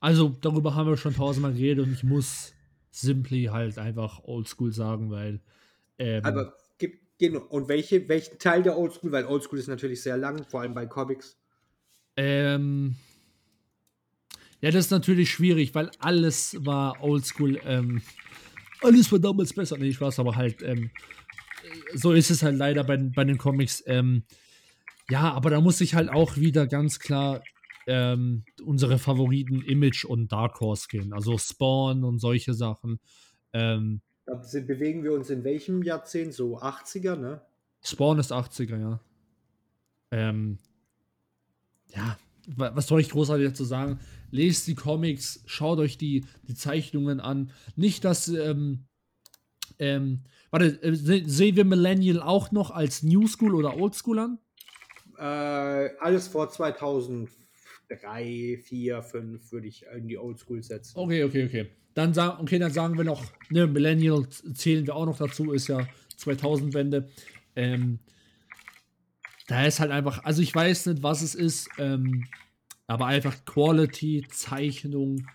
also darüber haben wir schon tausendmal geredet und ich muss simply halt einfach Oldschool sagen, weil ähm, Aber gib, genau. Und welche, welchen Teil der Old School? Weil Old School ist natürlich sehr lang, vor allem bei Comics. ähm, ja, das ist natürlich schwierig, weil alles war Oldschool. Ähm, alles war damals besser. Nee, ich weiß aber halt, ähm, so ist es halt leider bei, den- bei den Comics. Ähm, ja, aber da muss ich halt auch wieder ganz klar ähm, unsere Favoriten Image und Dark Horse gehen. Also Spawn und solche Sachen. Ähm, Da sind, bewegen wir uns in welchem Jahrzehnt? So 80er, ne? Spawn ist 80er, ja. Ähm, ja, was soll ich großartig dazu sagen? Lest die Comics, schaut euch die, die Zeichnungen an. Nicht, dass, ähm, ähm, warte, äh, se sehen wir Millennial auch noch als New School oder Old School an? Äh, alles vor 2003, 4, 5 würde ich in die Old School setzen. Okay, okay, okay. Dann sagen, okay, dann sagen wir noch, ne, Millennial zählen wir auch noch dazu, ist ja 2000-Wende. Ähm, da ist halt einfach, also ich weiß nicht, was es ist, ähm, aber einfach Quality, Zeichnung,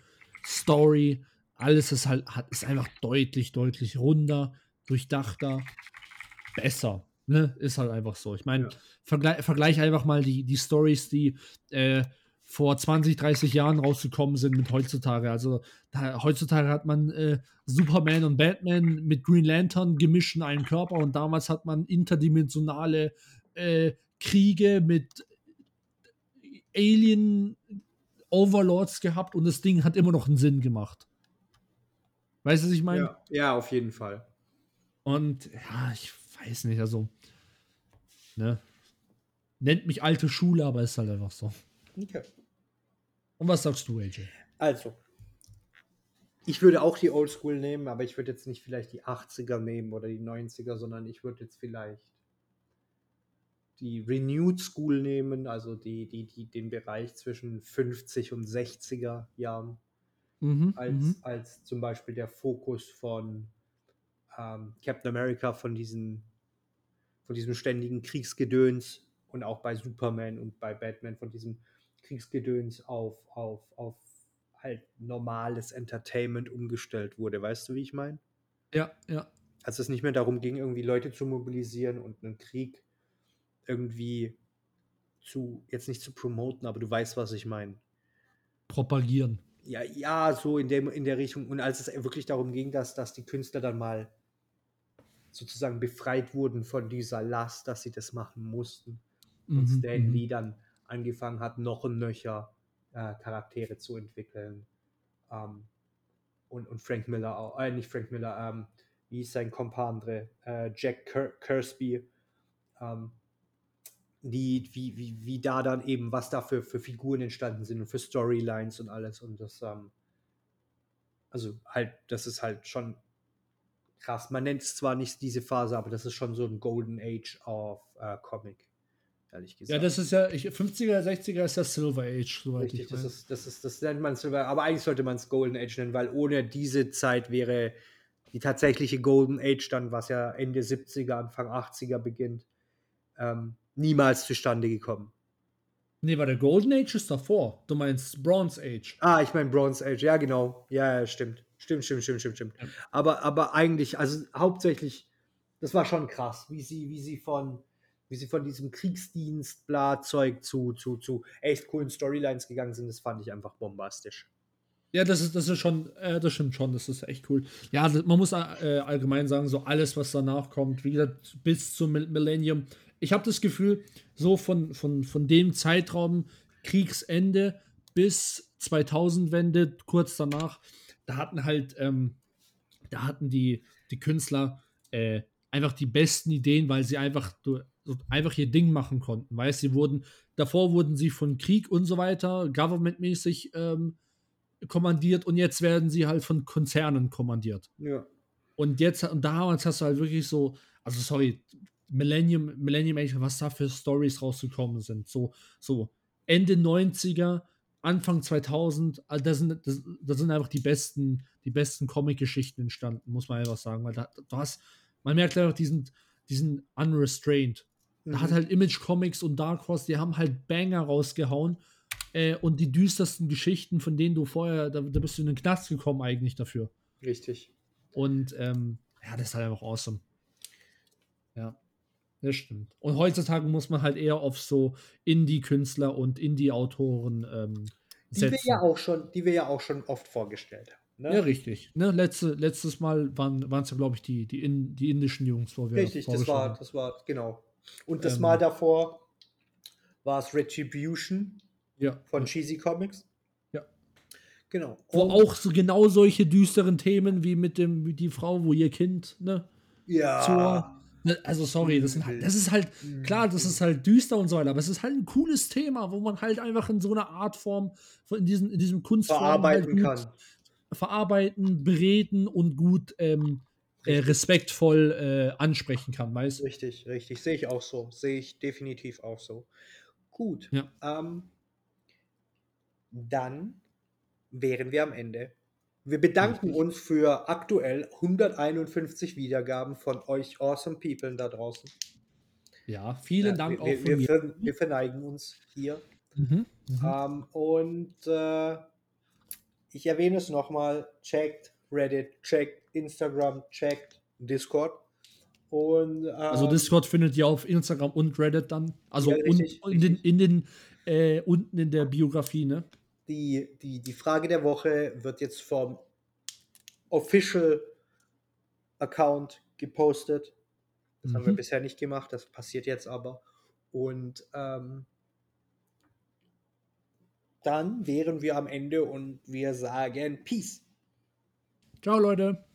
Story, alles ist halt, hat, ist einfach deutlich, deutlich runder, durchdachter, besser. Ne? Ist halt einfach so. Ich meine, Ja. vergleich, vergleich einfach mal die, die Stories, die äh, vor 20, 30 Jahren rausgekommen sind mit heutzutage. Also da, heutzutage hat man äh, Superman und Batman mit Green Lantern gemischt in einem Körper und damals hat man interdimensionale äh, Kriege mit Alien Overlords gehabt und das Ding hat immer noch einen Sinn gemacht. Weißt du, was ich meine? Ja, ja, auf jeden Fall. Und ja, ich weiß nicht, also, ne? Nennt mich alte Schule, aber ist halt einfach so. Okay. Und was sagst du, AJ? Also, ich würde auch die Old School nehmen, aber ich würde jetzt nicht vielleicht die 80er nehmen oder die 90er, sondern ich würde jetzt vielleicht die Renewed School nehmen, also die, die, die, den Bereich zwischen 50 und 60er Jahren, Mhm, als, mhm. als zum Beispiel der Fokus von ähm, Captain America, von, diesen, von diesem ständigen Kriegsgedöns und auch bei Superman und bei Batman von diesem Kriegsgedöns auf, auf, auf halt normales Entertainment umgestellt wurde. Weißt du, wie ich meine? Ja, ja. Als es nicht mehr darum ging, irgendwie Leute zu mobilisieren und einen Krieg irgendwie zu, jetzt nicht zu promoten, aber du weißt, was ich meine. Propagieren. Ja, ja, so in der, in der Richtung. Und als es wirklich darum ging, dass, dass die Künstler dann mal sozusagen befreit wurden von dieser Last, dass sie das machen mussten. Und Mhm, Stan mhm. Lee dann angefangen hat, noch und nöcher äh, Charaktere zu entwickeln. Ähm, und, und Frank Miller auch, äh, nicht Frank Miller, ähm, wie ist sein Kompadre, äh, Jack Ker Kirsby, ähm, die, wie, wie, wie da dann eben, was da für, für Figuren entstanden sind und für Storylines und alles. Und das, ähm, also halt, das ist halt schon krass. Man nennt es zwar nicht diese Phase, aber das ist schon so ein Golden Age of äh, Comic, ehrlich gesagt. Ja, das ist ja, ich, 50er, 60er ist das Silver Age, soweit Richtig, ich das, ist, das, ist, das nennt man Silver, aber eigentlich sollte man es Golden Age nennen, weil ohne diese Zeit wäre die tatsächliche Golden Age dann, was ja Ende 70er, Anfang 80er beginnt, ähm, niemals zustande gekommen. Nee, war der Golden Age ist davor. Du meinst Bronze Age. Ah, ich meine Bronze Age, ja genau. Ja, ja, stimmt. Stimmt, stimmt, stimmt, stimmt, stimmt. Ja. Aber, aber eigentlich, also hauptsächlich, das war schon krass, wie sie, wie sie von, wie sie von diesem Kriegsdienst, bla, Zeug zu, zu, zu echt coolen Storylines gegangen sind, das fand ich einfach bombastisch. Ja, das ist, das ist schon, äh, das stimmt schon, das ist echt cool. Ja, das, man muss äh, allgemein sagen, so alles, was danach kommt, wie gesagt, bis zum Millennium. Ich habe das Gefühl, so von, von, von dem Zeitraum Kriegsende bis 2000-Wende, kurz danach, da hatten halt, ähm, da hatten die, die Künstler äh, einfach die besten Ideen, weil sie einfach, so einfach ihr Ding machen konnten. Weißt sie wurden, davor wurden sie von Krieg und so weiter, governmentmäßig ähm, kommandiert und jetzt werden sie halt von Konzernen kommandiert. Ja. Und jetzt, und damals hast du halt wirklich so, also sorry, Millennium, Millennium Age, was da für Stories rausgekommen sind. So, so Ende 90er, Anfang 2000, also da sind, das, das sind einfach die besten, die besten Comic-Geschichten entstanden, muss man einfach sagen, weil da, du hast, man merkt einfach diesen, diesen unrestrained. Mhm. Da hat mhm. halt Image Comics und Dark Horse, die haben halt Banger rausgehauen äh, und die düstersten Geschichten, von denen du vorher, da, da, bist du in den Knast gekommen eigentlich dafür. Richtig. Und ähm, ja, das ist halt einfach awesome. Ja, das stimmt. Und heutzutage muss man halt eher auf so Indie-Künstler und Indie-Autoren ähm, die wir ja auch schon, die wir ja auch schon oft vorgestellt haben. Ne? Ja, richtig. Ne, letzte, letztes Mal waren es ja, glaube ich, die, die, in, die indischen Jungs, wo wir Richtig, das war, das war, genau. Und das ähm, Mal davor war es Retribution ja. von Cheesy Comics. Ja. Genau. Wo Und, auch so genau solche düsteren Themen wie mit dem, wie die Frau, wo ihr Kind, ne? Ja. Zur, ne, also sorry, das, halt, das ist halt, klar, das ist halt düster und so weiter, aber es ist halt ein cooles Thema, wo man halt einfach in so einer Art Form, in, diesen, in diesem Kunstform verarbeiten halt kann. Verarbeiten, bereden und gut ähm, äh, respektvoll äh, ansprechen kann, weißt Richtig, richtig. Sehe ich auch so. Sehe ich definitiv auch so. Gut. Ja. Ähm, dann wären wir am Ende. Wir bedanken uns für aktuell 151 Wiedergaben von euch awesome People da draußen. Ja, vielen Dank wir, auch von wir, mir. Wir verneigen uns hier. Mhm, mhm. ähm, und äh, ich erwähne es nochmal, checkt Reddit, checkt Instagram, checkt Discord. Und, ähm, also Discord findet ihr auf Instagram und Reddit dann. Also ja, richtig, und, in den, in den äh, unten in der Biografie, ne? Die, die, die Frage der Woche wird jetzt vom Official Account gepostet. Das mhm. haben wir mhm. bisher nicht gemacht, das passiert jetzt aber. Und ähm, dann wären wir am Ende und wir sagen Peace. Ciao, Leute.